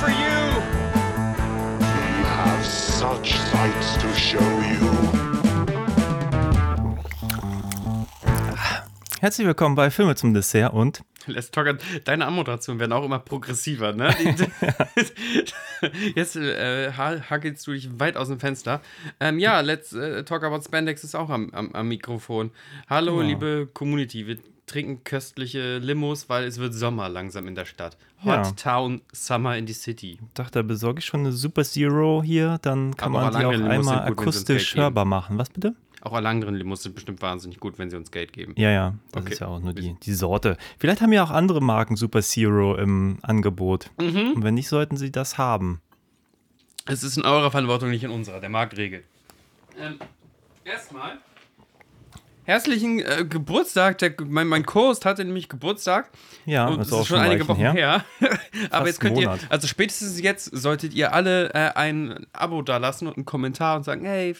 for you. We have such sights to show you. Herzlich willkommen bei Filme zum Dessert und Let's Talk, deine Anmoderationen werden auch immer progressiver, ne? Jetzt äh, hackelst du dich weit aus dem Fenster. Ähm, ja, Let's äh, Talk About Spandex ist auch am, am, am Mikrofon. Hallo, Genau. liebe Community. Wir trinken köstliche Limos, weil es wird Sommer langsam in der Stadt. Hot Ja. Town Summer in the City. dachte, da besorge ich schon eine Super Zero hier, dann kann Aber man die auch Limos einmal gut, akustisch Geld geben. hörbar machen. Was bitte? Auch alle anderen Limos sind bestimmt wahnsinnig gut, wenn sie uns Geld geben. Ja, ja, das Okay. ist ja auch nur die, die Sorte. Vielleicht haben ja auch andere Marken Super Zero im Angebot. Mhm. Und wenn nicht, sollten sie das haben. Es ist in eurer Verantwortung, nicht in unserer. Der Markt regelt. Ähm, erstmal. Herzlichen äh, Geburtstag. Der, mein, mein Co-Host hatte nämlich Geburtstag. Ja, Und das ist auch schon schon ein einige Wochen her. her. Aber jetzt könnt ihr, also spätestens jetzt solltet ihr alle äh, ein Abo da lassen und einen Kommentar und sagen, hey,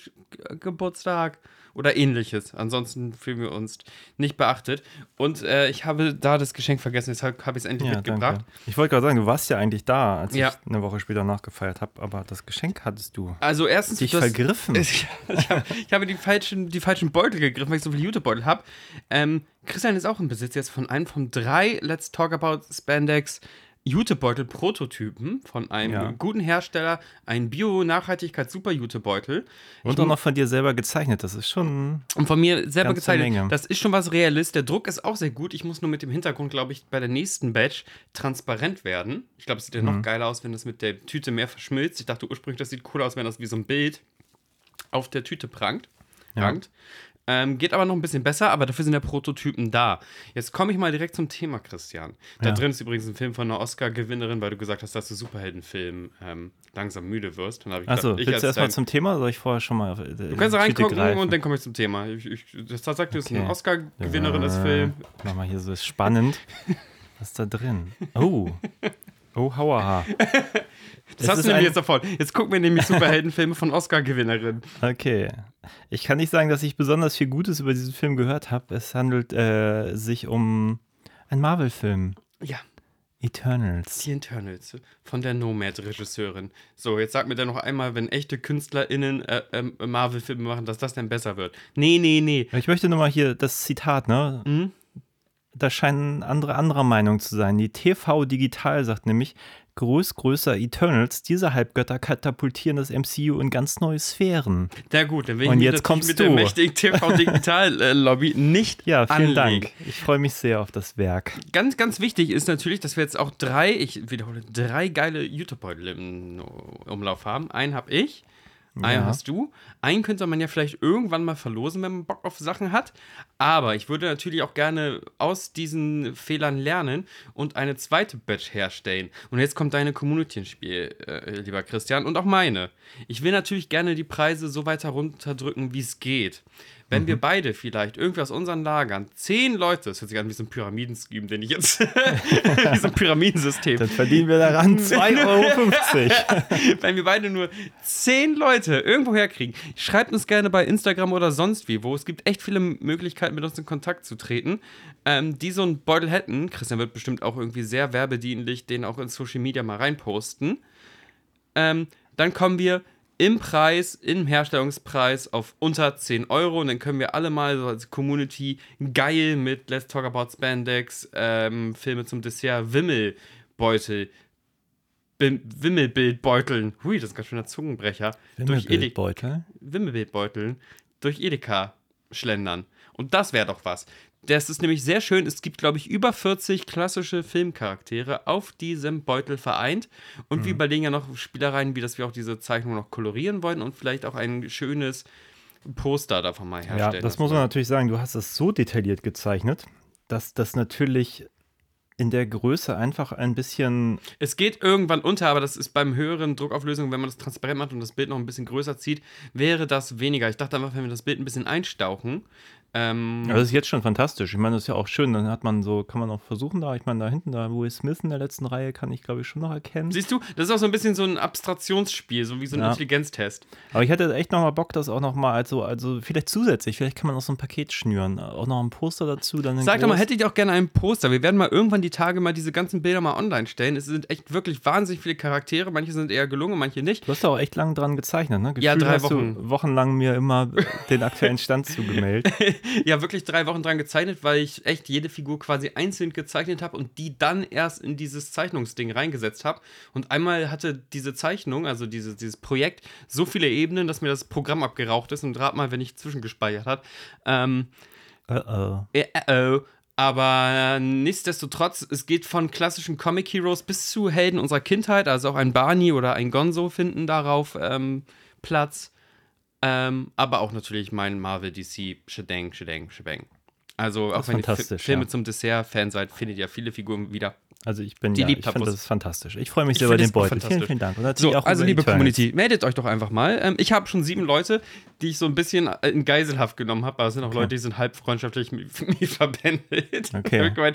Geburtstag oder ähnliches. Ansonsten fühlen wir uns nicht beachtet. Und äh, ich habe da das Geschenk vergessen, deshalb habe ich es endlich Ja, mitgebracht. danke. Ich wollte gerade sagen, du warst ja eigentlich da, als Ja. ich eine Woche später nachgefeiert habe, aber das Geschenk hattest du. Also erstens Dich das- vergriffen. Ich, ich, habe, habe die falschen, die falschen Beutel gegriffen, weil ich so viele Jutebeutel habe. Ähm, Christian ist auch im Besitz jetzt von einem von drei Let's Talk About Spandex Jutebeutel-Prototypen von einem Ja. guten Hersteller, ein Bio-Nachhaltigkeit-Super-Jutebeutel. Und auch noch von dir selber gezeichnet. Das ist schon. Und von mir selber gezeichnet. Menge. Das ist schon was Realist. Der Druck ist auch sehr gut. Ich muss nur mit dem Hintergrund, glaube ich, bei der nächsten Batch transparent werden. Ich glaube, es sieht ja Mhm. noch geiler aus, wenn das mit der Tüte mehr verschmilzt. Ich dachte ursprünglich, das sieht cool aus, wenn das wie so ein Bild auf der Tüte prangt. prangt. Ähm, geht aber noch ein bisschen besser, aber dafür sind ja Prototypen da. Jetzt komme ich mal direkt zum Thema, Christian. Da Ja. drin ist übrigens ein Film von einer Oscar-Gewinnerin, weil du gesagt hast, dass du Superheldenfilm ähm, langsam müde wirst. Und da hab ich Achso, willst als du erstmal zum Thema soll ich vorher schon mal. äh, Du kannst reingucken und dann komme ich zum Thema. Ich, ich, das sagt, du ist eine Okay. Oscar-Gewinnerin des Films. Mach mal hier so ist spannend. Was ist da drin? Oh. Oh, hauaha. Das Es hast ist du nämlich ein- jetzt davon. Jetzt gucken wir nämlich Superheldenfilme von Oscar-Gewinnerinnen. Okay. Ich kann nicht sagen, dass ich besonders viel Gutes über diesen Film gehört habe. Es handelt äh, sich um einen Marvel-Film. Ja, Eternals. die Internals von der Nomad-Regisseurin. So, jetzt sag mir dann noch einmal, wenn echte KünstlerInnen äh, ähm, Marvel-Filme machen, dass das dann besser wird. Nee, nee, nee. Ich möchte nur mal hier das Zitat, ne? Mhm. Da scheinen andere anderer Meinung zu sein. Die TV Digital sagt nämlich, groß, größer Eternals, diese Halbgötter katapultieren das MCU in ganz neue Sphären. Na gut, dann will ich Und jetzt kommst mit du. der mächtigen TV-Digital-Lobby nicht Ja, vielen anlegen. Dank. Ich freue mich sehr auf das Werk. Ganz, ganz wichtig ist natürlich, dass wir jetzt auch drei, ich wiederhole, drei geile YouTube-Beutel im Umlauf haben. Einen habe ich, einen Ja. hast du. Einen könnte man ja vielleicht irgendwann mal verlosen, wenn man Bock auf Sachen hat. Aber ich würde natürlich auch gerne aus diesen Fehlern lernen und eine zweite Batch herstellen. Und jetzt kommt deine Community ins Spiel, äh, lieber Christian, und auch meine. Ich will natürlich gerne die Preise so weit herunterdrücken, wie es geht. Wenn Mhm. wir beide vielleicht irgendwie aus unseren Lagern zehn Leute, das hört sich an wie so ein Pyramidenscheme, den ich jetzt, wie so ein Pyramidensystem, Dann verdienen wir daran 2,50 Euro. wenn wir beide nur zehn Leute irgendwo herkriegen, schreibt uns gerne bei Instagram oder sonst wie, wo es gibt echt viele Möglichkeiten, mit uns in Kontakt zu treten, ähm, die so einen Beutel hätten. Christian wird bestimmt auch irgendwie sehr werbedienlich den auch in Social Media mal reinposten. Ähm, dann kommen wir im Preis, im Herstellungspreis auf unter 10 Euro und dann können wir alle mal so als Community geil mit Let's Talk About Spandex, ähm, Filme zum Dessert, Wimmelbeutel, Bim- Wimmelbildbeuteln, hui, das ist ein ganz schöner Zungenbrecher, durch Edeka, Wimmelbildbeutel. Wimmelbildbeuteln durch Edeka schlendern. Und das wäre doch was. Das ist nämlich sehr schön. Es gibt, glaube ich, über 40 klassische Filmcharaktere auf diesem Beutel vereint. Und Mhm. wir überlegen ja noch Spielereien, wie dass wir auch diese Zeichnung noch kolorieren wollen und vielleicht auch ein schönes Poster davon mal Ja, herstellen. das muss man natürlich sagen. Du hast es so detailliert gezeichnet, dass das natürlich in der Größe einfach ein bisschen. Es geht irgendwann unter, aber das ist beim höheren Druckauflösung, wenn man das transparent macht und das Bild noch ein bisschen größer zieht, wäre das weniger. Ich dachte einfach, wenn wir das Bild ein bisschen einstauchen, Ähm, das ist jetzt schon fantastisch. Ich meine, das ist ja auch schön. Dann hat man so, kann man auch versuchen, da, ich meine, da hinten, da Will Smith in der letzten Reihe kann ich, glaube ich, schon noch erkennen. siehst du, das ist auch so ein bisschen so ein Abstraktionsspiel, so wie so ein Ja. Intelligenztest. Aber ich hätte echt nochmal Bock, das auch nochmal, also, also vielleicht zusätzlich, vielleicht kann man auch so ein Paket schnüren. Auch noch ein Poster dazu. Dann Sag doch mal, hättet ihr auch gerne ein Poster? Wir werden mal irgendwann die Tage mal diese ganzen Bilder mal online stellen. Es sind echt wirklich wahnsinnig viele Charaktere. Manche sind eher gelungen, manche nicht. Du hast da auch echt lang dran gezeichnet, ne? Ja, Gefühlt drei Wochen. Wochenlang mir immer den aktuellen Stand zugemeldet. Ja, wirklich drei Wochen dran gezeichnet, weil ich echt jede Figur quasi einzeln gezeichnet habe und die dann erst in dieses Zeichnungsding reingesetzt habe. Und einmal hatte diese Zeichnung, also diese, dieses Projekt, so viele Ebenen, dass mir das Programm abgeraucht ist und rat mal, wenn ich zwischengespeichert hat. Ähm, Uh -oh. äh, äh. Aber nichtsdestotrotz, es geht von klassischen Comic Heroes bis zu Helden unserer Kindheit. Also auch ein Barney oder ein Gonzo finden darauf ähm, Platz. Ähm, aber auch natürlich mein Marvel DC Shedang, Shedang, Shebang. Also auch wenn ihr Filme ja. zum Dessert-Fan seid, findet ihr viele Figuren wieder. Also ich bin Die ja, liebt ich finde das ist fantastisch. Ich freue mich Ich sehr über den es Beutel. Vielen, vielen Dank. So, also liebe Eternals. Community, meldet euch doch einfach mal. Ähm, ich habe schon sieben Leute, die ich so ein bisschen in Geiselhaft genommen habe, aber es sind auch Leute, die sind halb freundschaftlich mit mir verbändelt. Okay. Mein,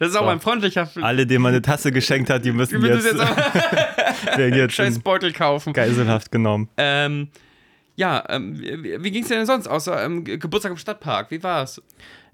das ist auch So. ein freundlicher Alle, denen man eine Tasse geschenkt hat, die müssen jetzt, jetzt scheiß Beutel kaufen. Geiselhaft genommen. Ähm, ja, ähm, wie, wie ging es dir denn sonst? Außer ähm, Ge- Geburtstag im Stadtpark, wie war's?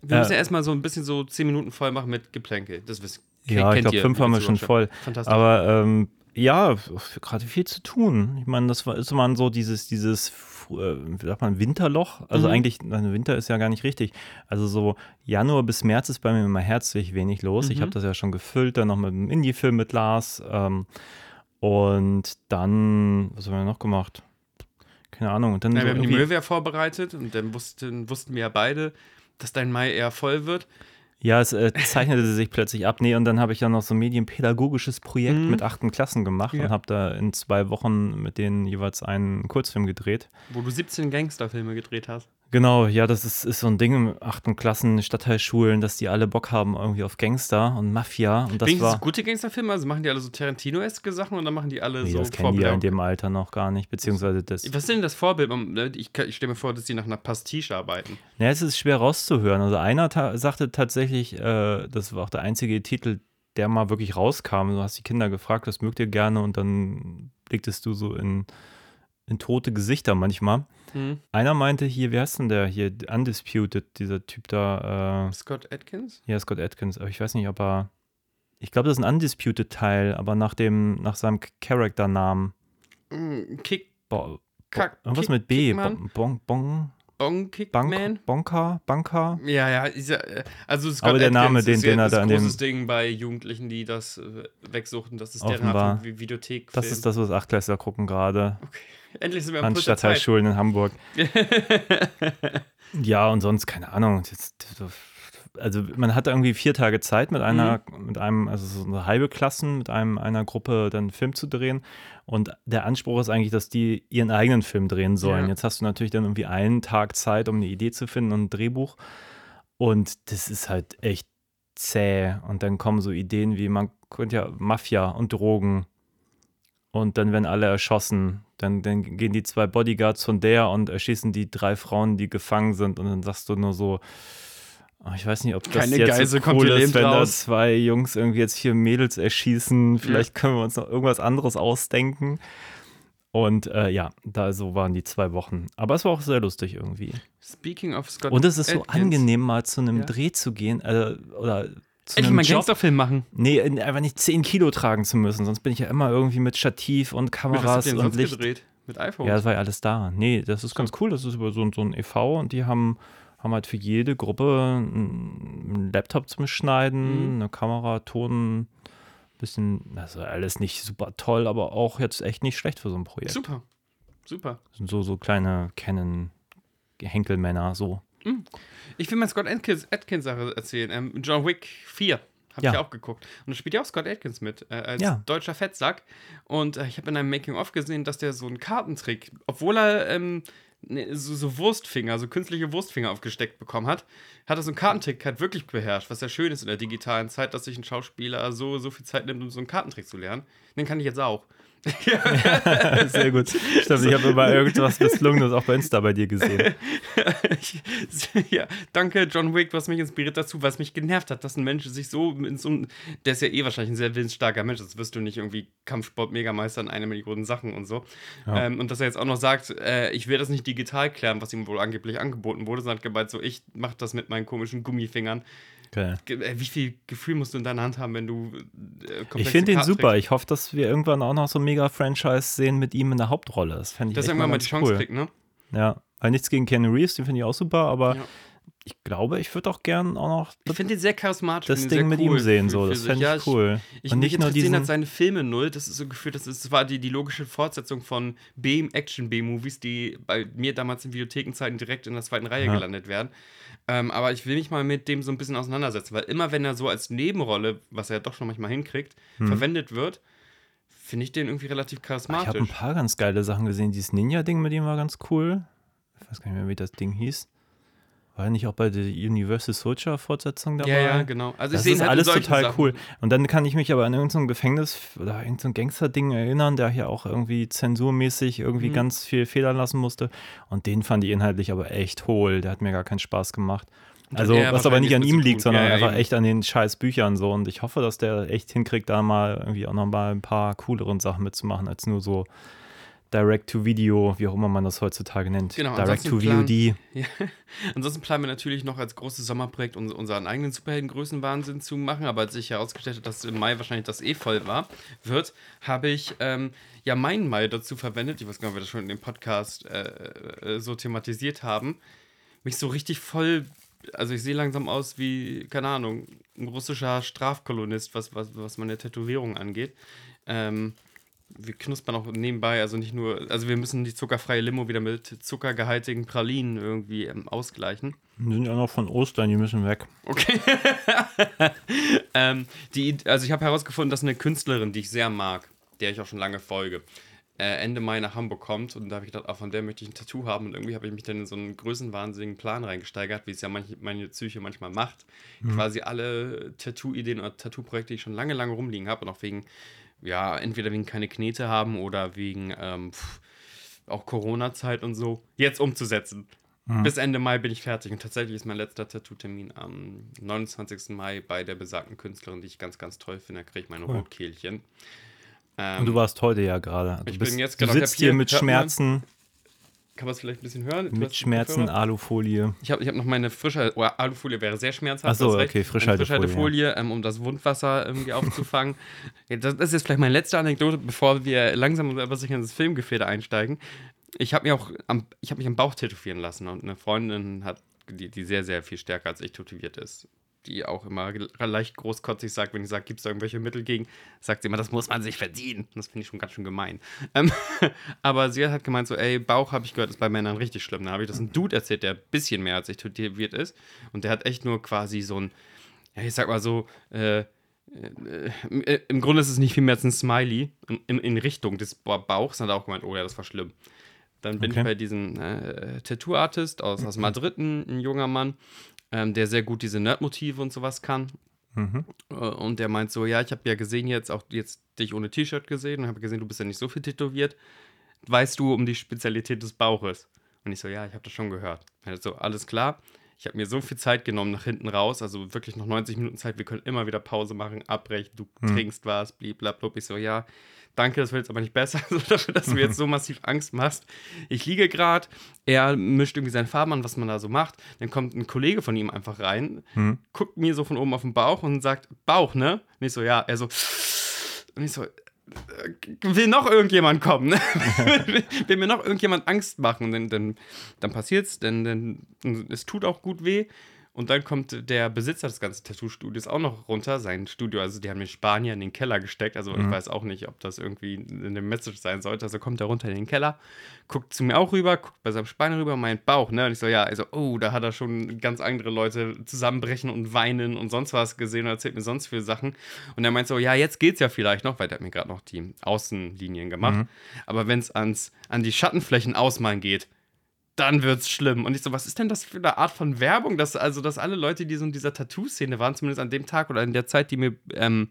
Wir Äh, müssen ja erstmal so ein bisschen so zehn Minuten voll machen mit Geplänkel. Das wisst Ja, ich glaube, ihr, fünf haben wir schon voll. Fantastisch. Aber ähm, ja, gerade viel zu tun. Ich meine, das war ist immer so dieses, dieses, äh, wie sagt man, Winterloch. Also Mhm. eigentlich, nein, Winter ist ja gar nicht richtig. Also so Januar bis März ist bei mir immer herzlich wenig los. Ich Mhm. habe das ja schon gefüllt, dann noch mit einem Indie-Film mit Lars. Ähm, und dann, was haben wir noch gemacht? Keine Ahnung. Und dann Ja, so wir haben die Müllwehr vorbereitet und dann wussten, wussten wir ja beide, dass dein Mai eher voll wird. Ja, es äh, zeichnete sich plötzlich ab. Nee, und dann habe ich ja noch so ein medienpädagogisches Projekt Mhm. mit achten Klassen gemacht Ja. und habe da in zwei Wochen mit denen jeweils einen Kurzfilm gedreht. Wo du 17 Gangsterfilme gedreht hast. Genau, ja, das ist, ist so ein Ding im achten Klassen, Stadtteilschulen, dass die alle Bock haben irgendwie auf Gangster und Mafia. Und das Wenigstens war. gute Gangsterfilme, also machen die alle so Tarantino-eske Sachen und dann machen die alle Nee, so das kennen die ja in dem Alter noch gar nicht, beziehungsweise das. Was ist denn das Vorbild? Man- Ich, ich stelle mir vor, dass die nach einer Pastiche arbeiten. Ja, es ist schwer rauszuhören. Also einer ta sagte tatsächlich, äh, das war auch der einzige Titel, der mal wirklich rauskam. Du hast die Kinder gefragt, was mögt ihr gerne und dann blicktest du so in, in tote Gesichter manchmal. Hm. Einer meinte hier, wer heißt denn der hier? Undisputed, dieser Typ da, äh, Scott Atkins? ja, Scott Atkins, aber ich weiß nicht, ob er. Ich glaube, das ist ein Undisputed-Teil, aber nach dem, nach seinem Charakternamen. Hm, Kick, Bo Kack, Irgendwas Kick- mit B. Kickman? Bon, bon, Bong Kickman? Bank, Bonka, Banka. Ja, ja, ist äh, also Scott Aber der Name, Atkins den- ist den er da in dem- großes Ding bei Jugendlichen, die das äh, wegsuchten. Das ist von Vi- Videothek. Das ist das, was Achtklässler gucken gerade. Endlich sind wir am An. Stadtteilschulen in Hamburg. ja, und sonst, keine Ahnung. Also man hat irgendwie vier Tage Zeit mit einer, Mhm. mit einem, also so eine halbe Klassen, mit einem, einer Gruppe dann einen Film zu drehen. Und der Anspruch ist eigentlich, dass die ihren eigenen Film drehen sollen. Ja. Jetzt hast du natürlich dann irgendwie einen Tag Zeit, um eine Idee zu finden und ein Drehbuch. Und das ist halt echt zäh. Und dann kommen so Ideen wie, man könnte ja Mafia und Drogen. Und dann werden alle erschossen. Dann, dann gehen die zwei Bodyguards von der und erschießen die drei Frauen, die gefangen sind. Und dann sagst du nur so, ah, ich weiß nicht, ob das Keine jetzt Geisel so kommt cool ist, wenn da raus. zwei Jungs irgendwie jetzt hier Mädels erschießen. Vielleicht können wir uns noch irgendwas anderes ausdenken. Und äh, ja, da so waren die zwei Wochen. Aber es war auch sehr lustig irgendwie. Speaking of Scott Und es ist so Atkins. angenehm, mal zu einem Ja. Dreh zu gehen. Äh, oder zu Endlich mal einen. Gangsterfilm machen. Nee, in- einfach nicht 10 Kilo tragen zu müssen. Sonst bin ich ja immer irgendwie mit Stativ und Mit Kameras denn und Licht. gedreht? Mit iPhone? Ja, das war ja alles da. Nee, das ist ganz cool. Das ist über so, so ein e.V. und die haben, haben halt für jede Gruppe einen Laptop zum Schneiden, Mhm. eine Kamera, Ton, bisschen, also alles nicht super toll, aber auch jetzt echt nicht schlecht für so ein Projekt. Super. Super. Das sind so, so kleine Canon-Henkelmänner, so. Ich will mal Scott Atkins, Atkins Sache erzählen. Ähm, John Wick 4 habe Ja. ich auch geguckt. Und da spielt ja auch Scott Atkins mit, äh, als Ja. deutscher Fettsack. Und äh, ich habe in einem Making-of gesehen, dass der so einen Kartentrick, obwohl er ähm, ne, so, so Wurstfinger, so künstliche Wurstfinger aufgesteckt bekommen hat, hat er so einen Kartentrick halt wirklich beherrscht, was ja schön ist in der digitalen Zeit, dass sich ein Schauspieler so, so viel Zeit nimmt, um so einen Kartentrick zu lernen. Den kann ich jetzt auch. Sehr gut. Stimmt, ich habe immer irgendwas Misslungenes auch bei Insta bei dir gesehen. ich, ja, danke, John Wick, was mich inspiriert dazu, was mich genervt hat, dass ein Mensch sich so in so der ist ja eh wahrscheinlich ein sehr willensstarker Mensch, das wirst du nicht irgendwie Kampfsport-Megameister in einer Million Sachen und so. Ja. Ähm, und dass er jetzt auch noch sagt, äh, ich will das nicht digital klären, was ihm wohl angeblich angeboten wurde, sondern hat gemeint so, ich mach das mit meinen komischen Gummifingern. Okay. Äh, Wie viel Gefühl musst du in deiner Hand haben, wenn du äh, Ich finde den Karten super. trägst? Ich hoffe, dass wir irgendwann auch noch so ein Mega-Franchise sehen mit ihm in der Hauptrolle. Das fände ich Dass er irgendwann mal die Chance cool. kriegt, ne? Ja, weil nichts gegen Keanu Reeves, den finde ich auch super, aber Ja. ich glaube, ich würde auch gern auch noch Ich finde den sehr charismatisch. das und Ding mit cool ihm sehen. So, das fände Ja, ich cool. Ich, Und mich nicht nur diesen. halt seine Filme null. Das ist so gefühlt, das, ist, das war die, die logische Fortsetzung von B-Action-B-Movies, die bei mir damals in Videothekenzeiten direkt in der zweiten Reihe Ja. gelandet werden. Ähm, aber ich will mich mal mit dem so ein bisschen auseinandersetzen, weil immer wenn er so als Nebenrolle, was er doch schon manchmal hinkriegt, verwendet wird, finde ich den irgendwie relativ Hm. Ich habe ein charismatisch. paar ganz geile Sachen gesehen. Dieses Ninja-Ding mit ihm war ganz cool. Ich weiß gar nicht mehr, wie das Ding hieß. War nicht auch bei der Universal Soldier-Fortsetzung dabei? ja, ja, genau. Also ich Das sehe ist halt alles total Sachen. cool. Und dann kann ich mich aber an irgendein Gefängnis oder irgendein Gangster-Ding erinnern, der hier auch irgendwie zensurmäßig irgendwie Mhm. ganz viel federn lassen musste. Und den fand ich inhaltlich aber echt hohl. Der hat mir gar keinen Spaß gemacht. Also, er was aber nicht an ihm liegt, sondern Ja, ja, einfach eben. echt an den scheiß Büchern so. Und ich hoffe, dass der echt hinkriegt, da mal irgendwie auch noch mal ein paar cooleren Sachen mitzumachen, als nur so Direct-to-Video, wie auch immer man das heutzutage nennt. Genau, ansonsten Direct-to-VOD. Ja. Ansonsten planen wir natürlich noch als großes Sommerprojekt uns- unseren eigenen Superhelden-Größenwahnsinn zu machen, aber als sich herausgestellt hat, dass im Mai wahrscheinlich das eh voll war, wird, habe ich ähm, ja meinen Mai dazu verwendet, ich weiß gar nicht, ob wir das schon in dem Podcast äh, äh, so thematisiert haben, mich so richtig voll, also ich sehe langsam aus wie, keine Ahnung, ein russischer Strafkolonist, was, was, was meine Tätowierung angeht. Ähm, wir knuspern auch nebenbei, also nicht nur, also wir müssen die zuckerfreie Limo wieder mit zuckergehaltigen Pralinen irgendwie ähm, ausgleichen. Die sind ja noch von Ostern, die müssen weg. Okay. ähm, die, also ich habe herausgefunden, dass eine Künstlerin, die ich sehr mag, der ich auch schon lange folge, äh, Ende Mai nach Hamburg kommt und da habe ich gedacht, ah, von der möchte ich ein Tattoo haben und irgendwie habe ich mich dann in so einen größenwahnsinnigen Plan reingesteigert, wie es ja manch, meine Psyche manchmal macht. Quasi alle Tattoo-Ideen oder Tattoo-Projekte, die ich schon lange, lange rumliegen habe und auch wegen, ja, entweder wegen keine Knete haben oder wegen ähm, pff, auch Corona-Zeit und so, jetzt umzusetzen. Bis Ende Mai bin ich fertig und tatsächlich ist mein letzter Tattoo-Termin am 29. Mai bei der besagten Künstlerin, die ich ganz, ganz toll finde. Da kriege ich meine Rotkehlchen. Ähm, Und du warst heute ja gerade. Also Ich du bist, bin jetzt du genau, ich sitzt hier- hier mit? Schmerzen, kann man es vielleicht ein bisschen hören? Du mit Schmerzen? Alufolie. Ich habe ich hab noch meine frische oh, Alufolie wäre sehr schmerzhaft. Ach so, du hast recht. okay, Frischhaltefolie, Frischhaltefolie, ähm, um das Wundwasser irgendwie aufzufangen. ja, das, das ist jetzt vielleicht meine letzte Anekdote, bevor wir langsam aber sicher ins Filmgefäde einsteigen. Ich habe mir auch am, ich habe mich am Bauch tätowieren lassen und eine Freundin hat, die, die sehr, sehr viel stärker als ich tätowiert ist, die auch immer leicht großkotzig sagt, wenn ich sage, gibt es da irgendwelche Mittel gegen, sagt sie immer, das muss man sich verdienen. Das finde ich schon ganz schön gemein. Ähm, aber sie hat gemeint so, ey, Bauch habe ich gehört, ist bei Männern richtig schlimm. Da habe ich das einem Dude erzählt, der ein bisschen mehr als ich tätowiert ist. Und der hat echt nur quasi so ein, ja, ich sag mal so, äh, äh, im Grunde ist es nicht viel mehr als ein Smiley in, in, Richtung des Ba- Bauchs. Hat er auch gemeint, oh ja, das war schlimm. Dann bin Okay. ich bei diesem äh, Tattoo-Artist aus, aus Madrid, ein, ein junger Mann, ähm, der sehr gut diese Nerd-Motive und sowas kann. Mhm. Äh, Und der meint so, ja, ich habe ja gesehen jetzt auch jetzt dich ohne T-Shirt gesehen und habe gesehen, du bist ja nicht so viel tätowiert. Weißt du um die Spezialität des Bauches? Und ich so, ja, ich habe das schon gehört. Er so, alles klar. Ich habe mir so viel Zeit genommen nach hinten raus, also wirklich noch 90 Minuten Zeit. Wir können immer wieder Pause machen, abbrechen, du trinkst was, blablabla. Ich so, ja, danke, das wird jetzt aber nicht besser, so dafür, dass du mir jetzt so massiv Angst machst. Ich liege gerade, er mischt irgendwie seinen Farben an, was man da so macht. Dann kommt ein Kollege von ihm einfach rein, guckt mir so von oben auf den Bauch und sagt, Bauch, ne? Und ich so, ja. Er so, und ich so, äh, will noch irgendjemand kommen? Ne? will mir noch irgendjemand Angst machen? Und dann, dann, dann passiert's, denn, denn es tut auch gut weh. Und dann kommt der Besitzer des ganzen Tattoo-Studios auch noch runter, sein Studio, also die haben den Spanier in den Keller gesteckt, also ich weiß auch nicht, ob das irgendwie eine Message sein sollte, also kommt er runter in den Keller, guckt zu mir auch rüber, guckt bei seinem Spanier rüber, meint Bauch, ne, und ich so, ja, also, oh, da hat er schon ganz andere Leute zusammenbrechen und weinen und sonst was gesehen und erzählt mir sonst viele Sachen. Und er meint so, ja, jetzt geht's ja vielleicht noch, weil der hat mir gerade noch die Außenlinien gemacht, aber wenn es ans, an die Schattenflächen ausmalen geht, dann wird's schlimm. Und ich so, was ist denn das für eine Art von Werbung, dass also, dass alle Leute, die so in dieser Tattoo-Szene waren, zumindest an dem Tag oder in der Zeit, die mir ähm,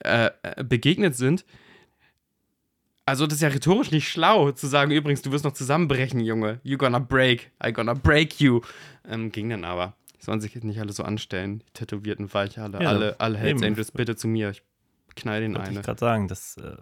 äh, begegnet sind, Also, das ist ja rhetorisch nicht schlau, zu sagen, übrigens, du wirst noch zusammenbrechen, Junge. You gonna break. I gonna break you. Ähm, ging dann aber. Sollen sich jetzt nicht alle so anstellen, die tätowierten Weiche, alle, Ja, alle, alle Hells. Angels, bitte zu mir. Ich knall den Wollte ich gerade sagen, das äh,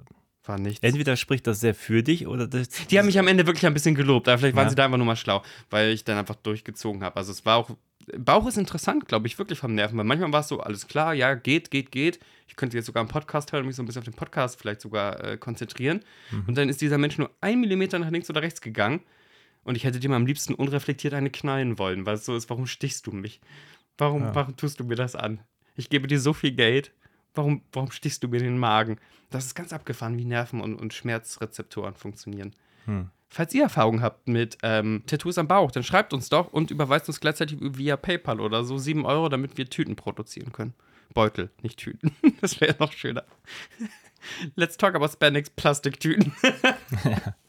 War nichts. entweder spricht das sehr für dich oder das. Die haben mich am Ende wirklich ein bisschen gelobt, aber vielleicht waren Ja. sie da einfach nur mal schlau, weil ich dann einfach durchgezogen habe. Also es war auch, Bauch ist interessant, glaube ich, wirklich vom Nerven, weil manchmal war es so, alles klar, ja, geht, geht, geht. Ich könnte jetzt sogar einen Podcast hören und mich so ein bisschen auf den Podcast vielleicht sogar äh, konzentrieren. Und dann ist dieser Mensch nur ein Millimeter nach links oder rechts gegangen und ich hätte dir mal am liebsten unreflektiert eine knallen wollen, weil es so ist, warum stichst du mich? Warum, Ja. warum tust du mir das an? Ich gebe dir so viel Geld. Warum, warum stichst du mir den Magen? Das ist ganz abgefahren, wie Nerven und, und Schmerzrezeptoren funktionieren. Hm. Falls ihr Erfahrung habt mit ähm, Tattoos am Bauch, dann schreibt uns doch und überweist uns gleichzeitig via PayPal oder so 7 Euro, damit wir Tüten produzieren können. Beutel, nicht Tüten. Das wäre noch schöner. Let's talk about Spandex Plastiktüten.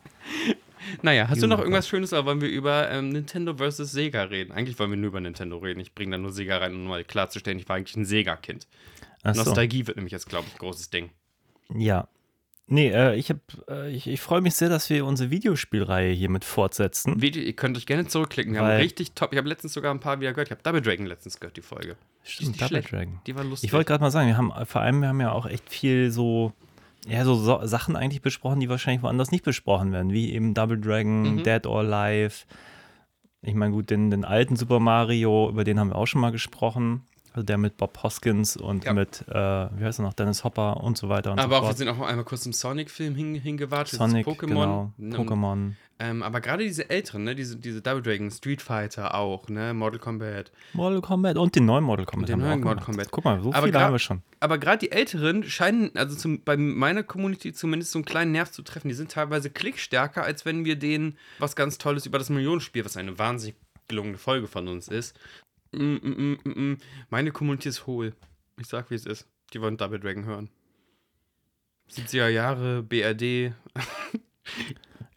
naja, hast du noch irgendwas Schönes oder wollen wir über ähm, Nintendo versus Sega reden? Eigentlich wollen wir nur über Nintendo reden. Ich bringe da nur Sega rein, um mal klarzustellen, ich war eigentlich ein Sega-Kind. Ach so. Nostalgie wird nämlich jetzt, glaube ich, ein großes Ding. Ja. Nee, äh, ich, hab, äh, ich, ich freue mich sehr, dass wir unsere Videospielreihe hiermit fortsetzen. Video, ihr könnt euch gerne zurückklicken. Wir haben richtig top. Ich habe letztens sogar ein paar wieder gehört. Ich habe Double Dragon letztens gehört, die Folge. Die Stimmt, nicht Double schlecht. Dragon. Die war lustig. Ich wollte gerade mal sagen, wir haben vor allem, wir haben ja auch echt viel so, ja, so, so Sachen eigentlich besprochen, die wahrscheinlich woanders nicht besprochen werden, wie eben Double Dragon, Mhm. Dead or Alive. Ich meine, gut, den, den alten Super Mario, über den haben wir auch schon mal gesprochen. Also der mit Bob Hoskins und Ja. mit, äh, wie heißt er noch, Dennis Hopper und so weiter und aber so auch, wir fort. sind auch einmal kurz im Sonic-Film hin, hingewatscht. Sonic, Pokémon. genau, Ne, Pokémon, Ähm, aber gerade diese älteren, ne, diese, diese Double Dragon, Street Fighter auch, ne, Mortal Kombat. Mortal Kombat und den neuen Mortal Kombat. den haben wir neuen Mortal gemacht. Kombat. Guck mal, so Aber viele haben wir schon. Aber gerade die Älteren scheinen, also zum, bei meiner Community zumindest so einen kleinen Nerv zu treffen. Die sind teilweise klickstärker, als wenn wir denen was ganz Tolles über das Millionenspiel, was eine wahnsinnig gelungene Folge von uns ist. Mm, mm, mm, mm, mm. Meine Community ist hohl. Ich sag, wie es ist. Die wollen Double Dragon hören. 70er Jahre, BRD.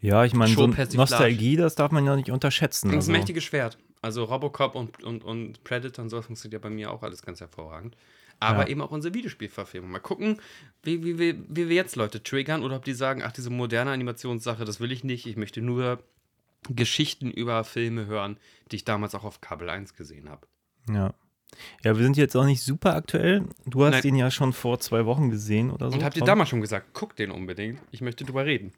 Ja, ich meine, so. Nostalgie, das darf man ja nicht unterschätzen. Das Also, mächtige Schwert. Also Robocop und, und, und Predator und so funktioniert ja bei mir auch alles ganz hervorragend. Aber Ja. eben auch unsere Videospielverfilmung. Mal gucken, wie, wie, wie, wie wir jetzt Leute triggern oder ob die sagen, ach, diese moderne Animationssache, das will ich nicht. Ich möchte nur Geschichten über Filme hören, die ich damals auch auf Kabel 1 gesehen habe. Ja. Ja, wir sind jetzt auch nicht super aktuell. Du hast Nein. ihn ja schon vor zwei Wochen gesehen oder so. Und habt ihr damals schon gesagt, guckt den unbedingt. Ich möchte drüber reden.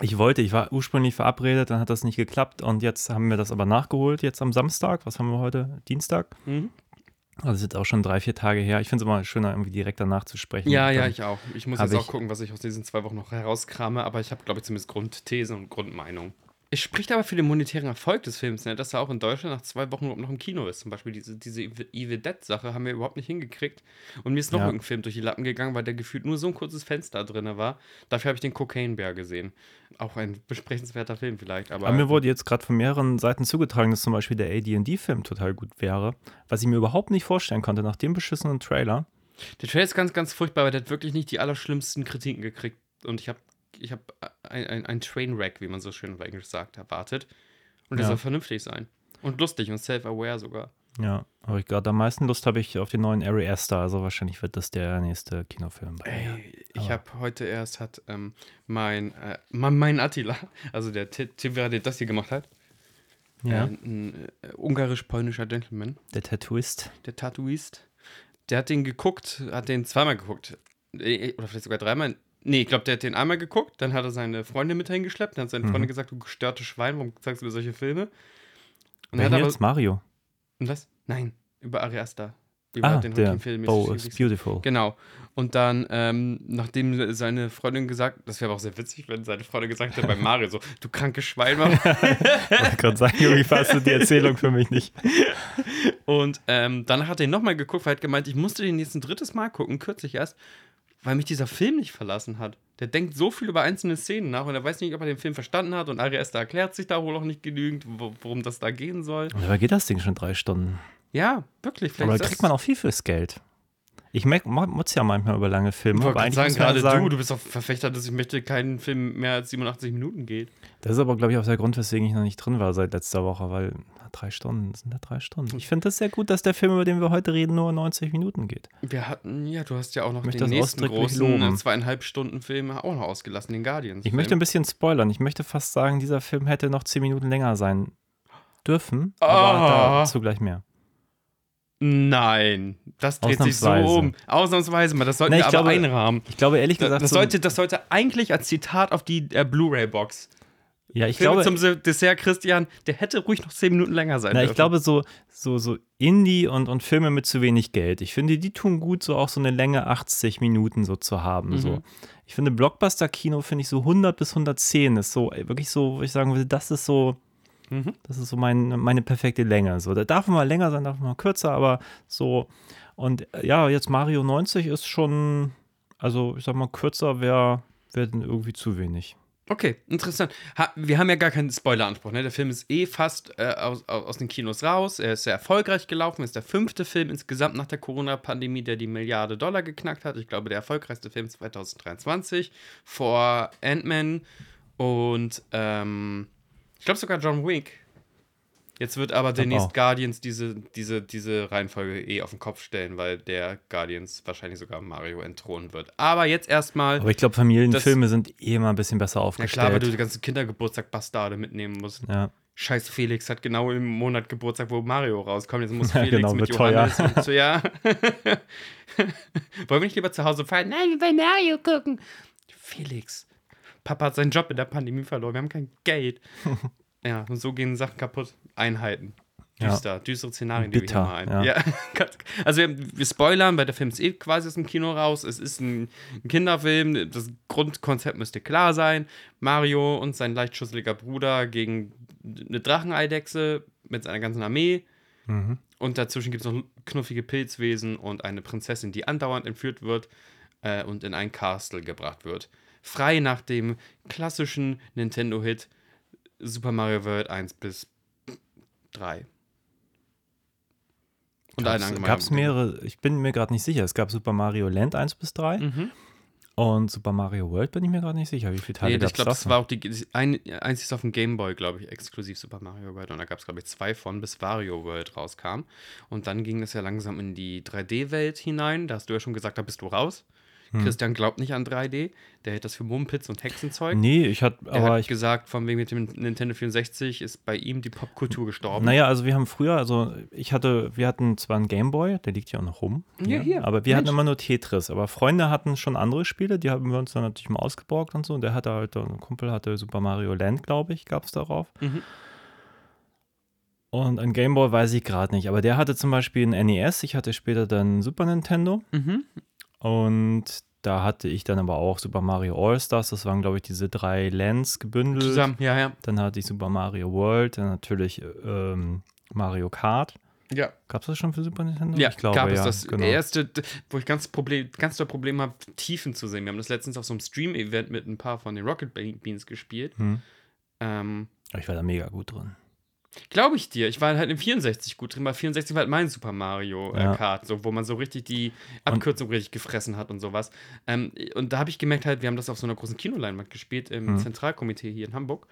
Ich wollte, ich war ursprünglich verabredet, dann hat das nicht geklappt und jetzt haben wir das aber nachgeholt, jetzt am Samstag. Was haben wir heute? Dienstag? Mhm. Also das ist jetzt auch schon drei, vier Tage her. Ich finde es immer schöner, irgendwie direkt danach zu sprechen. Ja, ja, ich auch. Ich muss jetzt auch gucken, was ich aus diesen zwei Wochen noch herauskrame, aber ich habe, glaube ich, zumindest Grundthese und Grundmeinung. Es spricht aber für den monetären Erfolg des Films, ne? dass er auch in Deutschland nach zwei Wochen überhaupt noch im Kino ist. Zum Beispiel diese, diese Evil Dead-Sache haben wir überhaupt nicht hingekriegt. Und mir ist noch Ja. irgendein Film durch die Lappen gegangen, weil der gefühlt nur so ein kurzes Fenster drin war. Dafür habe ich den Cocaine Bear gesehen. Auch ein besprechenswerter Film vielleicht. Aber, Aber mir wurde jetzt gerade von mehreren Seiten zugetragen, dass zum Beispiel der AD&D-Film total gut wäre, was ich mir überhaupt nicht vorstellen konnte nach dem beschissenen Trailer. Der Trailer ist ganz, ganz furchtbar, aber der hat wirklich nicht die allerschlimmsten Kritiken gekriegt. Und ich habe ich hab ein, ein, ein Trainwreck, wie man so schön auf Englisch sagt, erwartet. Und der Ja. soll vernünftig sein. Und lustig und self-aware sogar. Ja, aber ich gerade am meisten Lust habe ich auf den neuen Ari Aster, also wahrscheinlich wird das der nächste Kinofilm. Ey, ich habe heute erst hat ähm, mein, äh, mein, Attila, also der Ti- Tivera, der das hier gemacht hat, Ja, äh, ein äh, ungarisch-polnischer Gentleman, der Tattooist. der Tattooist, der hat den geguckt, hat den zweimal geguckt. Äh, Oder vielleicht sogar dreimal. Nee, ich glaube, der hat den einmal geguckt, dann hat er seine Freundin mit hingeschleppt, dann hat seine Mhm. Freundin gesagt, du gestörte Schwein, warum zeigst du mir solche Filme? Und Wer hat aber, jetzt? Mario. und was? Nein, über Ariasta. Über Ah, den der Film. Bo ist- is Beautiful. Genau. Und dann, ähm, nachdem seine Freundin gesagt, das wäre auch sehr witzig, wenn seine Freundin gesagt hätte bei Mario so, du krankes Schwein. Ich wollte gerade sagen, irgendwie fasst du die Erzählung für mich nicht. Und ähm, dann hat er ihn nochmal geguckt, weil er hat gemeint, ich musste den jetzt ein drittes Mal gucken, kürzlich erst, weil mich dieser Film nicht verlassen hat. Der denkt so viel über einzelne Szenen nach und er weiß nicht, ob er den Film verstanden hat und Ari Aster erklärt sich da wohl auch nicht genügend, wo, worum das da gehen soll. Und dabei geht das Ding schon drei Stunden. Ja, wirklich. Vielleicht Aber da kriegt man auch viel fürs Geld. Ich muss ja manchmal über lange Filme, Ich wollte sagen, gerade sagen, du, du bist auch Verfechter, dass ich möchte keinen Film mehr als 87 Minuten geht. Das ist aber, glaube ich, auch der Grund, weswegen ich noch nicht drin war seit letzter Woche, weil na, drei Stunden sind ja drei Stunden. Ich finde das sehr gut, dass der Film, über den wir heute reden, nur 90 Minuten geht. Wir hatten, ja, du hast ja auch noch möchte den nächsten großen loben. zweieinhalb Stunden Film auch noch ausgelassen, den Guardians. Ich möchte ein bisschen spoilern. Ich möchte fast sagen, dieser Film hätte noch 10 Minuten länger sein dürfen, aber Ah. dazu gleich mehr. Nein, das dreht sich so um. Ausnahmsweise mal, das sollten Nee, wir aber glaube, einrahmen. Ich glaube ehrlich gesagt, das, so- sollte, das sollte eigentlich als Zitat auf die äh, Blu-ray-Box. ja, ich Filme glaube, zum Se- Dessert, Christian, der hätte ruhig noch 10 Minuten länger sein Na, dürfen. ich glaube, so, so, so Indie und, und Filme mit zu wenig Geld. Ich finde, die tun gut, so auch so eine Länge 80 Minuten so zu haben. Mhm. So. Ich finde, Blockbuster-Kino finde ich so 100 bis 110 ist so wirklich so, wo ich sagen würde, das ist so, Mhm. das ist so mein, meine perfekte Länge. So, da darf mal länger sein, darf mal kürzer, aber so. Und äh, ja, jetzt Mario 90 ist schon, also ich sag mal, kürzer wäre wär dann irgendwie zu wenig. Okay, interessant. Ha, wir haben ja gar keinen Spoileranspruch. Ne? Der Film ist eh fast äh, aus, aus, aus den Kinos raus. Er ist sehr erfolgreich gelaufen. Ist der fünfte Film insgesamt nach der Corona-Pandemie, der die Milliarde Dollar geknackt hat. Ich glaube, der erfolgreichste Film 2023 vor Ant-Man und ähm, ich glaube sogar John Wick. Jetzt wird aber demnächst. Guardians diese, diese, diese Reihenfolge eh auf den Kopf stellen, weil der Guardians wahrscheinlich sogar Mario entthronen wird. Aber jetzt erstmal. Aber ich glaube, Familienfilme sind eh immer ein bisschen besser Ja aufgestellt. klar, weil du die ganzen Kindergeburtstag-Bastarde mitnehmen musst. ja. Scheiß Felix hat genau im Monat Geburtstag, wo Mario rauskommt. Jetzt muss Ja, Felix genau, mit wird teuer. Johannes und so, ja. Wollen wir nicht lieber zu Hause feiern? Nein, wir wollen Mario gucken. Felix, Papa hat seinen Job in der Pandemie verloren. Wir haben kein Geld. ja, und so gehen Sachen kaputt. Einheiten. Ja. Düster, düstere Szenarien, die Bitter, wir hier malen. ja. Ja. ganz- also wir, wir spoilern, weil der Film ist eh quasi aus dem Kino raus. Es ist ein Kinderfilm. Das Grundkonzept müsste klar sein. Mario und sein leicht schusseliger Bruder gegen eine Dracheneidechse mit seiner ganzen Armee. Mhm. Und dazwischen gibt es noch knuffige Pilzwesen und eine Prinzessin, die andauernd entführt wird äh, und in ein Castle gebracht wird. Frei nach dem klassischen Nintendo-Hit Super Mario World 1 bis 3. Und allen allgemeinen Gab es mehrere, ich bin mir gerade nicht sicher. Es gab Super Mario Land 1 bis 3 Mhm. und Super Mario World bin ich mir gerade nicht sicher. Wie viele Teile Nee, gab ich es glaube, das war auch die ein, einzig auf dem Game Boy, glaube ich, exklusiv Super Mario World. Und da gab es, glaube ich, zwei von, bis Wario World rauskam. Und dann ging es ja langsam in die 3D-Welt hinein. Da hast du ja schon gesagt, da bist du raus. Hm. Christian glaubt nicht an 3D. Der hält das für Mumpitz und Hexenzeug. Nee, ich hatte, Er aber hat ich, gesagt, von wegen mit dem Nintendo 64 ist bei ihm die Popkultur gestorben. naja, also wir haben früher, also ich hatte, wir hatten zwar einen Gameboy, der liegt ja auch noch rum. Ja, hier. Aber wir hatten Mensch. immer nur Tetris. Aber Freunde hatten schon andere Spiele, die haben wir uns dann natürlich mal ausgeborgt und so. Und der hatte halt, ein Kumpel hatte Super Mario Land, glaube ich, gab es darauf. Mhm. Und ein Gameboy weiß ich gerade nicht. Aber der hatte zum Beispiel ein NES. Ich hatte später dann Super Nintendo. Mhm. Und da hatte ich dann aber auch Super Mario All-Stars. Das waren, glaube ich, diese drei Lands gebündelt. Zusammen, ja, ja. Dann hatte ich Super Mario World, dann natürlich ähm, Mario Kart. Ja, Gab es das schon für Super Nintendo? ja ich glaube, gab es ja, das genau. erste, wo ich ganz, Problem, ganz doll Problem habe, Tiefen zu sehen. Wir haben das letztens auf so einem Stream-Event mit ein paar von den Rocket Be- Beans gespielt. Hm. Ähm, Ich war da mega gut drin. Glaube ich dir. Ich war halt in 64 gut drin, weil 64 war halt mein Super Mario äh, Ja. Kart, so, wo man so richtig die Abkürzung richtig gefressen hat und sowas. Ähm, und da habe ich gemerkt halt, wir haben das auf so einer großen Kinoleinwand gespielt im Mhm. Zentralkomitee hier in Hamburg.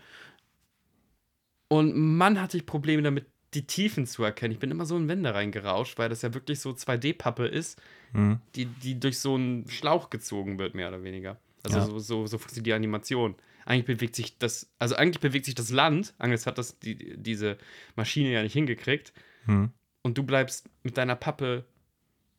Und Mann hatte ich Probleme damit, die Tiefen zu erkennen. Ich bin immer so in Wände reingerauscht, weil das ja wirklich so 2D-Pappe ist, Hm. die, die durch so einen Schlauch gezogen wird, mehr oder weniger. Also Ja. so, so, so funktioniert die Animation. Eigentlich bewegt sich das, also eigentlich bewegt sich das Land, Angels hat das die, diese Maschine ja nicht hingekriegt. Hm. Und du bleibst mit deiner Pappe.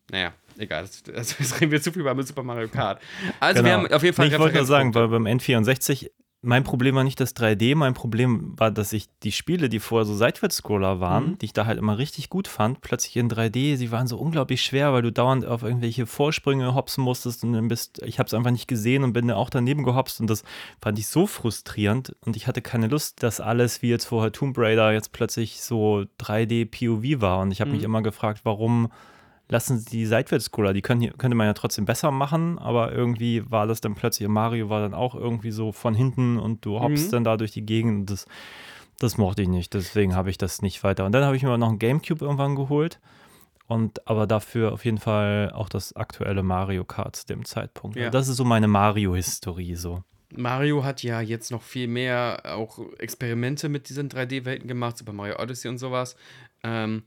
Naja, egal. Das, das, das reden wir zu viel über Super Mario Kart. Also wir haben auf jeden Fall ich wollte nur sagen, weil beim N64, mein Problem war nicht das 3D, mein Problem war, dass ich die Spiele, die vorher so Seitwärtsscroller waren, Mhm. die ich da halt immer richtig gut fand, plötzlich in 3D, sie waren so unglaublich schwer, weil du dauernd auf irgendwelche Vorsprünge hopsen musstest und dann bist, ich habe es einfach nicht gesehen und bin da auch daneben gehopst und das fand ich so frustrierend und ich hatte keine Lust, dass alles wie jetzt vorher Tomb Raider jetzt plötzlich so 3D POV war und ich habe mich Mhm. immer gefragt, warum lassen sie die Seitwärtsscroller, die können, könnte man ja trotzdem besser machen, aber irgendwie war das dann plötzlich, Mario war dann auch irgendwie so von hinten und du hoppst Mhm. dann da durch die Gegend und das, das mochte ich nicht, deswegen habe ich das nicht weiter. Und dann habe ich mir noch einen Gamecube irgendwann geholt und aber dafür auf jeden Fall auch das aktuelle Mario Kart zu dem Zeitpunkt. Ja. Das ist so meine Mario-Historie so. Mario hat ja jetzt noch viel mehr auch Experimente mit diesen 3D-Welten gemacht, Super Mario Odyssey und sowas. Ähm,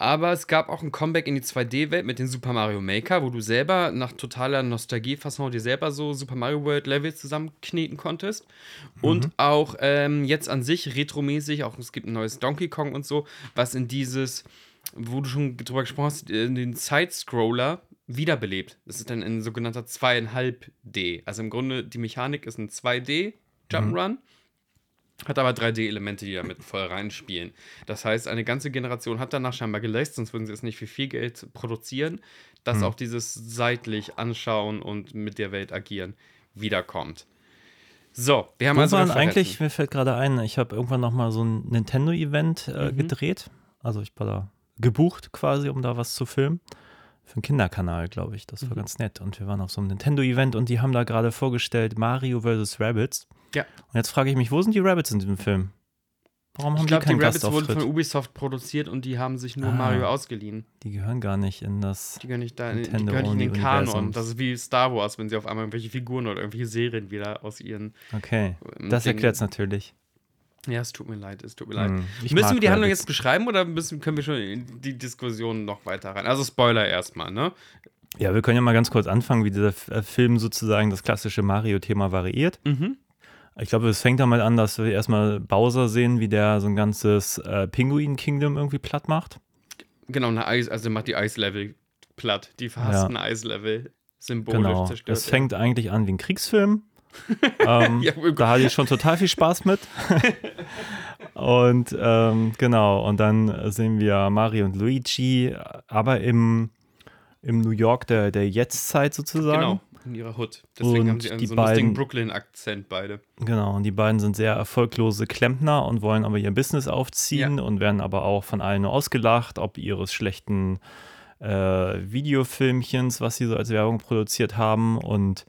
aber es gab auch ein Comeback in die 2D-Welt mit dem Super Mario Maker, wo du selber nach totaler Nostalgie-Fasson dir selber so Super Mario World Levels zusammenkneten konntest. Und auch ähm, jetzt an sich retromäßig, auch es gibt ein neues Donkey Kong und so, was in dieses, wo du schon drüber gesprochen hast, in den Side-Scroller wiederbelebt. Das ist dann ein sogenannter 2,5D. Also im Grunde, die Mechanik ist ein 2D Jump'n'Run. Hat aber 3D-Elemente, die damit voll reinspielen. Das heißt, eine ganze Generation hat danach scheinbar gelässt, sonst würden sie es nicht für viel Geld produzieren, dass auch dieses seitlich anschauen und mit der Welt agieren wiederkommt. So, wir haben Wo also waren eigentlich, mir fällt gerade ein, ich habe irgendwann noch mal so ein Nintendo-Event äh, gedreht. Also ich war da gebucht quasi, um da was zu filmen. Für einen Kinderkanal, glaube ich. Das war ganz nett. Und wir waren auf so einem Nintendo-Event und die haben da gerade vorgestellt Mario vs. Rabbits. Ja. Und jetzt frage ich mich, wo sind die Rabbits in diesem Film? Warum haben Ich glaube, die die keinen Rabbits wurden von Ubisoft produziert und die haben sich nur Ah. Mario ausgeliehen. Die gehören gar nicht in das. Die gehören nicht, da, die Nintendo gehören nicht in den Kanon. Das ist wie Star Wars, wenn sie auf einmal irgendwelche Figuren oder irgendwelche Serien wieder aus ihren. Okay, Ähm, das erklärt es natürlich. Ja, es tut mir leid, es tut mir leid. Hm, ich Müssen wir die Handlung jetzt beschreiben oder müssen, können wir schon in die Diskussion noch weiter rein? Also Spoiler erstmal, ne? Ja, wir können ja mal ganz kurz anfangen, wie dieser äh, Film sozusagen das klassische Mario-Thema variiert. Mhm. Ich glaube, es fängt damit an, dass wir erstmal Bowser sehen, wie der so ein ganzes äh, Pinguin-Kingdom irgendwie platt macht. Genau, eine Eis, also macht die Eislevel platt. Die verhassten Eislevel symbolisch Genau. zerstört. Es fängt eigentlich an wie ein Kriegsfilm. ähm, Ja, da hatte ich schon total viel Spaß mit. und ähm, genau, und dann sehen wir Mario und Luigi, aber im, im New York der, der Jetztzeit sozusagen. Genau, in ihrer Hood. Deswegen Und haben sie einen die so einen lustigen beiden- Brooklyn-Akzent beide. Genau, und die beiden sind sehr erfolglose Klempner und wollen aber ihr Business aufziehen Ja. und werden aber auch von allen nur ausgelacht, ob ihres schlechten äh, Videofilmchens, was sie so als Werbung produziert haben und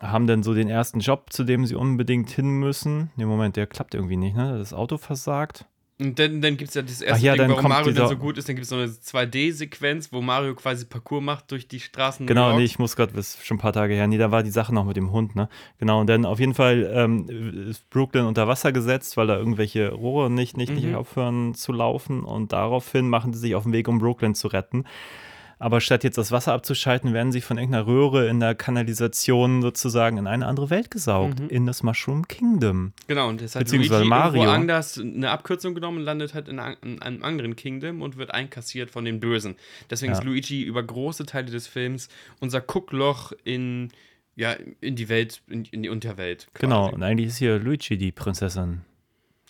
haben dann so den ersten Job, zu dem sie unbedingt hin müssen. Nee, Moment, der klappt irgendwie nicht, ne? Das Auto versagt. Und dann, dann gibt es ja das erste ja, Ding, warum Mario dann so gut ist. Dann gibt es so eine 2D-Sequenz, wo Mario quasi Parcours macht durch die Straßen Genau, nee, ich muss gerade, das ist schon ein paar Tage her. Nee, da war die Sache noch mit dem Hund, ne? Genau, und dann auf jeden Fall ähm, ist Brooklyn unter Wasser gesetzt, weil da irgendwelche Rohre nicht, nicht, nicht Mhm. aufhören zu laufen. Und daraufhin machen sie sich auf den Weg, um Brooklyn zu retten. Aber statt jetzt das Wasser abzuschalten, werden sie von irgendeiner Röhre in der Kanalisation sozusagen in eine andere Welt gesaugt, Mhm. in das Mushroom Kingdom. Genau, und das hat Beziehungsweise Luigi Mario. anders eine Abkürzung genommen und landet halt in, ein- in einem anderen Kingdom und wird einkassiert von den Bösen. Deswegen Ja. ist Luigi über große Teile des Films unser Guckloch in, ja, in die Welt, in, in die Unterwelt. Quasi. Genau, und eigentlich ist hier Luigi die Prinzessin.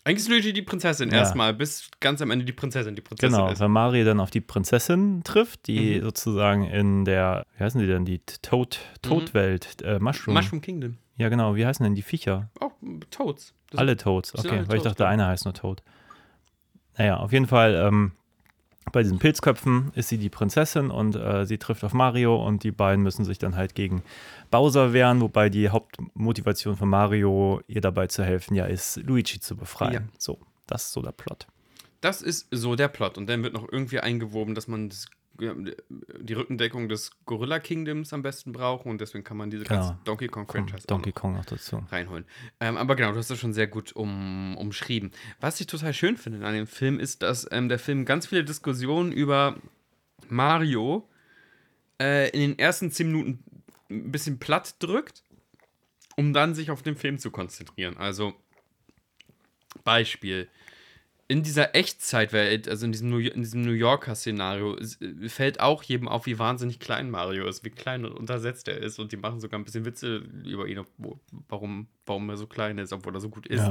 Eigentlich ist Luigi die Prinzessin Ja. erstmal, bis ganz am Ende die Prinzessin die Prinzessin Genau, ist. weil Mario dann auf die Prinzessin trifft, die Mhm. sozusagen in der, wie heißen die denn, die Toad, Toad-Welt, äh, Mushroom. Mushroom Kingdom. Ja, genau, wie heißen denn die Viecher? Auch Toads. Das alle Toads, okay, alle weil ich Toads, dachte, einer heißt nur Toad. Naja, auf jeden Fall, ähm, bei diesen Pilzköpfen ist sie die Prinzessin und äh, sie trifft auf Mario und die beiden müssen sich dann halt gegen Bowser wehren, wobei die Hauptmotivation von Mario, ihr dabei zu helfen, ja ist, Luigi zu befreien. Ja. So, das ist so der Plot. Das ist so der Plot. Und dann wird noch irgendwie eingewoben, dass man das, die Rückendeckung des Gorilla Kingdoms am besten braucht. Und deswegen kann man diese Genau. ganze Donkey Kong Franchise Donkey noch Kong noch dazu. reinholen. Ähm, aber genau, du hast das schon sehr gut um, umschrieben. Was ich total schön finde an dem Film ist, dass ähm, der Film ganz viele Diskussionen über Mario äh, in den ersten zehn Minuten ein bisschen platt drückt, um dann sich auf den Film zu konzentrieren. Also Beispiel. In dieser Echtzeitwelt, also in diesem New, in diesem New Yorker-Szenario, ist- äh, fällt auch jedem auf, wie wahnsinnig klein Mario ist, wie klein und untersetzt er ist. Und die machen sogar ein bisschen Witze über ihn, warum, warum er so klein ist, obwohl er so gut ist. Ja.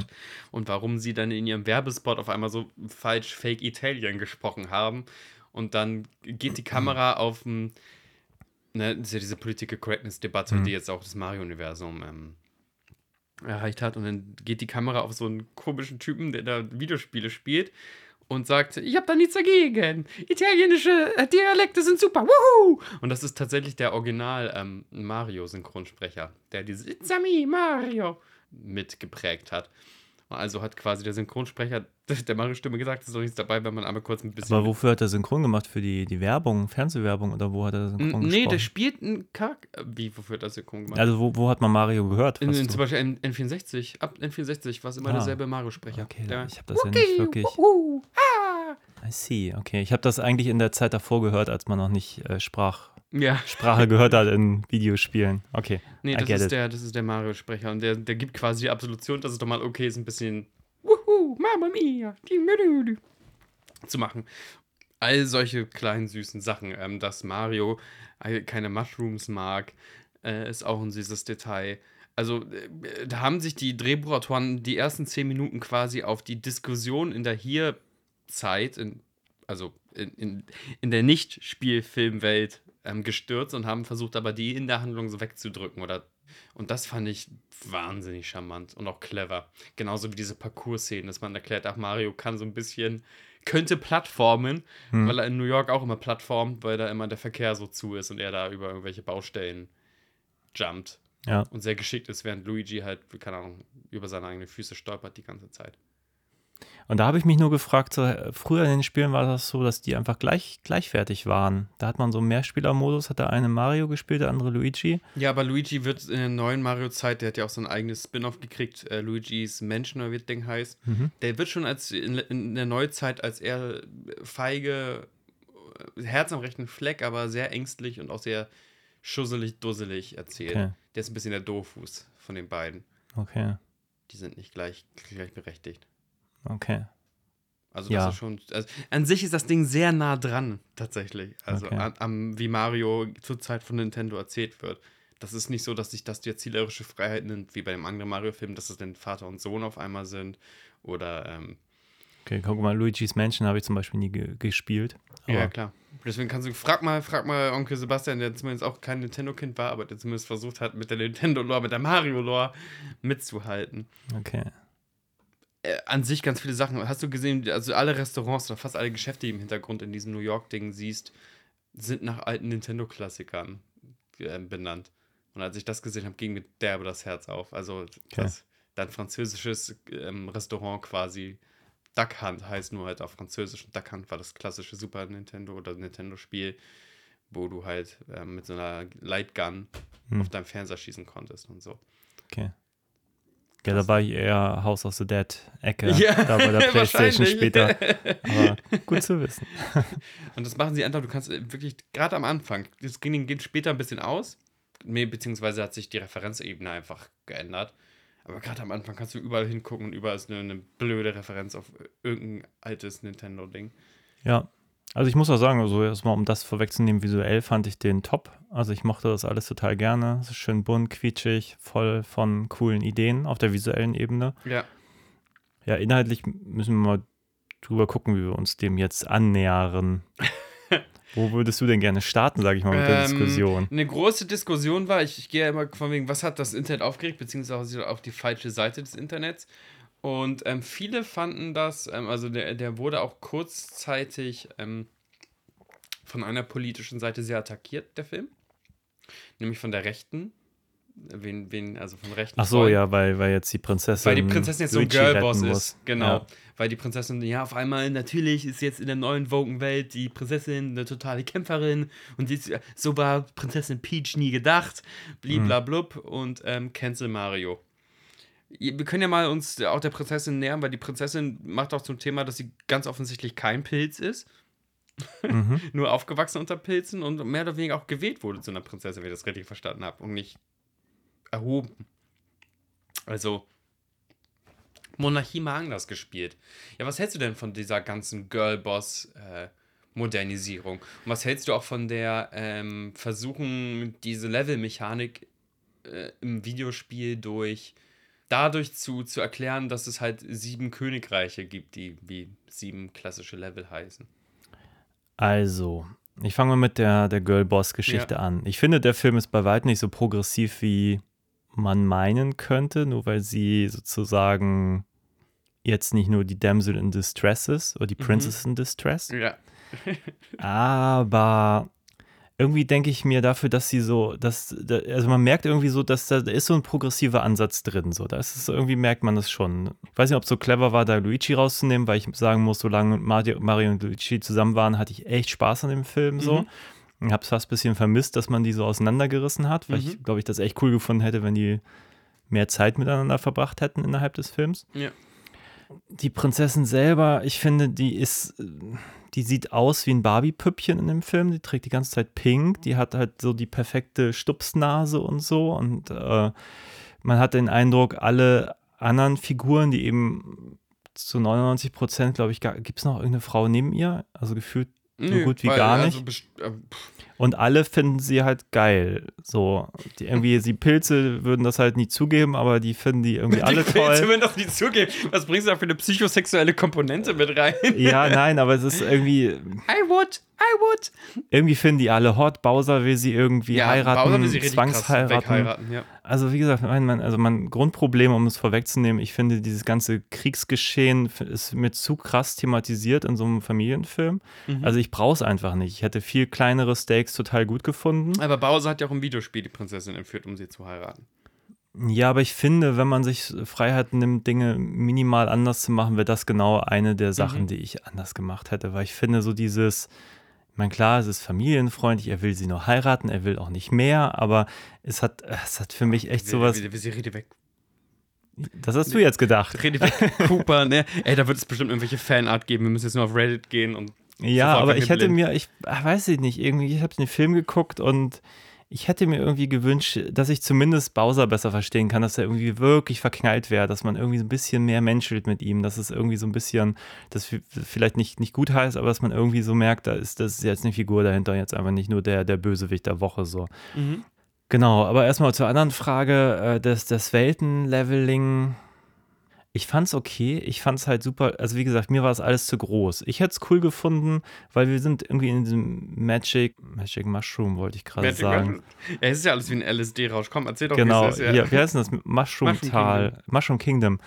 Und warum sie dann in ihrem Werbespot auf einmal so falsch Fake Italien gesprochen haben. Und dann geht die Kamera auf ein, ne, das ist ja diese Political Correctness-Debatte, Mhm. die jetzt auch das Mario-Universum ähm, erreicht hat. Und dann geht die Kamera auf so einen komischen Typen, der da Videospiele spielt und sagt, ich habe da nichts dagegen. Italienische äh, Dialekte sind super. Wuhu! Und das ist tatsächlich der Original ähm, Mario-Synchronsprecher, der dieses It's a me, Mario mitgeprägt hat. Also hat quasi der Synchronsprecher der Mario-Stimme gesagt, es ist doch nichts dabei, wenn man einmal kurz ein bisschen. Aber wofür hat er synchron gemacht? Für die, die Werbung, Fernsehwerbung oder wo hat er synchron N- gesprochen? nee, der spielt einen Kack. Wie, wofür hat er synchron gemacht? Also wo, wo hat man Mario gehört? in, in, zum Beispiel in N64. Ab N64 war es immer Ah. derselbe Mario-Sprecher. okay, Der- ich habe das ja nicht wirklich. Wuhu, ah. I see, okay. Ich habe das eigentlich in der Zeit davor gehört, als man noch nicht äh, Sprach, Ja, Sprache gehört hat in Videospielen. Okay, nee, das ist, it. der, das ist der Mario-Sprecher. Und der, der gibt quasi die Absolution, dass es doch mal okay ist, ein bisschen Wuhu, Mamma Mia, zu machen. All solche kleinen süßen Sachen. Ähm, dass Mario keine Mushrooms mag, äh, ist auch ein süßes Detail. Also, äh, da haben sich die Drehbuchautoren die ersten zehn Minuten quasi auf die Diskussion in der Hier-Zeit, in, also in, in, in der Nicht-Spielfilmwelt ähm, gestürzt und haben versucht, aber die in der Handlung so wegzudrücken. Oder, und das fand ich wahnsinnig charmant und auch clever. Genauso wie diese Parcours-Szenen, dass man erklärt, ach, Mario kann so ein bisschen, könnte Plattformen, weil er in New York auch immer plattformt, weil da immer der Verkehr so zu ist und er da über irgendwelche Baustellen jumpt ja. und sehr geschickt ist, während Luigi halt, keine Ahnung, über seine eigenen Füße stolpert die ganze Zeit. Und da habe ich mich nur gefragt, so, früher in den Spielen war das so, dass die einfach gleich, gleichwertig waren. Da hat man so einen Mehrspielermodus, hat der eine Mario gespielt, der andere Luigi. Ja, aber Luigi wird in der neuen Mario-Zeit, der hat ja auch so ein eigenes Spin-off gekriegt, äh, Luigi's Menschen oder wie das Ding heißt. Der wird schon als in, in der Neuzeit als eher feige, äh, Herz am rechten Fleck, aber sehr ängstlich und auch sehr schusselig, dusselig erzählt. Okay. Der ist ein bisschen der Doofus von den beiden. Okay, Die sind nicht gleich, gleichberechtigt. Okay. Also Ja. das ist schon. Also an sich ist das Ding sehr nah dran, tatsächlich. Also Okay. an, am, wie Mario zur Zeit von Nintendo erzählt wird. Das ist nicht so, dass sich das die erzählerische Freiheit nimmt, wie bei dem anderen Mario-Film, dass es dann Vater und Sohn auf einmal sind. Oder ähm, Okay, guck mal, Luigi's Mansion habe ich zum Beispiel nie ge gespielt. Ja, klar. Deswegen kannst du, frag mal, frag mal Onkel Sebastian, der zumindest auch kein Nintendo-Kind war, aber der zumindest versucht hat, mit der Nintendo-Lore, mit der Mario-Lore mitzuhalten. Okay. Äh, an sich ganz viele Sachen. Hast du gesehen, also alle Restaurants oder fast alle Geschäfte, die im Hintergrund in diesem New York-Ding siehst, sind nach alten Nintendo-Klassikern äh, benannt. Und als ich das gesehen habe, ging mir derbe das Herz auf. Also das, dein französisches ähm, Restaurant quasi Duck Hunt heißt nur halt auf Französisch. Und Duck Hunt war das klassische Super Nintendo oder Nintendo-Spiel, wo du halt ähm, mit so einer Lightgun Hm. auf deinem Fernseher schießen konntest und so. Okay. Ja, da war ich eher House of the Dead Ecke, Ja, da bei der Playstation später. Aber gut zu wissen. Und das machen sie einfach, du kannst äh, wirklich, gerade am Anfang, das Screening geht später ein bisschen aus, beziehungsweise hat sich die Referenzebene einfach geändert. Aber gerade am Anfang kannst du überall hingucken und überall ist eine, eine blöde Referenz auf irgendein altes Nintendo-Ding. Ja, also ich muss auch sagen, also erstmal um das vorwegzunehmen, visuell fand ich den top. Also ich mochte das alles total gerne. Es ist schön bunt, quietschig, voll von coolen Ideen auf der visuellen Ebene. Ja. Ja, inhaltlich müssen wir mal drüber gucken, wie wir uns dem jetzt annähern. Wo würdest du denn gerne starten, sage ich mal, mit der Ähm, Diskussion? Eine große Diskussion war, ich, ich gehe ja immer von wegen, was hat das Internet aufgeregt, beziehungsweise auf die falsche Seite des Internets. Und ähm, viele fanden das, ähm, also der, der wurde auch kurzzeitig ähm, von einer politischen Seite sehr attackiert, der Film. Nämlich von der Rechten. Wen, wen, also von rechten. Ach so, Freunden. ja, weil, weil jetzt die Prinzessin. Weil die Prinzessin jetzt so ein Girlboss ist. Genau. Ja. Weil die Prinzessin, ja, auf einmal, natürlich ist jetzt in der neuen Woken-Welt die Prinzessin eine totale Kämpferin und ist- so war Prinzessin Peach nie gedacht, bliblablub und ähm, Cancel Mario. Wir können ja mal uns auch der Prinzessin nähern, weil die Prinzessin macht auch zum Thema, dass sie ganz offensichtlich kein Pilz ist. Mhm. Nur aufgewachsen unter Pilzen und mehr oder weniger auch gewählt wurde zu einer Prinzessin, wenn ich das richtig verstanden habe, und nicht erhoben. Also, Monarchie mal anders gespielt. Ja, was hältst du denn von dieser ganzen Girlboss-Modernisierung? Und was hältst du auch von der ähm, Versuchen, diese Level-Mechanik äh, im Videospiel durch dadurch zu, zu erklären, dass es halt sieben Königreiche gibt, die wie sieben klassische Level heißen? Also, ich fange mal mit der, der Girl-Boss-Geschichte Ja. an. Ich finde, der Film ist bei weitem nicht so progressiv, wie man meinen könnte, nur weil sie sozusagen jetzt nicht nur die Damsel in Distress ist oder die Mhm. Princess in Distress, Ja. aber irgendwie denke ich mir dafür, dass sie so, dass, da- also man merkt irgendwie so, dass da, ist so ein progressiver Ansatz drin. So, da ist es irgendwie merkt man das schon. Ich weiß nicht, ob es so clever war, da Luigi rauszunehmen, weil ich sagen muss, solange Mario, Mario und Luigi zusammen waren, hatte ich echt Spaß an dem Film so. Ich habe es fast ein bisschen vermisst, dass man die so auseinandergerissen hat, weil ich, glaube ich, das echt cool gefunden hätte, wenn die mehr Zeit miteinander verbracht hätten innerhalb des Films. Ja. Die Prinzessin selber, ich finde, die ist, äh, die sieht aus wie ein Barbie-Püppchen in dem Film. Die trägt die ganze Zeit pink. Die hat halt so die perfekte Stupsnase und so. Und äh, man hat den Eindruck, alle anderen Figuren, die eben zu 99 Prozent, glaube ich, gibt es noch irgendeine Frau neben ihr? Also gefühlt so gut wie weil, gar also nicht. pff, Und alle finden sie halt geil. So, die irgendwie, die Pilze würden das halt nie zugeben, aber die finden die irgendwie alle die Pilze toll. würden das nicht zugeben. Was bringst du da für eine psychosexuelle Komponente mit rein? Ja, nein, aber es ist irgendwie, I would, I would. irgendwie finden die alle hot. Bowser will sie irgendwie heiraten, Bowser will sie zwangsheiraten. wegheiraten, ja. Also wie gesagt, mein, mein, also mein Grundproblem, um es vorwegzunehmen, ich finde dieses ganze Kriegsgeschehen ist mir zu krass thematisiert in so einem Familienfilm. Mhm. Also ich brauche es einfach nicht. Ich hätte viel kleinere Stakes total gut gefunden. Aber Bowser hat ja auch im Videospiel die Prinzessin entführt, um sie zu heiraten. Ja, aber ich finde, wenn man sich Freiheit nimmt, Dinge minimal anders zu machen, wäre das genau eine der Sachen, die ich anders gemacht hätte. Weil ich finde, so dieses, ich meine, klar, es ist familienfreundlich, er will sie nur heiraten, er will auch nicht mehr, aber es hat, es hat für mich echt sowas. Wie, wie, wie sie rede weg. Das hast du jetzt gedacht. Rede weg, Cooper, ne? Ey, da wird es bestimmt irgendwelche Fanart geben. Wir müssen jetzt nur auf Reddit gehen und. Ja, aber ich hätte mir, ich ach, weiß ich nicht, irgendwie, ich habe den Film geguckt und ich hätte mir irgendwie gewünscht, dass ich zumindest Bowser besser verstehen kann, dass er irgendwie wirklich verknallt wäre, dass man irgendwie so ein bisschen mehr menschelt mit ihm, dass es irgendwie so ein bisschen, das vielleicht nicht, nicht gut heißt, aber dass man irgendwie so merkt, da ist, das ist jetzt eine Figur dahinter, jetzt einfach nicht nur der, der Bösewicht der Woche so. Mhm. Genau, aber erstmal zur anderen Frage, äh, das, das Weltenleveling. Ich fand's okay, ich fand's halt super, also wie gesagt, mir war es alles zu groß. Ich hätte es cool gefunden, weil wir sind irgendwie in diesem Magic, Magic Mushroom, wollte ich gerade sagen. Mushroom. Ja, es ist ja alles wie ein LSD-Rausch. Komm, erzähl doch, Genau, wie es ist. Ja. hier, wie heißt denn das? Mushroom Tal, Mushroom Kingdom.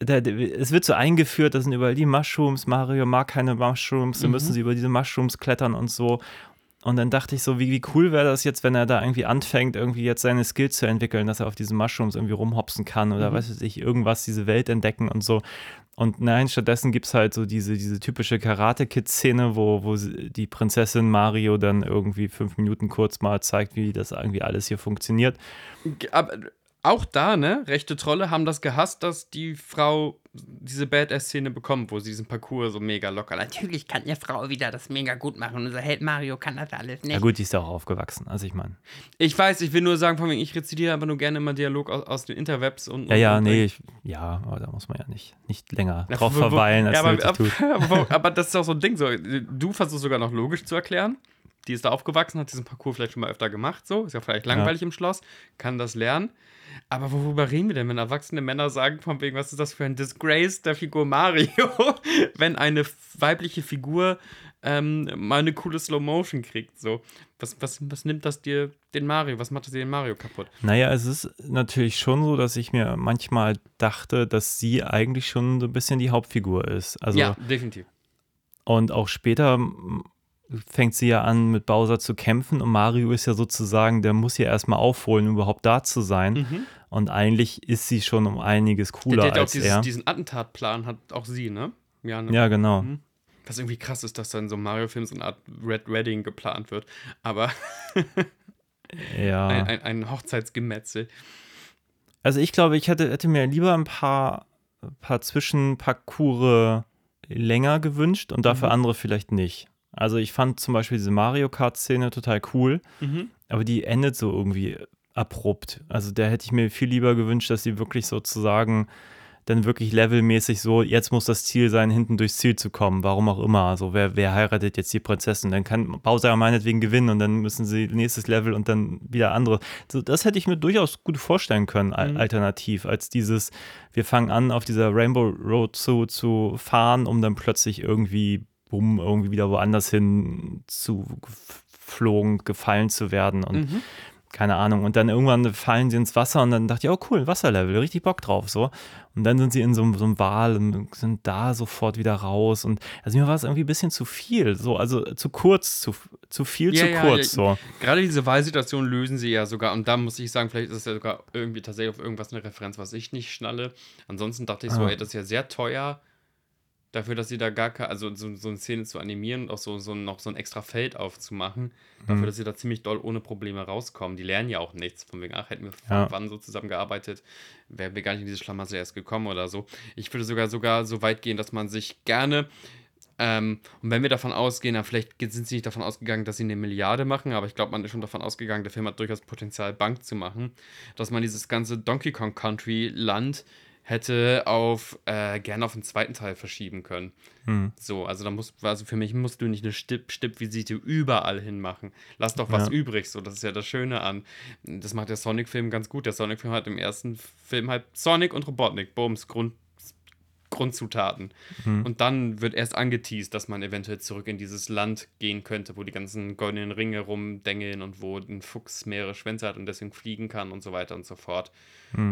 Da, da, es wird so eingeführt, da sind überall die Mushrooms, Mario mag keine Mushrooms, dann Mhm. müssen sie über diese Mushrooms klettern und so. Und dann dachte ich so, wie, wie cool wäre das jetzt, wenn er da irgendwie anfängt, irgendwie jetzt seine Skills zu entwickeln, dass er auf diesen Mushrooms irgendwie rumhopsen kann Mhm. oder was weiß ich, irgendwas, diese Welt entdecken und so. Und nein, stattdessen gibt es halt so diese, diese typische Karate-Kid-Szene, wo, wo die Prinzessin Mario dann irgendwie fünf Minuten kurz mal zeigt, wie das irgendwie alles hier funktioniert. Aber auch da, ne? Rechte Trolle haben das gehasst, dass die Frau diese Badass-Szene bekommt, wo sie diesen Parcours so mega locker. Natürlich kann eine Frau wieder das mega gut machen. Unser Held Mario kann das alles nicht. Ja gut, die ist ja auch aufgewachsen. Also ich meine. Ich weiß, ich will nur sagen, von wegen, ich rezitiere einfach nur gerne immer Dialog aus, aus den Interwebs und. Ja, ja, und, nee, ich, ja, aber da muss man ja nicht, nicht länger Ja, drauf verweilen, als ja, aber, aber, tut. aber, aber das ist auch so ein Ding. So, du versuchst sogar noch logisch zu erklären. Die ist da aufgewachsen, hat diesen Parcours vielleicht schon mal öfter gemacht. So, ist ja vielleicht langweilig im Schloss, kann das lernen. Aber worüber reden wir denn, wenn erwachsene Männer sagen, von wegen, was ist das für ein Disgrace der Figur Mario, wenn eine weibliche Figur ähm, mal eine coole Slow Motion kriegt? So, was, was, was nimmt das dir den Mario? Was macht das dir den Mario kaputt? Naja, es ist natürlich schon so, dass ich mir manchmal dachte, dass sie eigentlich schon so ein bisschen die Hauptfigur ist. Also, ja, definitiv. Und auch später fängt sie ja an, mit Bowser zu kämpfen und Mario ist ja sozusagen, der muss ja erstmal aufholen, um überhaupt da zu sein. Mhm. Und eigentlich ist sie schon um einiges Der, cooler der auch als dieses, er. diesen Attentatplan, hat auch sie, ne? Ja, ne? Ja, genau. Mhm. Was irgendwie krass ist, dass da in so einem Mario-Film so eine Art Red Wedding geplant wird. Aber Ja. ein, ein, ein Hochzeitsgemetzel. Also ich glaube, ich hätte, hätte mir lieber ein paar, paar Zwischenparcours länger gewünscht und dafür Mhm. andere vielleicht nicht. Also ich fand zum Beispiel diese Mario Kart-Szene total cool, Mhm. aber die endet so irgendwie abrupt. Also da hätte ich mir viel lieber gewünscht, dass sie wirklich sozusagen dann wirklich levelmäßig so, jetzt muss das Ziel sein, hinten durchs Ziel zu kommen, warum auch immer. Also wer, wer heiratet jetzt die Prinzessin? Dann kann Bowser meinetwegen gewinnen und dann müssen sie nächstes Level und dann wieder andere. So, das hätte ich mir durchaus gut vorstellen können, Mhm. alternativ, als dieses, wir fangen an, auf dieser Rainbow Road zu, zu fahren, um dann plötzlich irgendwie, bumm, irgendwie wieder woanders hin zu geflogen, gefallen zu werden. Und Mhm. keine Ahnung. Und dann irgendwann fallen sie ins Wasser und dann dachte ich, oh cool, Wasserlevel, richtig Bock drauf so. Und dann sind sie in so, einem- so einem Wal und sind da sofort wieder raus. Und also mir war es irgendwie ein bisschen zu viel, so, also zu kurz, zu, zu viel, Ja, zu ja, kurz. ja. So. Gerade diese Wahlsituation lösen sie ja sogar. Und da muss ich sagen, vielleicht ist es ja sogar irgendwie tatsächlich auf irgendwas eine Referenz, was ich nicht schnalle. Ansonsten dachte ich so, Ah. ey, das ist ja sehr teuer. Dafür, dass sie da gar keine, also so, so eine Szene zu animieren und auch so, so noch so ein extra Feld aufzumachen, Mhm. dafür, dass sie da ziemlich doll ohne Probleme rauskommen. Die lernen ja auch nichts. Von wegen, ach, hätten wir Ja. wann so zusammengearbeitet, wären wir gar nicht in diese Schlamassel erst gekommen oder so. Ich würde sogar sogar so weit gehen, dass man sich gerne ähm, und wenn wir davon ausgehen, dann vielleicht sind sie nicht davon ausgegangen, dass sie eine Milliarde machen, aber ich glaube, man ist schon davon ausgegangen, der Film hat durchaus Potenzial, Bank zu machen, dass man dieses ganze Donkey Kong Country Land hätte auf äh, gerne auf den zweiten Teil verschieben können. Hm. So, also da muss, also für mich musst du nicht eine Stipp, Stippvisite überall hin machen. Lass doch was Ja. übrig, so, das ist ja das Schöne an. Das macht der Sonic-Film ganz gut. Der Sonic-Film hat im ersten Film halt Sonic und Robotnik, Bums, Grund, Grundzutaten. Und dann wird erst angeteased, dass man eventuell zurück in dieses Land gehen könnte, wo die ganzen goldenen Ringe rumdengeln und wo ein Fuchs mehrere Schwänze hat und deswegen fliegen kann und so weiter und so fort.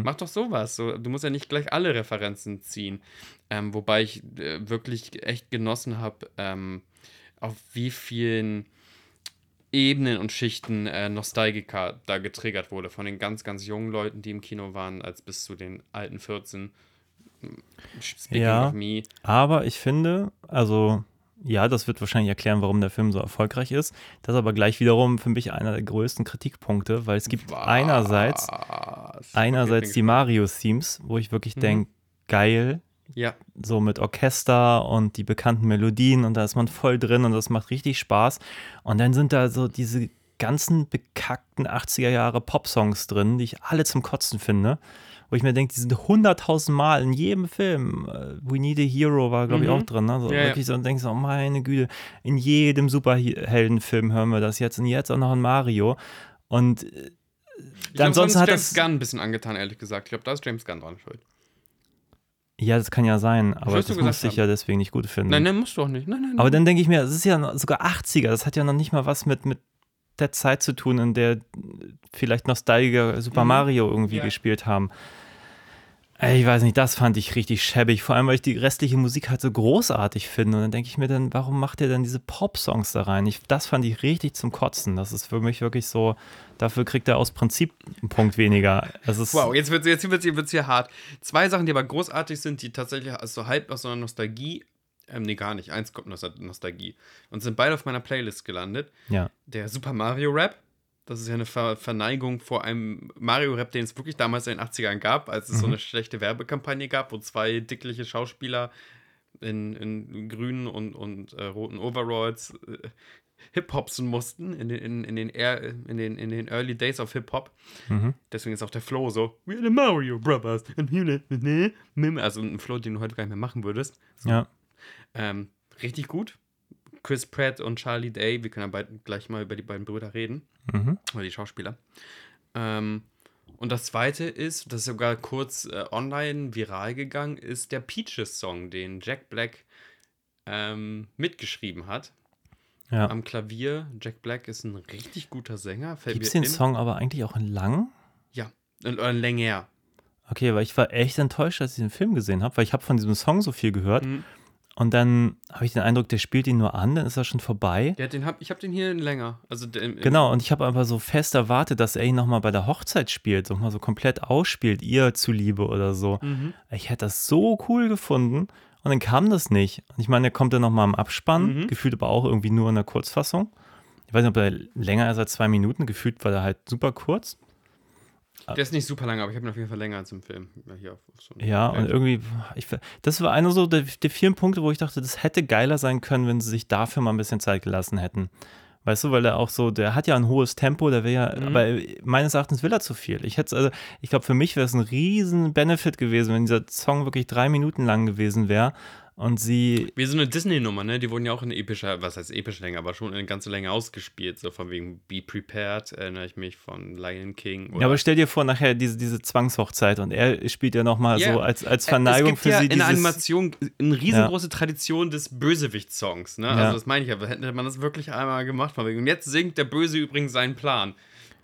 Mach doch sowas. So, du musst ja nicht gleich alle Referenzen ziehen. Ähm, wobei ich äh, wirklich echt genossen habe, ähm, auf wie vielen Ebenen und Schichten äh, Nostalgika da getriggert wurde. Von den ganz, ganz jungen Leuten, die im Kino waren, als bis zu den alten 14. Speaking Ja. of me. Aber ich finde, also ja, das wird wahrscheinlich erklären, warum der Film so erfolgreich ist. Das ist aber gleich wiederum für mich einer der größten Kritikpunkte, weil es gibt einerseits, Was? einerseits Okay, die Mario-Themes, wo ich wirklich Mhm. denke, geil. Ja, so mit Orchester und die bekannten Melodien und da ist man voll drin und das macht richtig Spaß. Und dann sind da so diese ganzen bekackten 80er Jahre Popsongs drin, die ich alle zum Kotzen finde. Wo ich mir denke, die sind hunderttausend Mal in jedem Film. Äh, We Need a Hero war, glaube ich, Mhm. auch drin. Ne? So Ja, ja. wirklich so und denkst oh meine Güte, in jedem Superheldenfilm hören wir das jetzt und jetzt auch noch in Mario. Und äh, ich ansonsten sonst hat James das. Gunn ein bisschen angetan, ehrlich gesagt. Ich glaube, da ist James Gunn dran schuld. Ja, das kann ja sein, aber das muss ich ja deswegen nicht gut finden. Nein, nein, musst du auch nicht. Nein, nein, nein. Aber dann denke ich mir, es ist ja sogar 80er, das hat ja noch nicht mal was mit, mit der Zeit zu tun, in der vielleicht Nostalgiker Super Mhm. Mario irgendwie Ja. gespielt haben. Ich weiß nicht, das fand ich richtig schäbig, vor allem weil ich die restliche Musik halt so großartig finde. Und dann denke ich mir dann, warum macht ihr denn diese Pop-Songs da rein? Ich, das fand ich richtig zum Kotzen. Das ist für mich wirklich so, dafür kriegt er aus Prinzip einen Punkt weniger. Es ist, Wow, jetzt wird es jetzt wird's, wird's hier hart. Zwei Sachen, die aber großartig sind, die tatsächlich aus so halb aus so einer Nostalgie, ähm, nee, gar nicht, eins kommt aus der Nostalgie und sind beide auf meiner Playlist gelandet. Ja, Der Super Mario Rap, das ist ja eine Ver Verneigung vor einem Mario Rap, den es wirklich damals in den 80ern gab, als es so eine schlechte Werbekampagne gab, wo zwei dickliche Schauspieler in, in grünen und, und äh, roten Overalls äh, Hip-Hopsen mussten in den, in, in, den Air, in, den, in den Early Days of Hip-Hop. Deswegen ist auch der Flow so, we're the Mario Brothers. Also ein Flow, den du heute gar nicht mehr machen würdest. ja. Ähm, richtig gut. Chris Pratt und Charlie Day, wir können ja gleich mal über die beiden Brüder reden. Mhm. Oder die Schauspieler. Ähm, und das zweite ist, das ist sogar kurz äh, online viral gegangen, ist der Peaches-Song, den Jack Black ähm, mitgeschrieben hat. ja. Am Klavier. Jack Black ist ein richtig guter Sänger. Gibt es den in- Song aber eigentlich auch in lang? Ja, in, in länger. Okay, weil ich war echt enttäuscht, als ich den Film gesehen habe, weil ich habe von diesem Song so viel gehört. Mhm. Und dann habe ich den Eindruck, der spielt ihn nur an, dann ist er schon vorbei. Ja, den hab, ich habe den hier länger. Also im- Genau, und ich habe aber so fest erwartet, dass er ihn nochmal bei der Hochzeit spielt, so mal so komplett ausspielt, ihr zuliebe oder so. Mhm. Ich hätte das so cool gefunden und dann kam das nicht. Und ich meine, er kommt dann nochmal im Abspann, Mhm. gefühlt aber auch irgendwie nur in der Kurzfassung. Ich weiß nicht, ob er länger ist als zwei Minuten, gefühlt war er halt super kurz. Der ist nicht super lang, aber ich habe ihn auf jeden Fall länger als im Film. Ja, so Ja, und irgendwie, ich, das war einer so der, der vielen Punkte, wo ich dachte, das hätte geiler sein können, wenn sie sich dafür mal ein bisschen Zeit gelassen hätten. Weißt du, weil er auch so, der hat ja ein hohes Tempo, der will ja, Mhm. aber meines Erachtens will er zu viel. Ich hätte also, ich glaube, für mich wäre es ein riesen Benefit gewesen, wenn dieser Song wirklich drei Minuten lang gewesen wäre und sie, Wie so eine Disney-Nummer, ne? Die wurden ja auch in epischer, was heißt epische Länge, aber schon in ganze Länge ausgespielt. So von wegen Be Prepared, erinnere ich mich von Lion King. ja, aber stell dir vor, nachher diese, diese Zwangshochzeit und er spielt ja nochmal Ja. so als, als Äh, Verneigung für ja sie in der dieses, Animation eine riesengroße Tradition des Bösewicht-Songs, ne? Ja. Also das meine ich ja, hätte man das wirklich einmal gemacht. Von wegen, Und jetzt singt der Böse übrigens seinen Plan.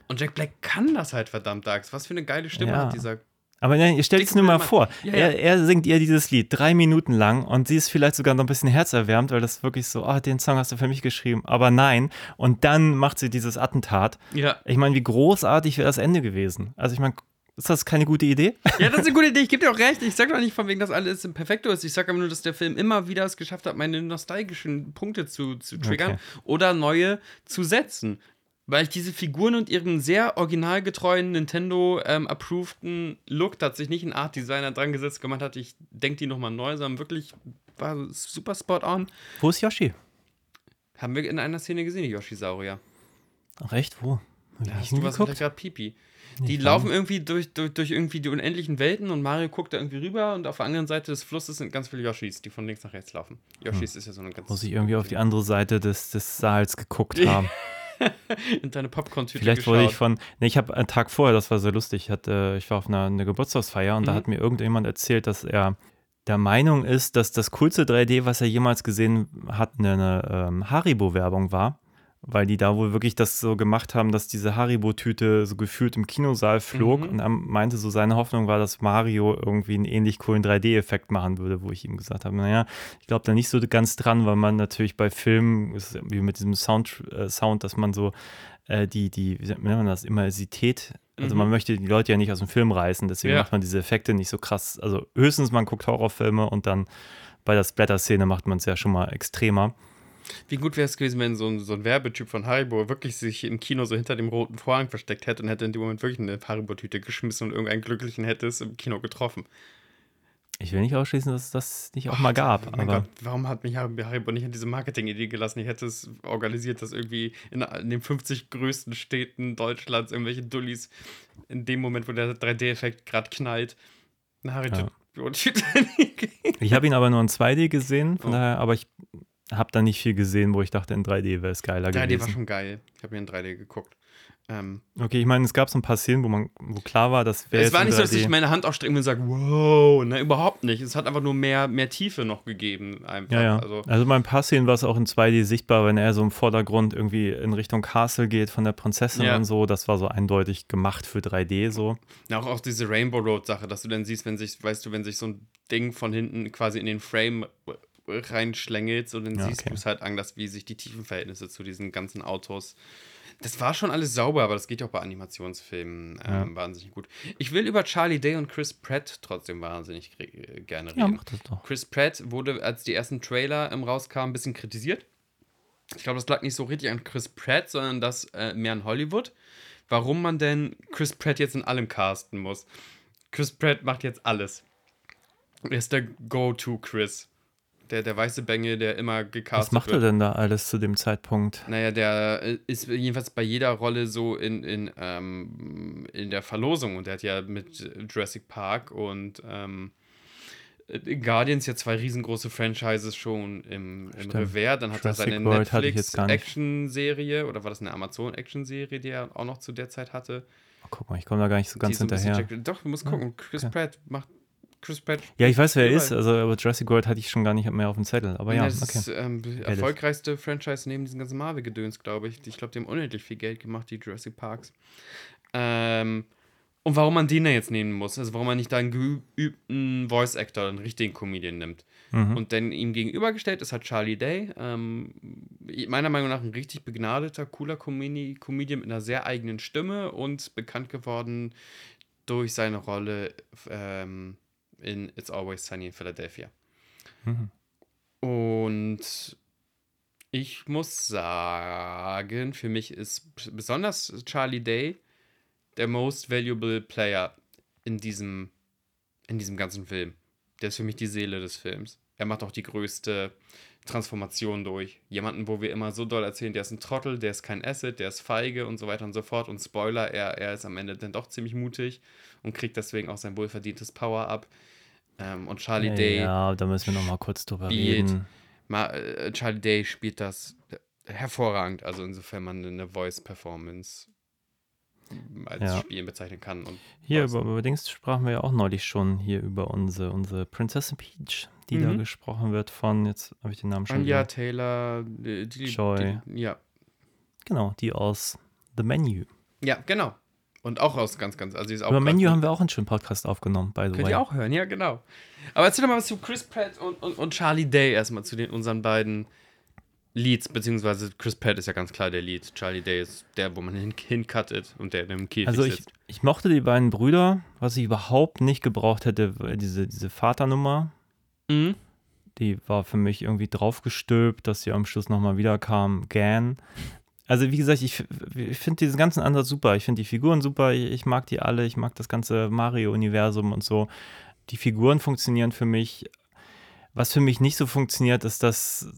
Und Jack Black kann das halt verdammt Axt. Was für eine geile Stimme Ja. hat dieser. Aber nein, ihr stellt es nur mal vor. Ja, ja. Er, er singt ihr dieses Lied drei Minuten lang und sie ist vielleicht sogar noch ein bisschen herzerwärmt, weil das wirklich so, ah, den Song hast du für mich geschrieben. Aber nein. Und dann macht sie dieses Attentat. Ja. Ich meine, wie großartig wäre das Ende gewesen? Also ich meine, ist das keine gute Idee? Ja, das ist eine gute Idee. Ich gebe dir auch recht. Ich sage doch nicht von wegen, dass alles perfekt ist. Ich sage aber nur, dass der Film immer wieder es geschafft hat, meine nostalgischen Punkte zu, zu triggern Okay. oder neue zu setzen. Weil ich diese Figuren und ihren sehr originalgetreuen Nintendo-approveden Look tatsächlich nicht ein Art Designer dran gesetzt gemacht hat. Ich denke die nochmal neu, sondern wirklich war super spot on. Wo ist Yoshi? Haben wir in einer Szene gesehen, die Yoshi-Saurier. Ach, echt? Wo? Hab Ja, nicht du vielleicht gerade Pipi. Die laufen irgendwie durch, durch, durch irgendwie die unendlichen Welten und Mario guckt da irgendwie rüber und auf der anderen Seite des Flusses sind ganz viele Yoshis, die von links nach rechts laufen. Yoshis ist ja so eine ganz. Muss ich irgendwie auf die andere Seite des, des Saals geguckt haben. in deine Popcorn-Tüte Vielleicht geschaut. wurde ich von. Nee, ich habe einen Tag vorher, das war sehr lustig. Ich, hatte, ich war auf einer, einer Geburtstagsfeier und da Mhm. hat mir irgendjemand erzählt, dass er der Meinung ist, dass das coolste 3D, was er jemals gesehen hat, eine ähm, Haribo-Werbung war. Weil die da wohl wirklich das so gemacht haben, dass diese Haribo-Tüte so gefühlt im Kinosaal flog. Mhm. Und er meinte so, seine Hoffnung war, dass Mario irgendwie einen ähnlich coolen 3D-Effekt machen würde, wo ich ihm gesagt habe, naja, ich glaube da nicht so ganz dran, weil man natürlich bei Filmen, ist wie mit diesem Sound, äh, Sound dass man so äh, die, die, wie nennt man das, Immersität, also Mhm. man möchte die Leute ja nicht aus dem Film reißen, deswegen Ja. macht man diese Effekte nicht so krass. Also höchstens man guckt Horrorfilme und dann bei der Splatter-Szene macht man es ja schon mal extremer. Wie gut wäre es gewesen, wenn so ein, so ein Werbetyp von Haribo wirklich sich im Kino so hinter dem roten Vorhang versteckt hätte und hätte in dem Moment wirklich eine Haribo-Tüte geschmissen und irgendeinen Glücklichen hätte es im Kino getroffen. Ich will nicht ausschließen, dass es das nicht auch mal gab, Oh mein aber Gott, warum hat mich Haribo nicht an diese Marketing-Idee gelassen? Ich hätte es organisiert, dass irgendwie in, in den 50 größten Städten Deutschlands irgendwelche Dullis in dem Moment, wo der 3D-Effekt gerade knallt, eine Haribo-Tüte ich habe ihn aber nur in 2D gesehen, von Oh. daher, aber ich habe da nicht viel gesehen, wo ich dachte, in 3D wäre es geiler 3D war gewesen. schon geil. Ich habe mir in 3D geguckt. Ähm, Okay, ich meine, es gab so ein paar Szenen, wo man, wo klar war, das wäre es war nicht so, dass 3D. ich meine Hand ausstrecken und sage, wow, ne, überhaupt nicht. Es hat einfach nur mehr, mehr Tiefe noch gegeben. Einfach. Ja, ja. Also, Also, bei ein paar Szenen war es auch in 2D sichtbar, wenn er so im Vordergrund irgendwie in Richtung Castle geht von der Prinzessin Ja. und so. Das war so eindeutig gemacht für 3D so. Ja, auch, auch diese Rainbow Road Sache, dass du dann siehst, wenn sich, weißt du, wenn sich so ein Ding von hinten quasi in den Frame reinschlängelt, so dann Ja, siehst okay. du es halt anders, wie sich die Tiefenverhältnisse zu diesen ganzen Autos. Das war schon alles sauber, aber das geht ja auch bei Animationsfilmen ähm, wahnsinnig gut. Ich will über Charlie Day und Chris Pratt trotzdem wahnsinnig re- gerne reden. Ja, mach das doch. Chris Pratt wurde, als die ersten Trailer ähm, rauskamen, ein bisschen kritisiert. Ich glaube, das lag nicht so richtig an Chris Pratt, sondern das äh, mehr an Hollywood. Warum man denn Chris Pratt jetzt in allem casten muss. Chris Pratt macht jetzt alles. Er ist der Go-To-Chris. Der, der weiße Bengel, der immer gecastet Was macht wird. er denn da alles zu dem Zeitpunkt? Naja, der ist jedenfalls bei jeder Rolle so in, in, ähm, in der Verlosung. Und der hat ja mit Jurassic Park und ähm, äh, Guardians ja zwei riesengroße Franchises schon im, im Stimmt. Revers. Dann hat er Jurassic seine World nicht. Netflix-Action-Serie oder war das eine Amazon-Action-Serie, die er auch noch zu der Zeit hatte? Oh, guck mal, ich komme da gar nicht so ganz hinterher. Doch, du musst gucken. Chris okay. Pratt macht Chris Pratt Ja, ich weiß, wer er ist. Also, aber Jurassic World hatte ich schon gar nicht mehr auf dem Zettel. Aber ja, das okay. ist ähm, erfolgreichste Franchise neben diesen ganzen Marvel-Gedöns, glaube ich. Ich glaube, die haben unendlich viel Geld gemacht, die Jurassic Parks. Ähm, und warum man den da jetzt nehmen muss, also warum man nicht da einen geübten Voice-Actor, einen richtigen Comedian nimmt. Mhm. Und dann ihm gegenübergestellt ist halt Charlie Day. Ähm, meiner Meinung nach ein richtig begnadeter, cooler Comedi Comedian mit einer sehr eigenen Stimme und bekannt geworden durch seine Rolle ähm, in It's Always Sunny in Philadelphia. Mhm. Und ich muss sagen, für mich ist besonders Charlie Day der most valuable Player in diesem, in diesem ganzen Film. Der ist für mich die Seele des Films. Er macht auch die größte Transformation durch. Jemanden, wo wir immer so doll erzählen, der ist ein Trottel, der ist kein Asset, der ist feige und so weiter und so fort. Und Spoiler, er, er ist am Ende dann doch ziemlich mutig und kriegt deswegen auch sein wohlverdientes Power-Up. Ähm, und Charlie Day Ja, da müssen wir noch mal kurz drüber spielt. reden. Ma, äh, Charlie Day spielt das hervorragend, also insofern man eine Voice-Performance als Ja. Spielen bezeichnen kann. Und Hier über, Dings sprachen wir ja auch neulich schon hier über unsere, unsere Prinzessin Peach, die da Mhm. gesprochen wird von, jetzt habe ich den Namen schon Anja. Taylor, die, Joy. Die, ja, Genau, die aus The Menu. Ja, genau. Und auch aus ganz, ganz, also die ist auch Über Menu haben wir auch einen schönen Podcast aufgenommen, by the Könnt way. ihr auch hören, ja, genau. Aber erzähl doch mal was zu Chris Pratt und, und, und Charlie Day erstmal, zu den unseren beiden Leads, beziehungsweise Chris Pratt ist ja ganz klar der Lead. Charlie Day ist der, wo man hin, hincuttet und der, der im Käfig Also ich, sitzt. ich mochte die beiden Brüder, was ich überhaupt nicht gebraucht hätte, diese, diese Vaternummer, Mhm. die war für mich irgendwie draufgestülpt, dass sie am Schluss nochmal wiederkam, Gan. Also wie gesagt, ich, ich finde diesen ganzen Ansatz super. Ich finde die Figuren super, ich, ich mag die alle, ich mag das ganze Mario-Universum und so. Die Figuren funktionieren für mich. Was für mich nicht so funktioniert, ist das,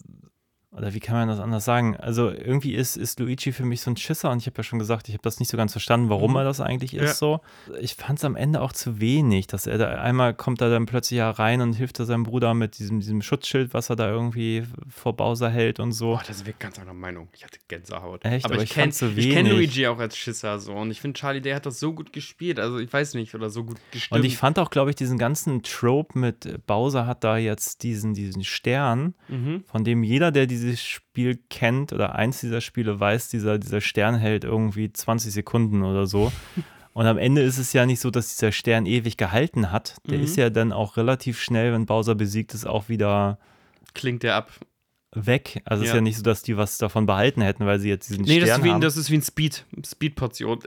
oder wie kann man das anders sagen? Also irgendwie ist, ist Luigi für mich so ein Schisser und ich habe ja schon gesagt, ich habe das nicht so ganz verstanden, warum er das eigentlich ist Ja. so. Ich fand es am Ende auch zu wenig, dass er da einmal kommt er dann plötzlich herein und hilft er seinem Bruder mit diesem, diesem Schutzschild, was er da irgendwie vor Bowser hält und so. Boah, das ist wirklich ganz anderer Meinung. Ich hatte Gänsehaut. Echt? Aber, Aber ich ich kenne kenn. Luigi auch als Schisser so und ich finde Charlie Day hat das so gut gespielt. Also ich weiß nicht, oder so gut gestimmt. Und ich fand auch, glaube ich, diesen ganzen Trope mit Bowser hat da jetzt diesen, diesen Stern, Mhm. von dem jeder, der dieses Spiel kennt oder eins dieser Spiele weiß, dieser, dieser Stern hält irgendwie 20 Sekunden oder so. Und am Ende ist es ja nicht so, dass dieser Stern ewig gehalten hat. Der Mhm. ist ja dann auch relativ schnell, wenn Bowser besiegt ist, auch wieder Klingt der ab. weg. Also es Ja. ist ja nicht so, dass die was davon behalten hätten, weil sie jetzt diesen Nee, das Stern ist, wie, ein- haben. das ist wie ein Speed. Speed-Portion.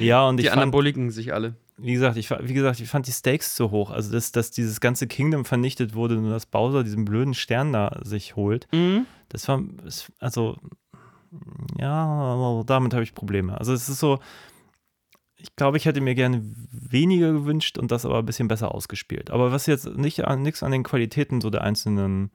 ja, und Die ich fand, anaboliken sich alle. Wie gesagt, ich, wie gesagt, ich fand die Stakes zu hoch. Also, dass, dass dieses ganze Kingdom vernichtet wurde, nur dass Bowser diesen blöden Stern da sich holt. Mhm. Das war, also, ja, damit habe ich Probleme. Also, es ist so, ich glaube, ich hätte mir gerne weniger gewünscht und das aber ein bisschen besser ausgespielt. Aber was jetzt nicht an, nichts an den Qualitäten so der einzelnen,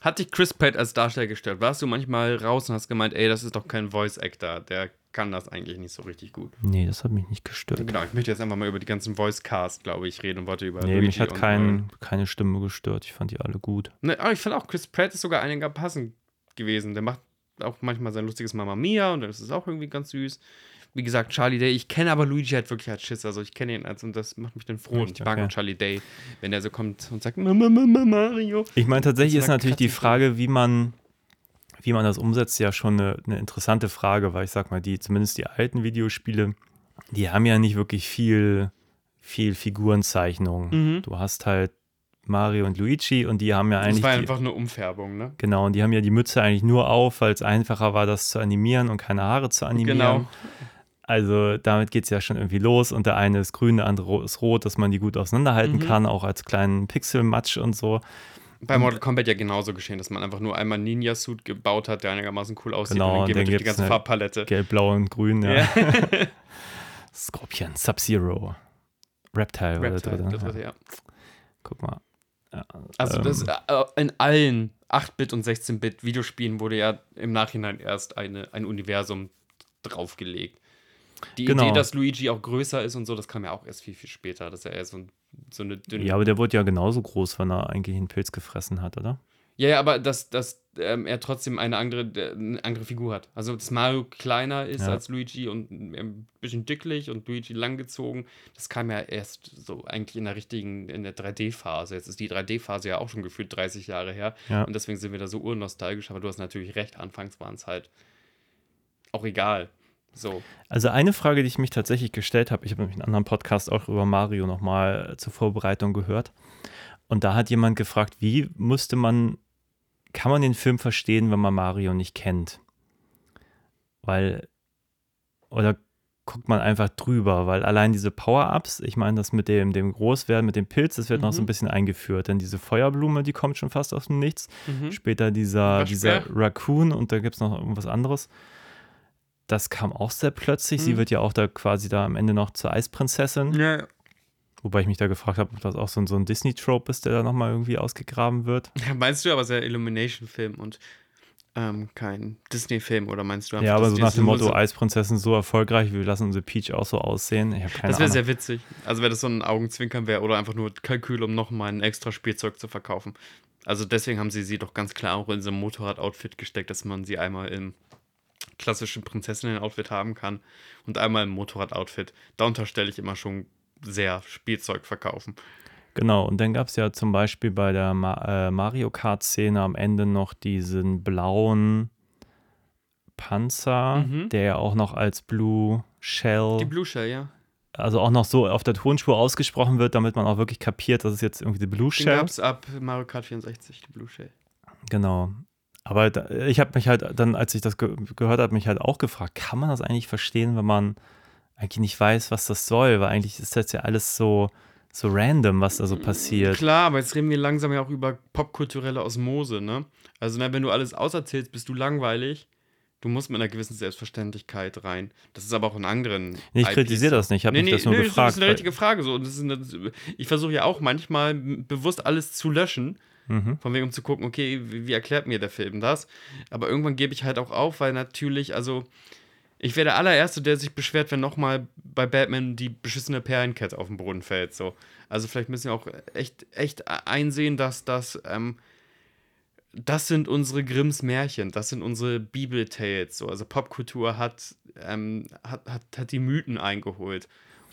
Hat dich Chris Pratt als Darsteller gestört? Warst du manchmal raus und hast gemeint, ey, das ist doch kein Voice-Actor, der kann das eigentlich nicht so richtig gut. nee, das hat mich nicht gestört. Genau, ich möchte jetzt einfach mal über die ganzen Voice-Cast, glaube ich, reden und wollte über Nee, Luigi mich hat kein, keine Stimme gestört. Ich fand die alle gut. Ne, aber ich fand auch, Chris Pratt ist sogar einigermaßen gewesen. Der macht auch manchmal sein lustiges Mama Mia und das ist auch irgendwie ganz süß. Wie gesagt, Charlie Day, ich kenne aber Luigi halt wirklich als Schiss, also ich kenne ihn als und das macht mich dann froh. und ich mag Okay. auch Charlie Day, wenn der so kommt und sagt, Mama, Mama, Mario. Ich meine, tatsächlich ist natürlich die Frage, wie man, wie man das umsetzt, ja schon eine, eine interessante Frage, weil ich sag mal, die, zumindest die alten Videospiele, die haben ja nicht wirklich viel, viel Figurenzeichnung. Mhm. Du hast halt Mario und Luigi und die haben ja Das eigentlich. war die, einfach eine Umfärbung, ne? Genau, und die haben ja die Mütze eigentlich nur auf, weil es einfacher war, das zu animieren und keine Haare zu animieren. Genau. Also damit geht es ja schon irgendwie los und der eine ist grün, der andere ist rot, dass man die gut auseinanderhalten Mhm. kann, auch als kleinen Pixelmatsch und so. Bei Mortal Kombat ja genauso geschehen, dass man einfach nur einmal einen Ninja-Suit gebaut hat, der einigermaßen cool aussieht Genau, und dann gehen wir durch die ganze eine Farbpalette. Gelb, blau und grün, ja. Ja. Scorpion, Sub-Zero. Reptile, war der Reptile, dritte. der dritte, ja. ja. Guck mal. Ja, Also ähm, das, äh, in allen 8-Bit und 16-Bit Videospielen wurde ja im Nachhinein erst eine, ein Universum draufgelegt. Die Genau. Idee, dass Luigi auch größer ist und so, das kam ja auch erst viel, viel später, dass er eher so, ein, so eine dünne... ja, aber der wurde ja genauso groß, wenn er eigentlich einen Pilz gefressen hat, oder? Ja, ja, aber dass, dass ähm, er trotzdem eine andere, eine andere Figur hat. Also, dass Mario kleiner ist Ja. als Luigi und ein bisschen dicklich und Luigi langgezogen, das kam ja erst so eigentlich in der richtigen, in der 3D-Phase. Jetzt ist die 3D-Phase ja auch schon gefühlt 30 Jahre her. Ja. Und deswegen sind wir da so urnostalgisch, aber du hast natürlich recht, anfangs waren es halt auch egal. So. Also eine Frage, die ich mich tatsächlich gestellt habe, ich habe nämlich einen anderen Podcast auch über Mario nochmal zur Vorbereitung gehört. Und da hat jemand gefragt, wie musste man, kann man den Film verstehen, wenn man Mario nicht kennt? Weil, oder guckt man einfach drüber, weil allein diese Power-Ups, ich meine, das mit dem, dem Großwerden, mit dem Pilz, das wird noch so ein Mhm. bisschen eingeführt. Denn diese Feuerblume, die kommt schon fast aus dem Nichts. Mhm. Später dieser, Waschbär. dieser Raccoon und da gibt es noch irgendwas anderes. Das kam auch sehr plötzlich. Sie Mhm. wird ja auch da quasi da am Ende noch zur Eisprinzessin. Ja, ja. Wobei ich mich da gefragt habe, ob das auch so ein, so ein Disney-Trope ist, der da nochmal irgendwie ausgegraben wird. Ja, Meinst du aber, es ist ja Illumination-Film und ähm, kein Disney-Film oder meinst du ja, aber so nach dem Motto, Eisprinzessin so erfolgreich, wir lassen unsere Peach auch so aussehen. Ich keine Das wäre sehr witzig. Also wäre das so ein Augenzwinkern wäre oder einfach nur Kalkül, um nochmal ein extra Spielzeug zu verkaufen. Also deswegen haben sie sie doch ganz klar auch in so ein Motorrad-Outfit gesteckt, dass man sie einmal im klassischen Prinzessinnen-Outfit haben kann und einmal im Motorrad-Outfit. Da unterstelle ich immer schon sehr Spielzeug verkaufen. Genau, und dann gab es ja zum Beispiel bei der Ma äh, Mario Kart-Szene am Ende noch diesen blauen Panzer, Mhm. der ja auch noch als Blue Shell, Die Blue Shell, ja. also auch noch so auf der Tonspur ausgesprochen wird, damit man auch wirklich kapiert, dass es jetzt irgendwie die Blue Den Shell. gab's ab Mario Kart 64, die Blue Shell. Genau. Aber ich habe mich halt dann, als ich das ge gehört habe, mich halt auch gefragt, kann man das eigentlich verstehen, wenn man eigentlich nicht weiß, was das soll? Weil eigentlich ist das ja alles so, so random, was da so passiert. Klar, aber jetzt reden wir langsam ja auch über popkulturelle Osmose, ne? Also, ne, wenn du alles auserzählst, bist du langweilig. Du musst mit einer gewissen Selbstverständlichkeit rein. Das ist aber auch in anderen. Nee, ich kritisiere das nicht, ich habe Nee, mich nee, das nur nee, gefragt. Das ist eine richtige Frage. So. Und das ist eine, ich versuche ja auch manchmal bewusst alles zu löschen, Mhm. von wegen um zu gucken, okay, wie, wie erklärt mir der Film das? Aber irgendwann gebe ich halt auch auf, weil natürlich, also ich wäre der allererste, der sich beschwert, wenn nochmal bei Batman die beschissene Perlenkette auf den Boden fällt. So. Also vielleicht müssen wir auch echt, echt einsehen, dass das, ähm, das sind unsere Grimms Märchen, das sind unsere Bibeltales. So. Also Popkultur hat, ähm, hat, hat, hat die Mythen eingeholt.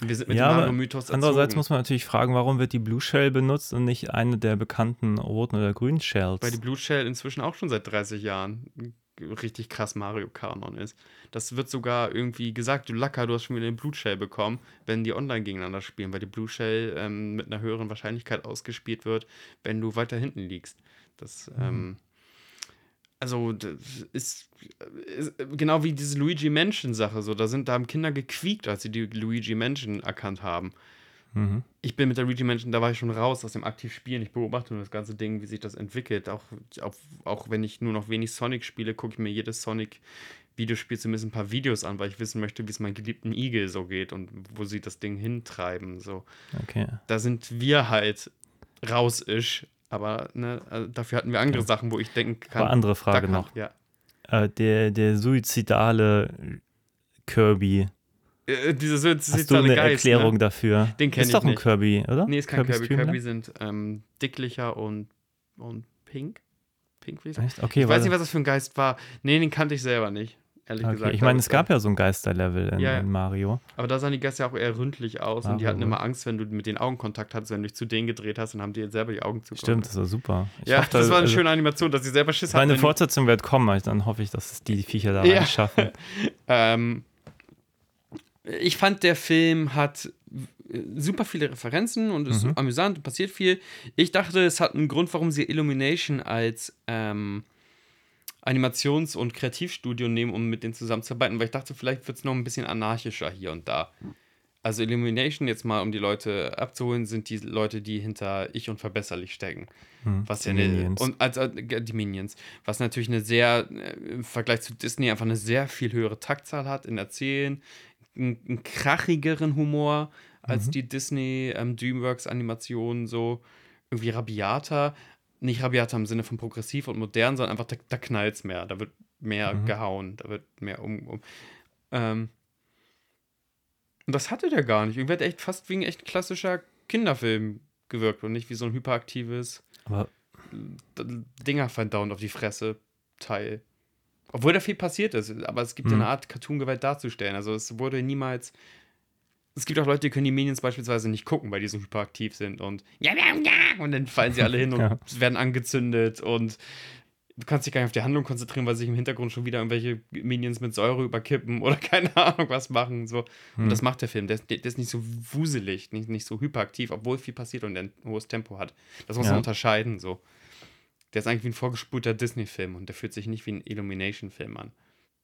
Wir sind mit ja, dem Mario-Mythos andererseits erzogen. muss man natürlich fragen, warum wird die Blue Shell benutzt und nicht eine der bekannten roten oder grünen Shells? Weil die Blue Shell inzwischen auch schon seit 30 Jahren richtig krass Mario-Kanon ist. Das wird sogar irgendwie gesagt, du Lacker, du hast schon wieder eine Blue Shell bekommen, wenn die online gegeneinander spielen, weil die Blue Shell ähm, mit einer höheren Wahrscheinlichkeit ausgespielt wird, wenn du weiter hinten liegst. Das, ähm, also, das ist, ist genau wie diese Luigi Mansion-Sache. So, da, sind, da haben Kinder gequiekt, als sie die Luigi Mansion erkannt haben Mhm. ich bin mit der Luigi Mansion, da war ich schon raus aus dem aktiv Spielen. Ich beobachte nur das ganze Ding, wie sich das entwickelt. Auch, auch, auch wenn ich nur noch wenig Sonic spiele, gucke ich mir jedes Sonic-Videospiel zumindest ein paar Videos an, weil ich wissen möchte, wie es meinem geliebten Igel so geht und wo sie das Ding hintreiben. So. Okay. Da sind wir halt raus-isch, aber ne, also dafür hatten wir andere Sachen, wo ich denken kann. Aber andere Frage kann- noch. Ja. Äh, der, der suizidale Kirby. Äh, diese so, Hast du eine Geist, Erklärung Ne? dafür? Den kenn Ist ich doch ein nicht. Kirby, oder? Nee, ist kein Kirby. Kirby Land? sind ähm, dicklicher und, und pink. Pink, sagen. Echt? Okay, Ich weiß nicht, was das für ein Geist war. Nee, den kannte ich selber nicht, ehrlich Okay. gesagt. Ich meine, es gab ja so ein Geisterlevel in, Ja, ja. in Mario. Aber da sahen die Geister ja auch eher ründlich aus und die hatten immer Angst, wenn du mit den Augen Kontakt hattest, wenn du dich zu denen gedreht hast, dann haben die selber die Augen zugemacht. Stimmt, das war super. Ich Ja, hoffe, das war eine also- schöne Animation, dass sie selber Schiss Meine hatten. wenn die- Fortsetzung wird kommen, also dann hoffe ich, dass es die Viecher da Ja. reinschaffen. Ähm, ich fand, der Film hat super viele Referenzen und ist Mhm. amüsant und passiert viel. Ich dachte, es hat einen Grund, warum sie Illumination als ähm, Animations- und Kreativstudio nehmen, um mit denen zusammenzuarbeiten, weil ich dachte, vielleicht wird es noch ein bisschen anarchischer hier und da. Also Illumination, jetzt mal um die Leute abzuholen, sind die Leute, die hinter Ich und Verbesserlich stecken. Hm, Was die ja eine, Minions. und als, als die Minions, was natürlich eine sehr äh, im Vergleich zu Disney einfach eine sehr viel höhere Taktzahl hat in Erzählen, einen, einen krachigeren Humor als Mhm. die Disney ähm, DreamWorks Animationen so irgendwie rabiater, nicht rabiater im Sinne von progressiv und modern, sondern einfach da, da knallt's mehr, da wird mehr Mhm. gehauen, da wird mehr um, um ähm, und das hatte der gar nicht. Irgendwie hat echt fast wie ein echt klassischer Kinderfilm gewirkt und nicht wie so ein hyperaktives Aber D- Dinger verdauend auf die Fresse Teil. Obwohl da viel passiert ist, aber es gibt Mhm. eine Art Cartoon-Gewalt darzustellen. Also es wurde niemals. Es gibt auch Leute, die können die Minions beispielsweise nicht gucken, weil die so hyperaktiv sind und ja, ja, ja, und dann fallen sie alle hin und Ja. werden angezündet und du kannst dich gar nicht auf die Handlung konzentrieren, weil sich im Hintergrund schon wieder irgendwelche Minions mit Säure überkippen oder keine Ahnung was machen. So. Und Mhm. das macht der Film. Der, ist- der ist nicht so wuselig, nicht, nicht so hyperaktiv, obwohl viel passiert und der ein hohes Tempo hat. Das muss Ja. man unterscheiden. So. Der ist eigentlich wie ein vorgespulter Disney-Film und der fühlt sich nicht wie ein Illumination-Film an.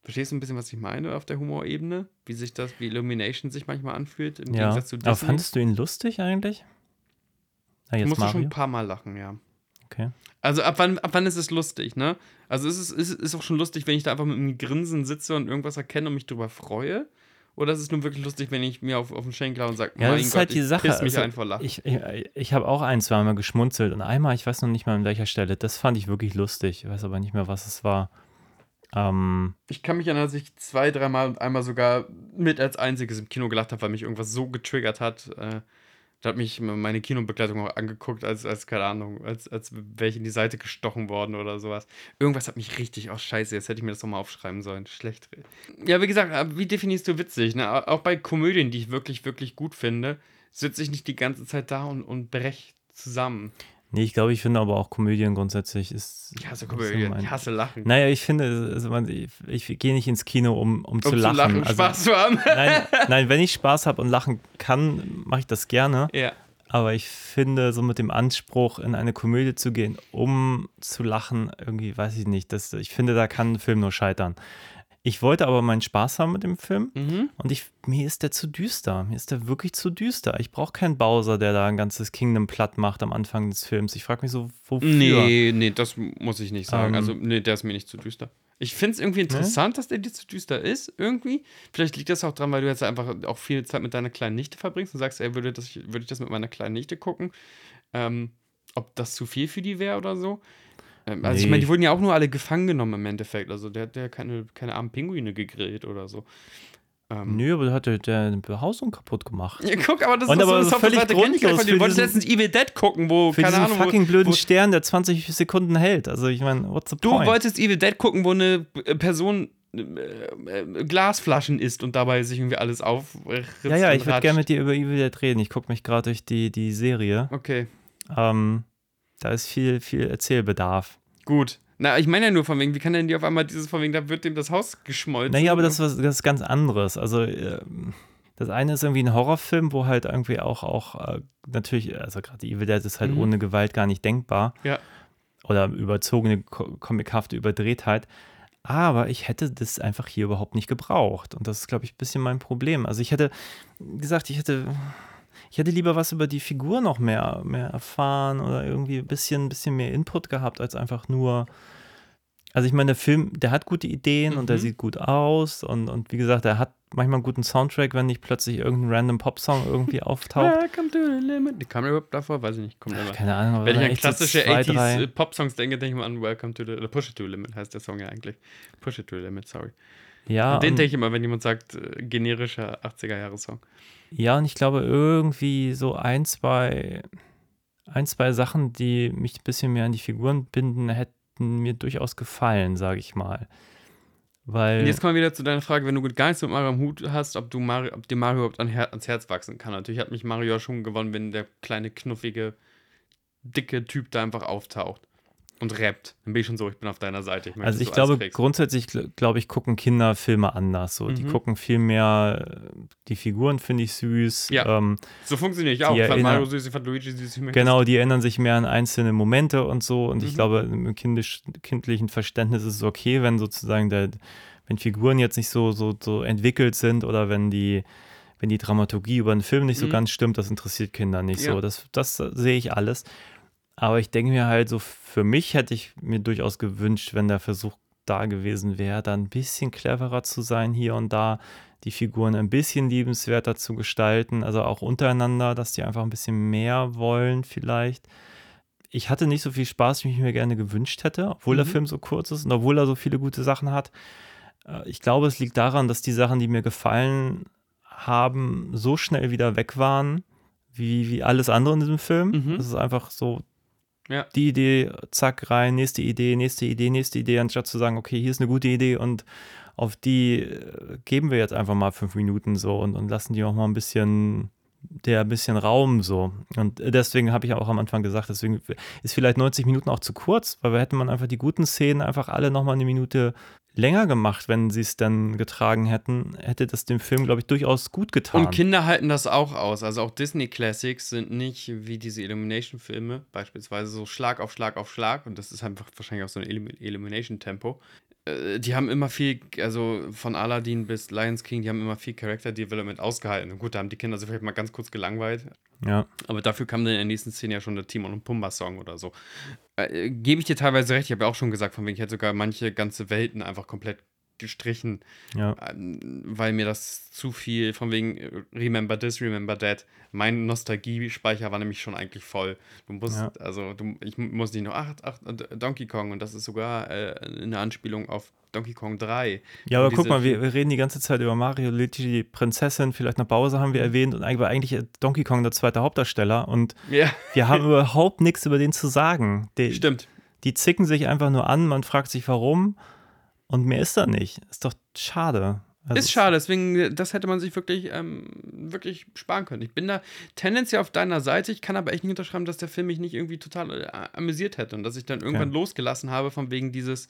Verstehst du ein bisschen, was ich meine auf der Humorebene? Wie sich das, wie Illumination sich manchmal anfühlt im ja. Gegensatz zu Aber Disney? fandest du ihn lustig eigentlich? Ah, ich musste schon Mario? ein paar Mal lachen, ja. Okay. Also ab wann, ab wann ist es lustig, ne? Also ist es ist, ist auch schon lustig, wenn ich da einfach mit einem Grinsen sitze und irgendwas erkenne und mich drüber freue? Oder ist es nur wirklich lustig, wenn ich mir auf, auf den Schenkel und sage, Ja, das ist halt die Sache. piss mich Also, ein vor Lachen. Ich, ich, ich habe auch ein, zwei Mal geschmunzelt und einmal, ich weiß noch nicht mal an welcher Stelle, das fand ich wirklich lustig. Ich weiß aber nicht mehr, was es war. Ähm, Ich kann mich erinnern, dass ich zwei, dreimal und einmal sogar mit als einziges im Kino gelacht habe, weil mich irgendwas so getriggert hat. Äh, da hat mich meine Kinobegleitung auch angeguckt, als, als keine Ahnung, als, als wäre ich in die Seite gestochen worden oder sowas. Irgendwas hat mich richtig, oh scheiße, jetzt hätte ich mir das nochmal aufschreiben sollen. Schlecht. Ja, wie gesagt, äh, wie definierst du witzig? Ne? Auch bei Komödien, die ich wirklich, wirklich gut finde, sitze ich nicht die ganze Zeit da und, und brech zusammen. Nee, ich glaube, ich finde aber auch Komödien grundsätzlich ist. Ich hasse Komödien, ich hasse Lachen. Naja, ich finde, also man, ich, ich gehe nicht ins Kino, um, um, zu um lachen. zu lachen, also, Spaß zu haben. Nein, nein, wenn ich Spaß habe und lachen kann, mache ich das gerne. ja. Aber ich finde, so mit dem Anspruch, in eine Komödie zu gehen, um zu lachen, irgendwie weiß ich nicht. Das, ich finde, da kann ein Film nur scheitern. Ich wollte aber meinen Spaß haben mit dem Film Mhm. und ich, mir ist der zu düster. Mir ist der wirklich zu düster. Ich brauche keinen Bowser, der da ein ganzes Kingdom platt macht am Anfang des Films. Ich frage mich so, wofür? Nee, nee, das muss ich nicht sagen. Ähm, also, nee, der ist mir nicht zu düster. Ich finde es irgendwie interessant, dass der dir zu düster ist, irgendwie. Vielleicht liegt das auch dran, weil du jetzt einfach auch viel Zeit mit deiner kleinen Nichte verbringst und sagst, ey, würde, das, würde ich das mit meiner kleinen Nichte gucken? Ähm, ob das zu viel für die wäre oder so? Ähm, also, ich Nee. meine, die wurden ja auch nur alle gefangen genommen im Endeffekt. Also, der hat ja keine, keine armen Pinguine gegrillt oder so. Ähm, Nö, aber da hat der, der eine Behausung kaputt gemacht. Ja, guck, aber das Und ist doch aber so völlig ich nicht grundlos. Du wolltest diesen- letztens Evil Dead gucken, wo, Für keine diesen Ahnung, wo, fucking blöden wo, Stern, der 20 Sekunden hält. Also ich meine, what's the Du point? wolltest Evil Dead gucken, wo eine äh, Person äh, äh, Glasflaschen isst und dabei sich irgendwie alles aufritzt ja, ja, ich würde gerne mit dir über Evil Dead reden. Ich gucke mich gerade durch die, die Serie. Okay, Ähm, da ist viel, viel Erzählbedarf. gut. Na, ich meine ja nur von wegen, wie kann denn die auf einmal dieses von wegen, da wird dem das Haus geschmolzen? Naja, aber das, das ist ganz anderes. Also ähm, das eine ist irgendwie ein Horrorfilm, wo halt irgendwie auch, auch äh, natürlich, also gerade Evil Dead ist halt Mhm. ohne Gewalt gar nicht denkbar. Ja. Oder überzogene, ko- comichafte Überdrehtheit. Aber ich hätte das einfach hier überhaupt nicht gebraucht. Und das ist, glaube ich, ein bisschen mein Problem. Also ich hätte, wie gesagt, ich hätte, ich hätte lieber was über die Figur noch mehr, mehr erfahren oder irgendwie ein bisschen, bisschen mehr Input gehabt, als einfach nur. Also ich meine, der Film, der hat gute Ideen und der Mhm. sieht gut aus und, und wie gesagt, er hat manchmal einen guten Soundtrack, wenn nicht plötzlich irgendein random Popsong irgendwie auftaucht. Welcome to the limit. Die kam überhaupt davor? Weiß ich nicht. Kommt immer. Keine Ahnung, Wenn ich an klassische zwei, 80s drei- Popsongs denke, denke ich mal an Welcome to the, oder Push It to the Limit heißt der Song ja eigentlich. Push It to the Limit, sorry. ja, An den und- denke ich immer, wenn jemand sagt, äh, generischer 80er-Jahre-Song. Ja, und ich glaube, irgendwie so ein, zwei, ein, zwei Sachen, die mich ein bisschen mehr an die Figuren binden, hätten mir durchaus gefallen, sage ich mal. Weil, Und jetzt kommen wir wieder zu deiner Frage, wenn du gar nichts mit Mario am Hut hast, ob, du Mario, ob dir Mario überhaupt ans Herz wachsen kann. Natürlich hat mich Mario ja schon gewonnen, wenn der kleine, knuffige, dicke Typ da einfach auftaucht und rappt. Dann bin ich schon so, ich bin auf deiner Seite. möchte, also ich glaube, grundsätzlich, gl- glaube ich, gucken Kinder Filme anders. So. Die Mhm. gucken viel mehr, die Figuren finde ich süß. Ja. Ähm, so funktioniere ich auch. die Ich fand Mario süß, ich fand Luigi süß. Ich Genau, die erinnern sich mehr an einzelne Momente und so. Und ich Mhm. glaube, im kindisch, kindlichen Verständnis ist es okay, wenn sozusagen der, wenn Figuren jetzt nicht so, so, so entwickelt sind oder wenn die, wenn die Dramaturgie über einen Film nicht so Mhm. ganz stimmt, das interessiert Kinder nicht Ja. so. Das, das sehe ich alles. Aber ich denke mir halt so, für mich hätte ich mir durchaus gewünscht, wenn der Versuch da gewesen wäre, da ein bisschen cleverer zu sein hier und da, die Figuren ein bisschen liebenswerter zu gestalten, also auch untereinander, dass die einfach ein bisschen mehr wollen vielleicht. Ich hatte nicht so viel Spaß, wie ich mir gerne gewünscht hätte, obwohl der Mhm. Film so kurz ist und obwohl er so viele gute Sachen hat. Äh, Ich glaube, es liegt daran, dass die Sachen, die mir gefallen haben, so schnell wieder weg waren, wie, wie alles andere in diesem Film. Mhm. Es ist einfach so, Ja. die Idee, zack, rein, nächste Idee, nächste Idee, nächste Idee, anstatt zu sagen, okay, hier ist eine gute Idee und auf die äh, geben wir jetzt einfach mal fünf Minuten so und, und lassen die auch mal ein bisschen, der ein bisschen Raum so. Und deswegen habe ich auch am Anfang gesagt, deswegen ist vielleicht 90 Minuten auch zu kurz, weil wir hätten man einfach die guten Szenen einfach alle nochmal eine Minute länger gemacht, wenn sie es dann getragen hätten, hätte das dem Film, glaube ich, durchaus gut getan. Und Kinder halten das auch aus. Also auch Disney Classics sind nicht wie diese Illumination-Filme, beispielsweise so Schlag auf Schlag auf Schlag. Und das ist einfach wahrscheinlich auch so ein Illumin- Illumination-Tempo. Äh, Die haben immer viel, also von Aladdin bis Lions King, die haben immer viel Character Development ausgehalten. Und gut, da haben die Kinder sich vielleicht mal ganz kurz gelangweilt. ja. Aber dafür kam dann in der nächsten Szene ja schon der Timon und Pumba-Song oder so. Äh, Gebe ich dir teilweise recht. Ich habe ja auch schon gesagt, von wegen, ich hätte sogar manche ganze Welten einfach komplett gestrichen, Ja. weil mir das zu viel, von wegen äh, Remember this, Remember that. Mein Nostalgiespeicher war nämlich schon eigentlich voll. Du musst, Ja. also, du, ich muss nicht nur, ach, ach, Donkey Kong und das ist sogar äh, eine Anspielung auf Donkey Kong 3. Ja, aber guck mal, wir, wir reden die ganze Zeit über Mario, Luigi, die Prinzessin, vielleicht eine Pause haben wir erwähnt und eigentlich war eigentlich Donkey Kong der zweite Hauptdarsteller und Ja, wir haben überhaupt nichts über den zu sagen. Die, stimmt. die zicken sich einfach nur an, man fragt sich warum und mehr ist da nicht. Ist doch schade. Also ist schade, deswegen, das hätte man sich wirklich, ähm, wirklich sparen können. Ich bin da tendenziell auf deiner Seite, ich kann aber echt nicht unterschreiben, dass der Film mich nicht irgendwie total äh, amüsiert hätte und dass ich dann irgendwann losgelassen habe, von wegen dieses,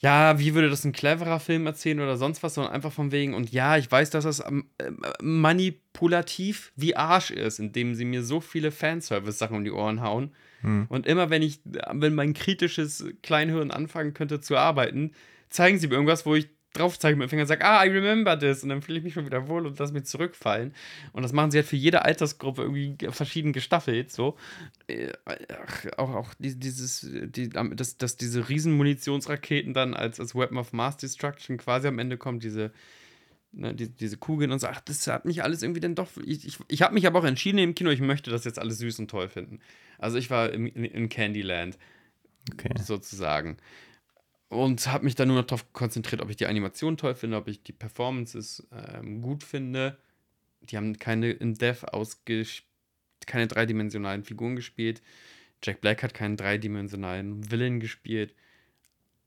ja, wie würde das ein cleverer Film erzählen oder sonst was, sondern einfach von wegen, und ja, ich weiß, dass das ähm, äh, manipulativ wie Arsch ist, indem sie mir so viele Fanservice-Sachen um die Ohren hauen. Und immer wenn ich, wenn mein kritisches Kleinhirn anfangen könnte zu arbeiten, zeigen sie mir irgendwas, wo ich drauf zeige mit dem Finger und sage, ah, I remember this. Und dann fühle ich mich schon wieder wohl und lasse mich zurückfallen. Und das machen sie halt für jede Altersgruppe irgendwie verschieden gestaffelt. So. Äh, Ach, auch auch die- dieses, die, dass, dass diese Riesenmunitionsraketen dann als, als Weapon of Mass Destruction quasi am Ende kommt, diese, ne, die, diese Kugeln und so, ach, das hat mich alles irgendwie dann doch. Ich, ich, ich habe mich aber auch entschieden im Kino, ich möchte das jetzt alles süß und toll finden. Also ich war im, in, in Candyland Okay. sozusagen. Und habe mich dann nur noch darauf konzentriert, ob ich die Animation toll finde, ob ich die Performances ähm, gut finde. Die haben keine in Death ausges keine dreidimensionalen Figuren gespielt. Jack Black hat keinen dreidimensionalen Villain gespielt.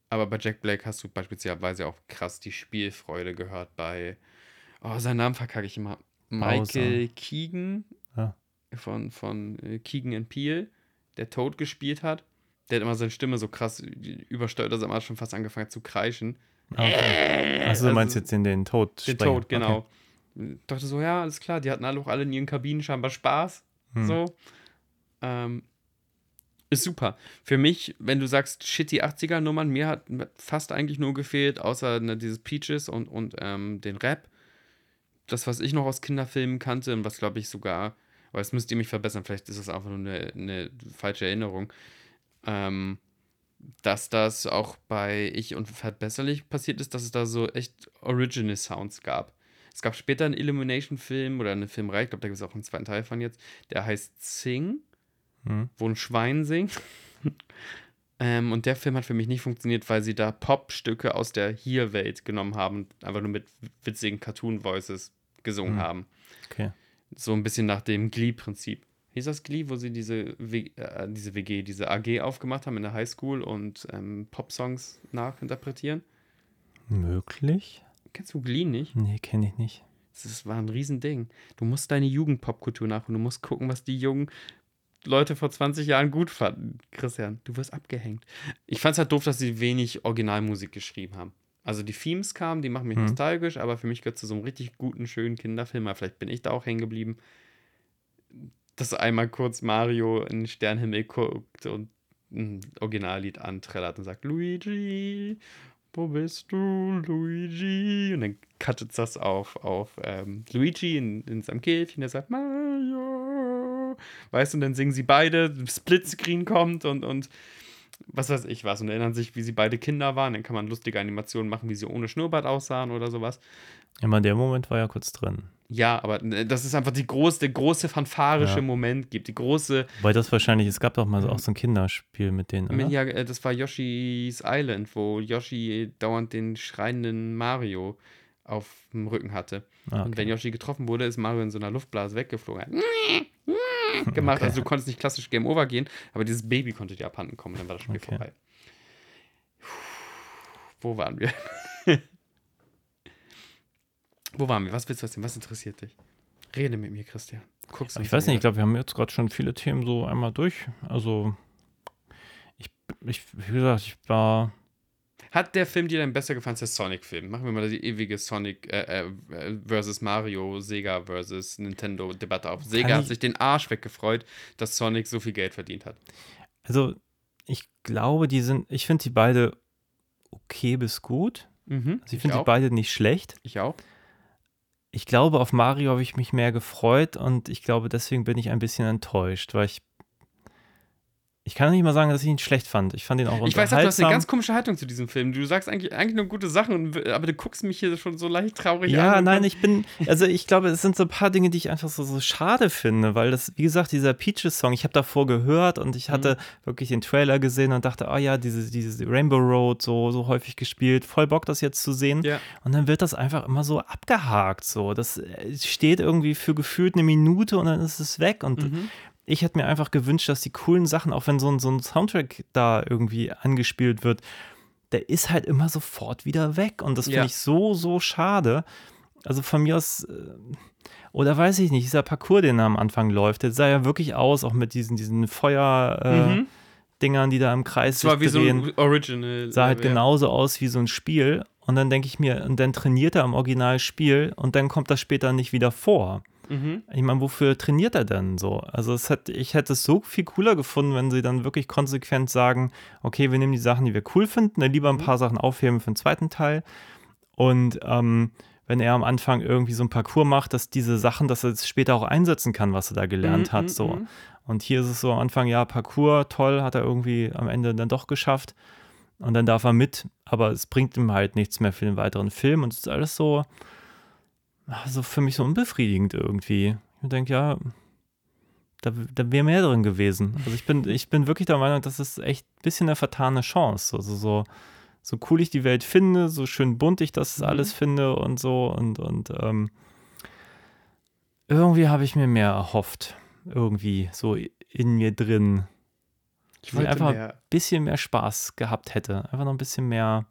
Aber bei Jack Black hast du beispielsweise auch krass die Spielfreude gehört bei, oh, seinen Namen verkacke ich immer. Michael Keegan Ja. von, von äh, Keegan and Peele, der Toad gespielt hat. Der hat immer seine Stimme so krass übersteuert, dass er mal schon fast angefangen hat zu kreischen. Ah, okay. Achso, du meinst also- jetzt den, den Tod. Den Tod, genau. Ich dachte so, ja, alles klar, die hatten alle auch alle in ihren Kabinen scheinbar Spaß. Hm. So. Ähm, ist super. Für mich, wenn du sagst shitty 80er-Nummern, mir hat fast eigentlich nur gefehlt, außer ne, dieses Peaches und, und ähm, den Rap. Das, was ich noch aus Kinderfilmen kannte und was glaube ich sogar, aber das müsst ihr mich verbessern, vielleicht ist das einfach nur eine, eine falsche Erinnerung, ähm, dass das auch bei Ich und Verbesserlich passiert ist, dass es da so echt Original Sounds gab. Es gab später einen Illumination-Film oder eine Filmreihe, ich glaube, da gibt es auch einen zweiten Teil von jetzt, der heißt Sing, Hm. wo ein Schwein singt. ähm, und der Film hat für mich nicht funktioniert, weil sie da Popstücke aus der Hier-Welt genommen haben einfach nur mit witzigen Cartoon-Voices gesungen Hm. haben. Okay. So ein bisschen nach dem Glee-Prinzip. Hieß das Glee, wo sie diese, w äh, diese WG, diese AG aufgemacht haben in der Highschool und ähm, Popsongs nachinterpretieren? Möglich? Kennst du Glee nicht? Nee, kenne ich nicht. Das war ein Riesending. Du musst deine Jugendpopkultur nachholen. Du musst gucken, was die jungen Leute vor 20 Jahren gut fanden. Christian, du wirst abgehängt. Ich fand es halt doof, dass sie wenig Originalmusik geschrieben haben. Also die Themes kamen, die machen mich Hm. nostalgisch, aber für mich gehört zu so einem richtig guten, schönen Kinderfilm. Aber vielleicht bin ich da auch hängen geblieben. Dass einmal kurz Mario in den Sternenhimmel guckt und ein Originallied anträllert und sagt, Luigi, wo bist du, Luigi? Und dann cuttet das auf, auf ähm, Luigi in, in seinem Käfchen, der sagt, Mario. Weißt du, und dann singen sie beide, Splitscreen kommt und, und was weiß ich was und erinnern sich, wie sie beide Kinder waren. Dann kann man lustige Animationen machen, wie sie ohne Schnurrbart aussahen oder sowas. Immer der Moment war ja kurz drin. Ja, aber äh, das ist einfach die große, der große fanfarische Ja. Moment gibt. Die große, Weil das wahrscheinlich, es gab doch mal so, auch so ein Kinderspiel mit denen, oder? ja, äh, das war Yoshi's Island, wo Yoshi dauernd den schreienden Mario auf dem Rücken hatte. Ah, Und okay. wenn Yoshi getroffen wurde, ist Mario in so einer Luftblase weggeflogen. Hat gemacht. Okay. Also du konntest nicht klassisch Game Over gehen, aber dieses Baby konnte dir abhanden kommen, dann war das Spiel Okay. vorbei. Wo waren wir? Wo waren wir? Was willst du erzählen? Was interessiert dich? Rede mit mir, Christian. Guckst du Ich weiß nicht, ich glaube, wir haben jetzt gerade schon viele Themen so einmal durch. Also, ich, ich wie gesagt, ich war. Hat der Film dir denn besser gefallen als der Sonic-Film? Machen wir mal die ewige Sonic äh, äh, versus Mario, Sega versus Nintendo-Debatte auf. Sega hat ich- sich den Arsch weggefreut, dass Sonic so viel Geld verdient hat. Also, ich glaube, die sind. Ich finde die beide okay bis gut. Mhm, Also ich finde die beide nicht schlecht. Ich auch. Ich glaube, auf Mario habe ich mich mehr gefreut und ich glaube, deswegen bin ich ein bisschen enttäuscht, weil ich. Ich kann nicht mal sagen, dass ich ihn schlecht fand. Ich fand ihn auch Ich weiß auch, du hast eine ganz komische Haltung zu diesem Film. Du sagst eigentlich, eigentlich nur gute Sachen, aber du guckst mich hier schon so leicht traurig an. Ja, nein, ich bin, also ich glaube, es sind so ein paar Dinge, die ich einfach so, so schade finde, weil das, wie gesagt, dieser Peaches-Song, ich habe davor gehört und ich hatte Mhm. wirklich den Trailer gesehen und dachte, oh ja, diese, diese Rainbow Road so, so häufig gespielt, voll Bock, das jetzt zu sehen. Ja. Und dann wird das einfach immer so abgehakt, so. Das äh, steht irgendwie für gefühlt eine Minute und dann ist es weg und Mhm. Ich hätte mir einfach gewünscht, dass die coolen Sachen, auch wenn so ein, so ein Soundtrack da irgendwie angespielt wird, der ist halt immer sofort wieder weg. Und das finde Ja. ich so, so schade. Also von mir aus, äh, oder weiß ich nicht, dieser Parcours, den er am Anfang läuft, der sah ja wirklich aus, auch mit diesen, diesen Feuer-Dingern, Mhm. die da im Kreis Das war sich wie so drehen ein Original. sah halt Level, ja. genauso aus wie so ein Spiel. Und dann denke ich mir, und dann trainiert er im Originalspiel und dann kommt das später nicht wieder vor. Mhm. Ich meine, wofür trainiert er denn so? Also hat, ich hätte es so viel cooler gefunden, wenn sie dann wirklich konsequent sagen, okay, wir nehmen die Sachen, die wir cool finden, dann lieber ein paar Sachen aufheben für den zweiten Teil. Und ähm, wenn er am Anfang irgendwie so ein Parcours macht, dass diese Sachen, dass er es später auch einsetzen kann, was er da gelernt Mhm, hat. mhm, So. mhm. Und hier ist es so am Anfang, ja, Parcours, toll, hat er irgendwie am Ende dann doch geschafft. Und dann darf er mit, aber es bringt ihm halt nichts mehr für den weiteren Film. Und es ist alles so, also für mich so unbefriedigend irgendwie. Ich denke, ja, da, da wäre mehr drin gewesen. Also ich bin, ich bin wirklich der Meinung, das ist echt ein bisschen eine vertane Chance. Also so, so cool ich die Welt finde, so schön bunt ich das alles finde und so. Und, und ähm, irgendwie habe ich mir mehr erhofft. Irgendwie so in mir drin. Ich ich einfach ein bisschen mehr Spaß gehabt hätte. Einfach noch ein bisschen mehr.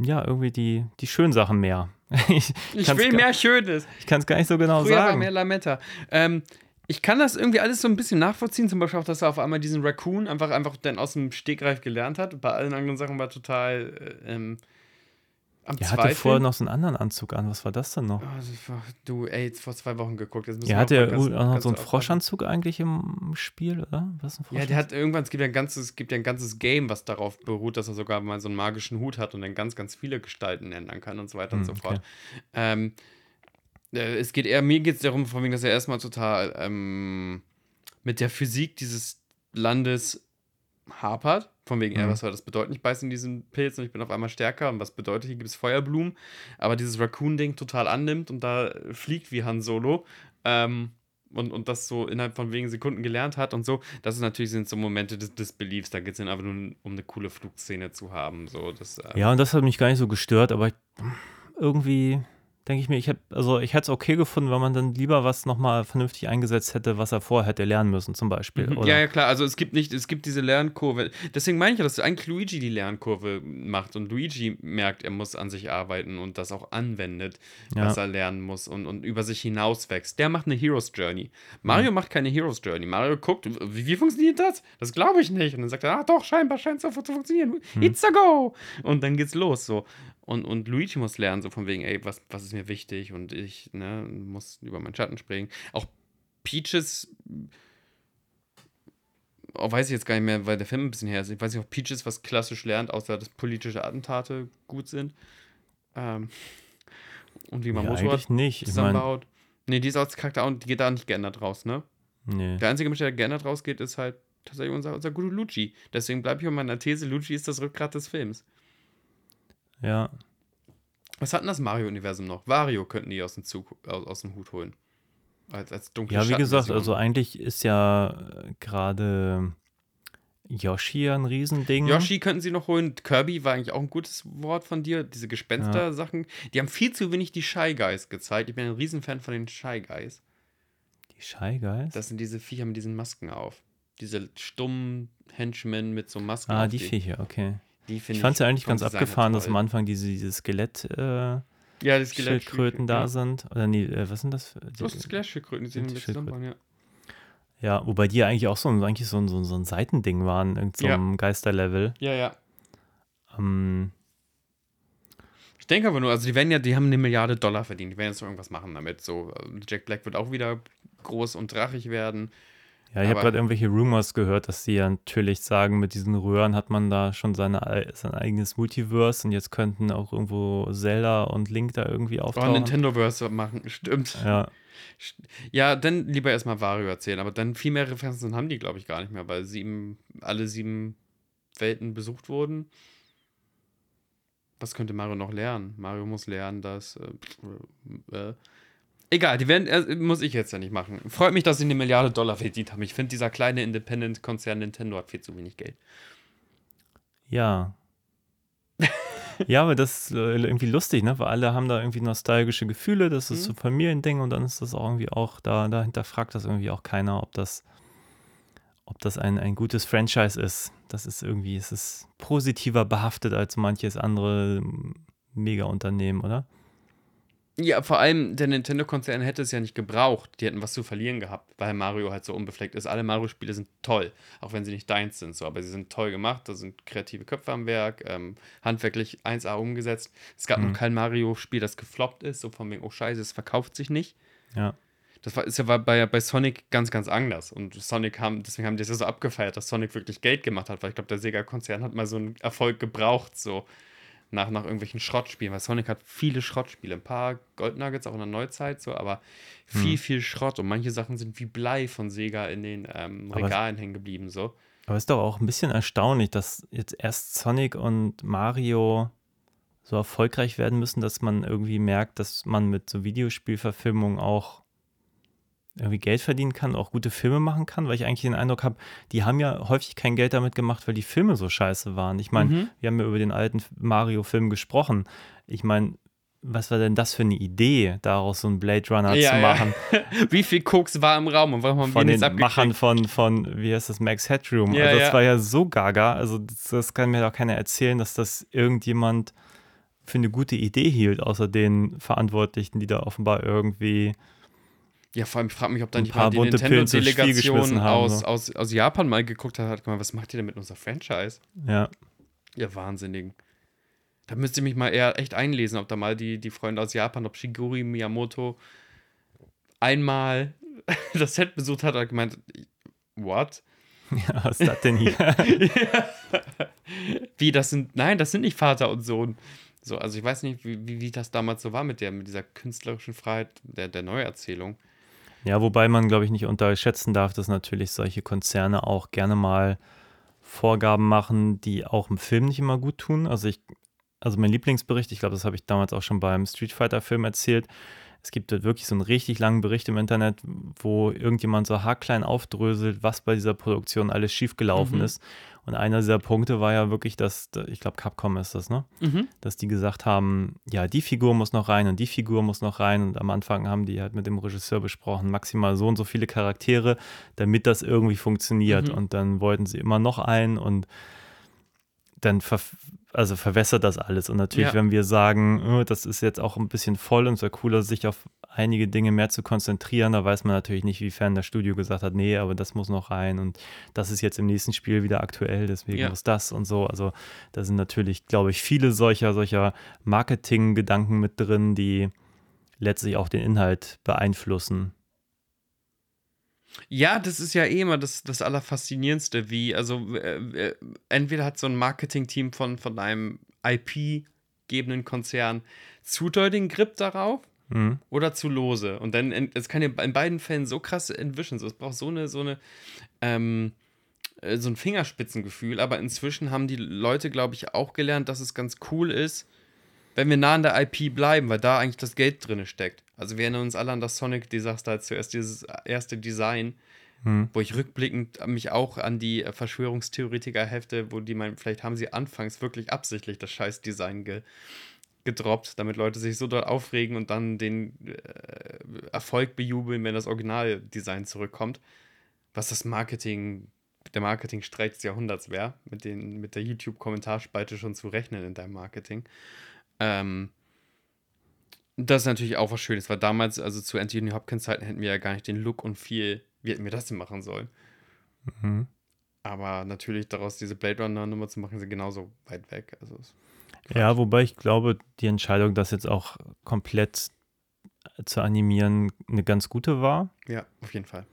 Ja, irgendwie die, die schönen Sachen mehr. ich Ich will mehr Schönes. Ich kann es gar nicht so genau Früher war sagen. mehr Lametta. Ähm, ich kann das irgendwie alles so ein bisschen nachvollziehen. Zum Beispiel auch, dass er auf einmal diesen Raccoon einfach, einfach dann aus dem Stegreif gelernt hat. Bei allen anderen Sachen war total äh, ähm, am Er hatte vorher noch so einen anderen Anzug an. Was war das denn noch? Oh, war- du, ey, jetzt vor zwei Wochen geguckt. Jetzt Ja, hat er auch noch so einen. Froschanzug eigentlich im Spiel, oder? Was ein Ja, der hat irgendwann, es gibt ja ein ganzes, es gibt ja ein ganzes Game, was darauf beruht, dass er sogar mal so einen magischen Hut hat und dann ganz, ganz viele Gestalten ändern kann und so weiter und so Hm, fort. Ähm, äh, es geht eher, mir geht es darum, von wegen, dass er erstmal total ähm, mit der Physik dieses Landes hapert. Von wegen, ja, Mhm. was soll das bedeuten? Ich beiße in diesen Pilz und ich bin auf einmal stärker. Und was bedeutet, hier gibt es Feuerblumen. Aber dieses Raccoon-Ding total annimmt und da fliegt wie Han Solo. Ähm, und, und das so innerhalb von wenigen Sekunden gelernt hat und so. Das ist natürlich sind so Momente des Disbeliefs. Da geht es dann einfach nur um eine coole Flugszene zu haben. So, das, äh, Ja, und das hat mich gar nicht so gestört, aber irgendwie denke ich mir, ich hätte also ich hätte es okay gefunden, wenn man dann lieber was nochmal vernünftig eingesetzt hätte, was er vorher hätte lernen müssen, zum Beispiel. Mhm. Oder? Ja, ja, klar. Also es gibt nicht, es gibt diese Lernkurve. Deswegen meine ich ja, dass eigentlich Luigi die Lernkurve macht und Luigi merkt, er muss an sich arbeiten und das auch anwendet, Ja. was er lernen muss und, und über sich hinaus wächst. Der macht eine Hero's Journey. Mhm. Mario macht keine Hero's Journey. Mario guckt, wie, wie funktioniert das? Das glaube ich nicht. Und dann sagt er, ah doch, scheinbar scheint es zu funktionieren. Mhm. It's a go! Und dann geht's los so. Und, und Luigi muss lernen, so von wegen, ey, was, was ist mir wichtig? Und ich ne, muss über meinen Schatten springen. Auch Peaches oh, weiß ich jetzt gar nicht mehr, weil der Film ein bisschen her ist. Ich weiß nicht, ob Peaches was klassisch lernt, außer dass politische Attentate gut sind. Ähm, und wie man Ja, Motorrad eigentlich nicht. Ich meine, zusammenbaut. Nee, die ist als Charakter auch, die geht da nicht geändert raus, ne? nee. Der einzige Mensch, der geändert rausgeht, ist halt tatsächlich unser, unser guter Luigi. Deswegen bleibe ich bei meiner These, Luigi ist das Rückgrat des Films. Ja. Was hat denn das Mario-Universum noch? Wario könnten die aus dem, Zug, aus, aus dem Hut holen. Als, als dunkle Ja, wie gesagt, also eigentlich ist ja äh, gerade Yoshi ja ein Riesending. Yoshi könnten sie noch holen. Kirby war eigentlich auch ein gutes Wort von dir. Diese Gespenster-Sachen. Die haben viel zu wenig die Shy Guys gezeigt. Ich bin ein Riesenfan von den Shy Guys. Die Shy Guys? Das sind diese Viecher mit diesen Masken auf. Diese stummen Henchmen mit so Masken ah, auf. die Viecher, okay. Die Ich fand es ja eigentlich ganz abgefahren, dass toll. am Anfang diese, diese Skelett, äh, Ja, die Schildkröten da sind. Oder nee, äh, was sind das? für- Du hast Skelett-Schildkröten, die sind sind die mit zusammenbauen, ja. Ja, wobei die ja eigentlich auch so ein, eigentlich so so so ein Seitending waren, irgend so Ja. Geisterlevel. Ja, ja. Ähm, Ich denke aber nur, also die werden ja, die haben eine Milliarde Dollar verdient. Die werden jetzt noch irgendwas machen damit. So, also Jack Black wird auch wieder groß und drachig werden. Ja, ich habe gerade irgendwelche Rumors gehört, dass sie ja natürlich sagen, mit diesen Röhren hat man da schon seine, ei- sein eigenes Multiverse und jetzt könnten auch irgendwo Zelda und Link da irgendwie Oh, auftauchen. Nintendo-Verse machen, stimmt. Ja, Ja, dann lieber erstmal Wario erzählen, aber dann viel mehr Referenzen haben die, glaube ich, gar nicht mehr, weil sieben, alle sieben Welten besucht wurden. Was könnte Mario noch lernen? Mario muss lernen, dass. Äh, äh, egal, die werden, äh, muss ich jetzt ja nicht machen. Freut mich, dass sie eine Milliarde Dollar verdient haben. Ich finde, dieser kleine Independent-Konzern Nintendo hat viel zu wenig Geld. ja. ja, aber das ist äh, irgendwie lustig, ne? Weil alle haben da irgendwie nostalgische Gefühle, das ist Mhm. so ein Familiending und dann ist das auch irgendwie auch, da, da hinterfragt das irgendwie auch keiner, ob das, ob das ein, ein gutes Franchise ist. Das ist irgendwie, es ist positiver behaftet als manches andere Mega-Unternehmen, oder? Ja, vor allem der Nintendo-Konzern hätte es ja nicht gebraucht. Die hätten was zu verlieren gehabt, weil Mario halt so unbefleckt ist. Alle Mario-Spiele sind toll, auch wenn sie nicht deins sind, so, aber sie sind toll gemacht. Da sind kreative Köpfe am Werk, ähm, handwerklich 1A umgesetzt. Es gab Mhm. noch kein Mario-Spiel, das gefloppt ist, so von wegen, oh Scheiße, es verkauft sich nicht. Ja. Das war, ist ja bei, bei Sonic ganz, ganz anders. Und Sonic haben, deswegen haben die es ja so abgefeiert, dass Sonic wirklich Geld gemacht hat, weil ich glaube, der Sega-Konzern hat mal so einen Erfolg gebraucht, so nach, nach irgendwelchen Schrottspielen, weil Sonic hat viele Schrottspiele, ein paar Gold Nuggets auch in der Neuzeit, so, aber viel, viel Schrott. Und manche Sachen sind wie Blei von Sega in den ähm, Regalen hängen geblieben, so. Aber es ist doch auch ein bisschen erstaunlich, dass jetzt erst Sonic und Mario so erfolgreich werden müssen, dass man irgendwie merkt, dass man mit so Videospielverfilmungen auch irgendwie Geld verdienen kann, auch gute Filme machen kann, weil ich eigentlich den Eindruck habe, die haben ja häufig kein Geld damit gemacht, weil die Filme so scheiße waren. Ich meine, Mhm. wir haben ja über den alten Mario-Film gesprochen. Ich meine, was war denn das für eine Idee, daraus so einen Blade Runner Ja, zu ja. machen? wie viel Koks war im Raum und warum haben von wir den nichts Machern abgekriegt? von, von, wie heißt das, Max Headroom. Ja, also das ja. war ja so gaga. Also das, das kann mir doch keiner erzählen, dass das irgendjemand für eine gute Idee hielt, außer den Verantwortlichen, die da offenbar irgendwie Ja, vor allem, ich frage mich, ob da nicht mal die Nintendo-Delegation aus, so. aus, aus Japan mal geguckt hat, hat gemeint, was macht ihr denn mit unserer Franchise? ja, Ihr Wahnsinnigen. Da müsst ihr mich mal eher echt einlesen, ob da mal die, die Freunde aus Japan, ob Shigeru Miyamoto einmal das Set besucht hat, hat gemeint, what? ja, was ist das denn hier? Wie, das sind, nein, das sind nicht Vater und Sohn. So, also ich weiß nicht, wie, wie, wie das damals so war mit der, mit dieser künstlerischen Freiheit der, der Neuerzählung. Ja, wobei man, glaube ich, nicht unterschätzen darf, dass natürlich solche Konzerne auch gerne mal Vorgaben machen, die auch im Film nicht immer gut tun. Also ich, also mein Lieblingsbericht, ich glaube, das habe ich damals auch schon beim Street Fighter Film erzählt. Es gibt dort wirklich so einen richtig langen Bericht im Internet, wo irgendjemand so haarklein aufdröselt, was bei dieser Produktion alles schiefgelaufen Mhm. ist. Und einer dieser Punkte war ja wirklich, dass, ich glaube, Capcom ist das, ne? Mhm. Dass die gesagt haben, ja, die Figur muss noch rein und die Figur muss noch rein. Und am Anfang haben die halt mit dem Regisseur besprochen, maximal so und so viele Charaktere, damit das irgendwie funktioniert. Mhm. Und dann wollten sie immer noch einen und dann ver also verwässert das alles. Und natürlich, Ja. wenn wir sagen, äh, das ist jetzt auch ein bisschen voll und es wäre cooler, sich auf einige Dinge mehr zu konzentrieren, da weiß man natürlich nicht, wiefern das Studio gesagt hat, nee, aber das muss noch rein und das ist jetzt im nächsten Spiel wieder aktuell, deswegen Ja. muss das und so. Also da sind natürlich, glaube ich, viele solcher, solcher Marketing-Gedanken mit drin, die letztlich auch den Inhalt beeinflussen. Ja, das ist ja eh immer das, das Allerfaszinierendste, wie, also äh, äh, entweder hat so ein Marketing-Team von, von einem IP-gebenden Konzern zu deutigen Grip darauf Mhm. oder zu lose. Und dann, es kann ja in beiden Fällen so krass entwischen. So, es braucht so eine, so eine, ähm, äh, so ein Fingerspitzengefühl, aber inzwischen haben die Leute, glaube ich, auch gelernt, dass es ganz cool ist, wenn wir nah an der IP bleiben, weil da eigentlich das Geld drin steckt. Also wir erinnern uns alle an das Sonic-Desaster, als zuerst dieses erste Design, Mhm. wo ich rückblickend mich auch an die äh, Verschwörungstheoretiker hefte, wo die meinen, vielleicht haben sie anfangs wirklich absichtlich das Scheiß-Design ge gedroppt, damit Leute sich so dort aufregen und dann den äh, Erfolg bejubeln, wenn das Originaldesign zurückkommt. Was das Marketing, der Marketingstreik des Jahrhunderts wäre, mit, den, mit der YouTube-Kommentarspalte schon zu rechnen in deinem Marketing. Ähm, das ist natürlich auch was Schönes, weil damals, also zu Anthony Hopkins Zeiten, hätten wir ja gar nicht den Look und viel, wie hätten wir das denn machen sollen? Mhm. Aber natürlich daraus diese Blade Runner-Nummer zu machen, sind genauso weit weg. Also Ja, wobei ich glaube, die Entscheidung, das jetzt auch komplett zu animieren, eine ganz gute war, ja, auf jeden Fall.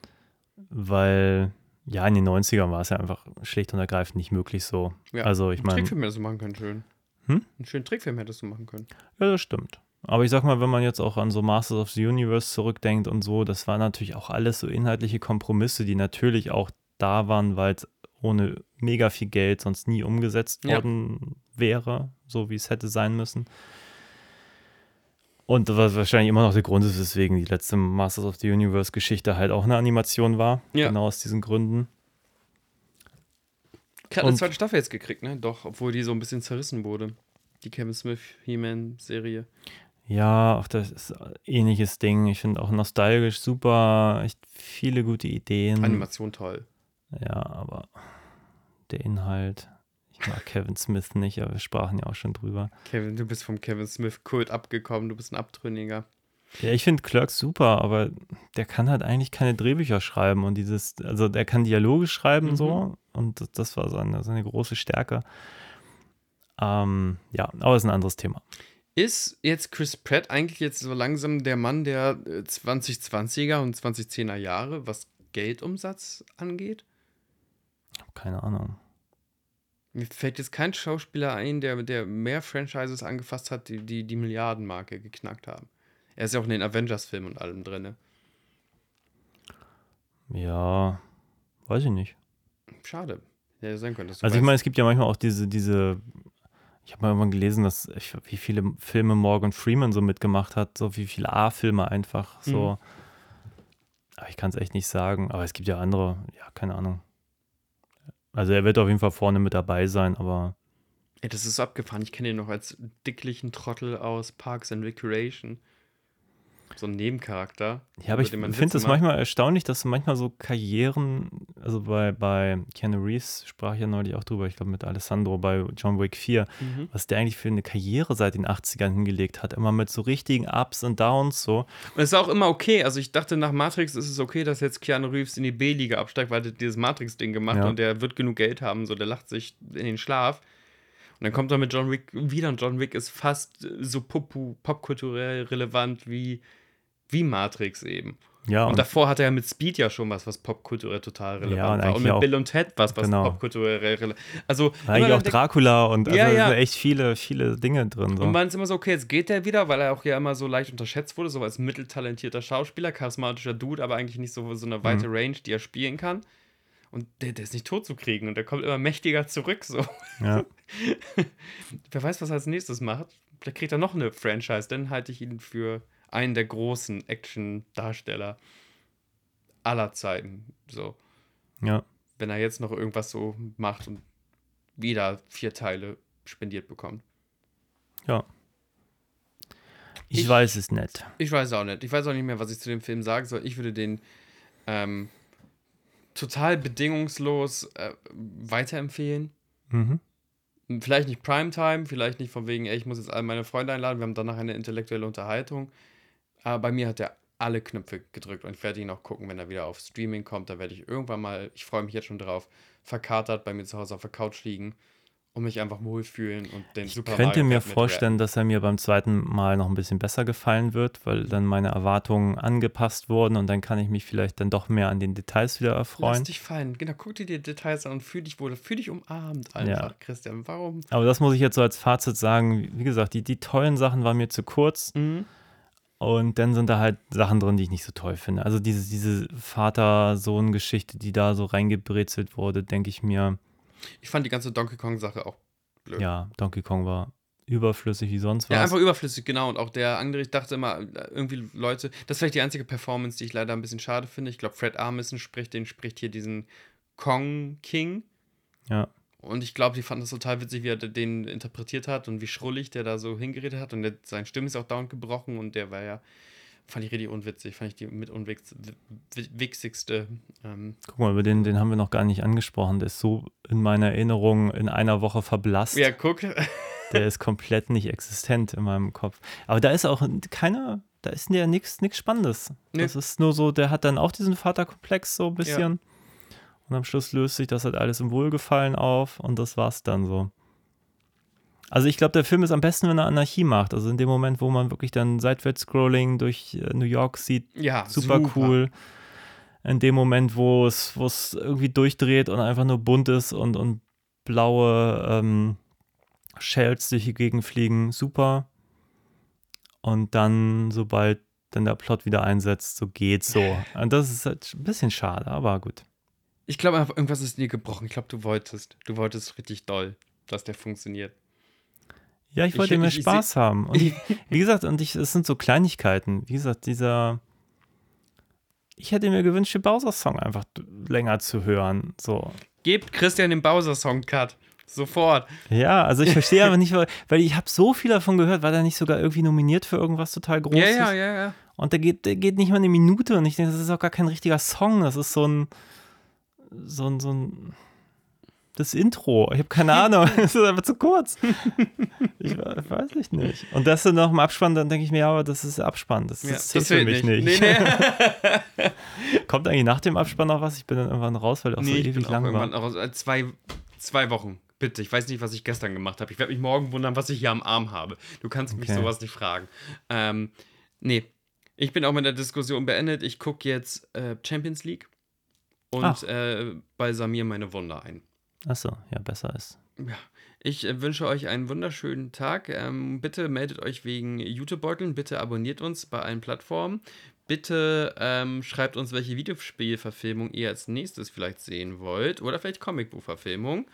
weil ja, in den 90ern war es ja einfach schlicht und ergreifend nicht möglich so. Ja. Also ich meine, Trickfilm hättest du machen können, schön. Hm? Einen schönen Trickfilm hättest du machen können. ja, das stimmt. Aber ich sag mal, wenn man jetzt auch an so Masters of the Universe zurückdenkt und so, das waren natürlich auch alles so inhaltliche Kompromisse, die natürlich auch da waren, weil es ohne mega viel Geld sonst nie umgesetzt Ja. worden wäre, so wie es hätte sein müssen. Und was wahrscheinlich immer noch der Grund ist, weswegen die letzte Masters of the Universe Geschichte halt auch eine Animation war. Ja. Genau aus diesen Gründen. Ich hatte eine zweite Staffel jetzt gekriegt, ne? Doch, obwohl die so ein bisschen zerrissen wurde. Die Kevin Smith He-Man-Serie. Ja, auch das ist ein ähnliches Ding. Ich finde auch nostalgisch super, echt viele gute Ideen. Animation toll. Ja, aber der Inhalt. Ich mag Kevin Smith nicht, aber wir sprachen ja auch schon drüber. Kevin, du bist vom Kevin Smith-Kult abgekommen, du bist ein Abtrünniger. Ja, ich finde Clerks super, aber der kann halt eigentlich keine Drehbücher schreiben und dieses, also der kann Dialoge schreiben Mhm. so und das, das war seine, seine große Stärke. Ähm, ja, aber ist ein anderes Thema. Ist jetzt Chris Pratt eigentlich jetzt so langsam der Mann der äh, 2020er und 2010er Jahre, was Geldumsatz angeht? Keine Ahnung. Mir fällt jetzt kein Schauspieler ein, der, der mehr Franchises angefasst hat, die die, die Milliardenmarke geknackt haben. Er ist ja auch in den Avengers-Filmen und allem drin. Ja, weiß ich nicht. Schade. Hätte sein du Also ich meine, es gibt ja manchmal auch diese, diese, ich habe mal irgendwann gelesen, dass ich, wie viele Filme Morgan Freeman so mitgemacht hat, so wie viele A-Filme einfach so. Mhm. Aber ich kann es echt nicht sagen. Aber es gibt ja andere, ja, keine Ahnung. Also er wird auf jeden Fall vorne mit dabei sein, aber Ey, das ist so abgefahren. Ich kenne ihn noch als dicklichen Trottel aus Parks and Recreation. So ein Nebencharakter. ja, aber ich finde es manchmal erstaunlich, dass manchmal so Karrieren, also bei, bei Keanu Reeves sprach ich ja neulich auch drüber, ich glaube mit Alessandro bei John Wick 4, Mhm. was der eigentlich für eine Karriere seit den 80ern hingelegt hat, immer mit so richtigen Ups und Downs so. Und es ist auch immer okay. Also ich dachte, nach Matrix ist es okay, dass jetzt Keanu Reeves in die B-Liga absteigt, weil er dieses Matrix-Ding gemacht Ja. hat und der wird genug Geld haben, so der lacht sich in den Schlaf. Und dann kommt er mit John Wick wieder und John Wick ist fast so popu- popkulturell relevant wie, wie Matrix eben. Ja, Und, davor hatte er mit Speed ja schon was, was popkulturell total relevant Ja, und war. Und mit auch- Bill und Ted was, was genau. popkulturell relevant Also eigentlich auch Dracula und also Ja, ja. echt viele, viele Dinge drin. So. Und man ist immer so, okay, jetzt geht der wieder, weil er auch ja immer so leicht unterschätzt wurde, so als mitteltalentierter Schauspieler, charismatischer Dude, aber eigentlich nicht so, so eine weite Mhm. Range, die er spielen kann. Und der, der ist nicht tot zu kriegen und der kommt immer mächtiger zurück. So. ja. Wer weiß, was er als nächstes macht. Vielleicht kriegt er noch eine Franchise, dann halte ich ihn für einen der großen Action-Darsteller aller Zeiten. So. ja. Wenn er jetzt noch irgendwas so macht und wieder vier Teile spendiert bekommt. Ja. Ich, Ich- weiß es nicht. Ich weiß auch nicht. Ich weiß auch nicht mehr, was ich zu dem Film sagen soll. Ich würde den ähm, total bedingungslos äh, weiterempfehlen. Mhm. Vielleicht nicht Primetime, vielleicht nicht von wegen, ey, ich muss jetzt all meine Freunde einladen, wir haben danach eine intellektuelle Unterhaltung. Aber bei mir hat er alle Knöpfe gedrückt und ich werde ihn auch gucken, wenn er wieder auf Streaming kommt. Da werde ich irgendwann mal, ich freue mich jetzt schon drauf, verkatert bei mir zu Hause auf der Couch liegen und mich einfach wohlfühlen und den Ich Super könnte Mario mir vorstellen, dass er mir beim zweiten Mal noch ein bisschen besser gefallen wird, weil dann meine Erwartungen angepasst wurden und dann kann ich mich vielleicht dann doch mehr an den Details wieder Lass erfreuen. dich fallen. Genau, guck dir die Details an und fühl dich wohl, fühl dich umarmt einfach, Ja. Christian. Warum? Aber das muss ich jetzt so als Fazit sagen. Wie gesagt, die, die tollen Sachen waren mir zu kurz. Mhm. Und dann sind da halt Sachen drin, die ich nicht so toll finde. Also diese, diese Vater-Sohn-Geschichte, die da so reingebrezelt wurde, denke ich mir, Ich fand die ganze Donkey Kong-Sache auch blöd. ja, Donkey Kong war überflüssig wie sonst was. Ja, einfach überflüssig, genau. Und auch der andere, ich dachte immer, irgendwie Leute, das ist vielleicht die einzige Performance, die ich leider ein bisschen schade finde. Ich glaube, Fred Armisen spricht, den spricht hier diesen Kong King. ja. Und ich glaube, die fanden das total witzig, wie er den interpretiert hat und wie schrullig der da so hingeredet hat. Und der, seine Stimme ist auch dauernd gebrochen und der war ja, fand ich richtig unwitzig. Fand ich die mit unwitzigste. Ähm, Guck mal, über den, den haben wir noch gar nicht angesprochen. Der ist so in meiner Erinnerung in einer Woche verblasst. ja, guck. Der ist komplett nicht existent in meinem Kopf. Aber da ist auch keine, da ist ja nichts Spannendes. Nee. Das ist nur so, der hat dann auch diesen Vaterkomplex so ein bisschen. Und am Schluss löst sich das halt alles im Wohlgefallen auf und das war's dann so. Also ich glaube, der Film ist am besten, wenn er Anarchie macht. Also in dem Moment, wo man wirklich dann Seitwärts-Scrolling durch äh, New York sieht, Ja, super, cool. In dem Moment, wo es, wo es irgendwie durchdreht und einfach nur bunt ist und, und blaue ähm, Shells durch die Gegend fliegen, super. Und dann, sobald dann der Plot wieder einsetzt, so geht's so. Und das ist halt ein bisschen schade, aber gut. Ich glaube einfach, irgendwas ist dir gebrochen. Ich glaube, du wolltest. Du wolltest richtig doll, dass der funktioniert. Ja, ich Ich- wollte mehr ich- ich Spaß haben. Und wie gesagt, und ich, es sind so Kleinigkeiten. Wie gesagt, dieser. Ich hätte mir gewünscht, den Bowser-Song einfach länger zu hören. So. Gebt Christian den Bowser-Song-Cut. Sofort. Ja, also ich verstehe aber nicht, weil, weil ich habe so viel davon gehört, war der nicht sogar irgendwie nominiert für irgendwas total Großes? Ja, ja, ja, ja. Und der geht, der geht nicht mal eine Minute und ich denke, das ist auch gar kein richtiger Song, das ist so ein so ein, so ein das Intro. Ich habe keine Ahnung. Es ist einfach zu kurz. Ich we- weiß ich nicht. Und das dann noch im Abspann, dann denke ich mir, ja, aber das ist Abspann. Das, das zählt für mich nicht. Nee, nee. Kommt eigentlich nach dem Abspann noch was? Ich bin dann irgendwann raus, weil auch so nee ich ewig bin auch lang irgendwann war. raus. Äh, Zwei, zwei Wochen. Bitte, ich weiß nicht, was ich gestern gemacht habe. Ich werde mich morgen wundern, was ich hier am Arm habe. Du kannst mich Okay. sowas nicht fragen. Ähm, nee, ich bin auch mit der Diskussion beendet. Ich gucke jetzt äh, Champions League und Ach. äh, balsamiere meine Wunder ein. Achso, ja, besser ist. Ja, ich äh, wünsche euch einen wunderschönen Tag. Ähm, bitte meldet euch wegen YouTube-Beuteln. Bitte abonniert uns bei allen Plattformen. Bitte ähm, schreibt uns, welche Videospielverfilmung ihr als nächstes vielleicht sehen wollt. Oder vielleicht Comicbuchverfilmung.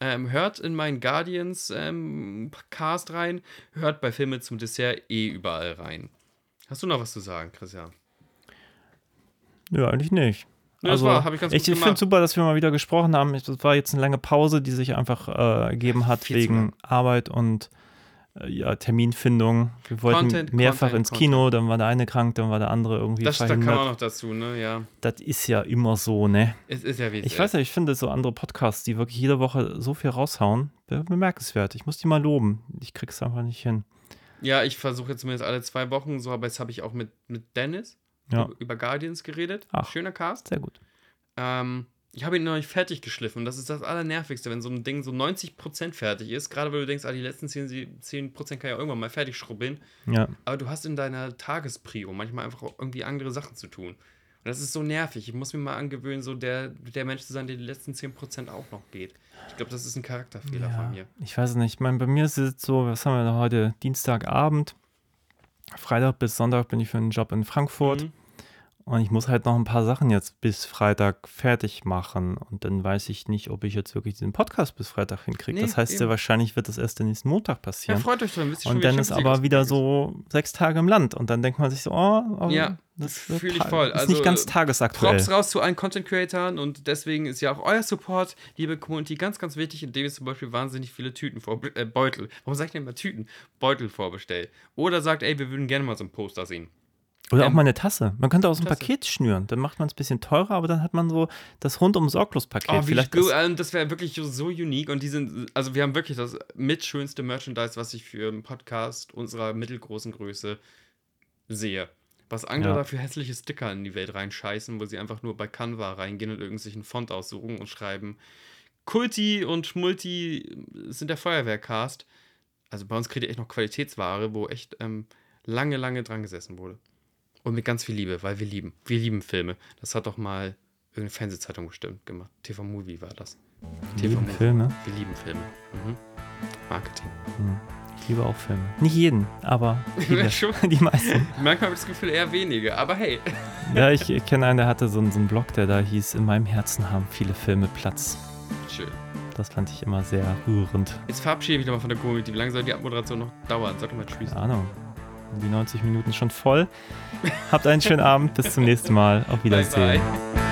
Ähm, hört in meinen Guardians ähm, Cast rein. Hört bei Filme zum Dessert eh überall rein. Hast du noch was zu sagen, Christian? Ja, eigentlich nicht. Nö, das war- ich ganz gut ich finde super, dass wir mal wieder gesprochen haben. Es war jetzt eine lange Pause, die sich einfach äh, ergeben hat Viel wegen. Arbeit und äh, ja, Terminfindung. Wir wollten Content, mehrfach Content, ins Kino, dann war der eine krank, dann war der andere irgendwie Das, da kam verhindert. auch noch dazu, ne? Ja. Das ist ja immer so, ne? Es ist ja wie Ich weiß nicht, ich finde so andere Podcasts, die wirklich jede Woche so viel raushauen, be- bemerkenswert. Ich muss die mal loben. Ich krieg's einfach nicht hin. Ja, ich versuche jetzt zumindest alle zwei Wochen so, aber jetzt habe ich auch mit, mit Dennis Ja. über, Guardians geredet. Ach. Schöner Cast. Sehr gut. Ähm, ich habe ihn noch nicht fertig geschliffen und das ist das Allernervigste, wenn so ein Ding so 90% fertig ist. Gerade weil du denkst, ah, die letzten 10%, 10% kann ja irgendwann mal fertig schrubbeln. Ja. Aber du hast in deiner Tagesprio manchmal einfach auch irgendwie andere Sachen zu tun. Und das ist so nervig. Ich muss mir mal angewöhnen, so der, der Mensch zu sein, der die letzten 10% auch noch geht. Ich glaube, das ist ein Charakterfehler ja. von mir. Ich weiß es nicht. Ich meine, bei mir ist es so, was haben wir denn heute? Dienstagabend. Freitag bis Sonntag bin ich für einen Job in Frankfurt. Mhm. Und ich muss halt noch ein paar Sachen jetzt bis Freitag fertig machen. Und dann weiß ich nicht, ob ich jetzt wirklich diesen Podcast bis Freitag hinkriege. Nee, das heißt ja, eben. wahrscheinlich wird das erst den nächsten Montag Ja, passieren. freut euch schon. wisst ihr schon, und dann ist aber wieder so sechs Tage im Land. Und dann denkt man sich so, oh, aber Ja, das das fühl ich voll. ist Also, nicht ganz tagesaktuell. Props raus zu allen Content Creatoren und deswegen ist ja auch euer Support, liebe Community, ganz, ganz wichtig, indem ihr zum Beispiel wahnsinnig viele Tüten vor äh, Beutel, warum sag ich denn immer Tüten? Beutel vorbestellt. Oder sagt, ey, wir würden gerne mal so ein Poster sehen. Oder auch Ähm, mal eine Tasse. Man könnte auch so ein Tasse. Paket schnüren. Dann macht man es ein bisschen teurer, aber dann hat man so das rundum sorglos Paket. Oh, Vielleicht gut, ist, ähm, das wäre wirklich so unique und die sind, also wir haben wirklich das mitschönste Merchandise, was ich für einen Podcast unserer mittelgroßen Größe sehe. Was andere Ja. da für hässliche Sticker in die Welt reinscheißen, wo sie einfach nur bei Canva reingehen und irgendwelchen Font aussuchen und schreiben, Kulti und Multi sind der Feuerwehrcast. Also bei uns kriegt ihr echt noch Qualitätsware, wo echt ähm, lange, lange dran gesessen wurde. Und mit ganz viel Liebe, weil wir lieben. Wir lieben Filme. Das hat doch mal irgendeine Fernsehzeitung bestimmt gemacht. TV Movie war das. Wir lieben Movie. Filme. Wir lieben Filme. Mhm. Marketing. Ich liebe auch Filme. Nicht jeden, aber viele. Schon. die meisten. Manchmal habe ich das Gefühl, eher wenige. Aber hey. Ja, ich kenne einen, der hatte so, einen- so einen Blog, der da hieß, in meinem Herzen haben viele Filme Platz. Schön. Das fand ich immer sehr rührend. Jetzt verabschiede ich mich doch mal von der Community. Wie lange soll die Abmoderation noch dauern? Sag doch mal Tschüss. Keine Ahnung. Die 90 Minuten schon voll. Habt einen schönen Abend. Bis zum nächsten Mal. Auf Bye, Wiedersehen. bye.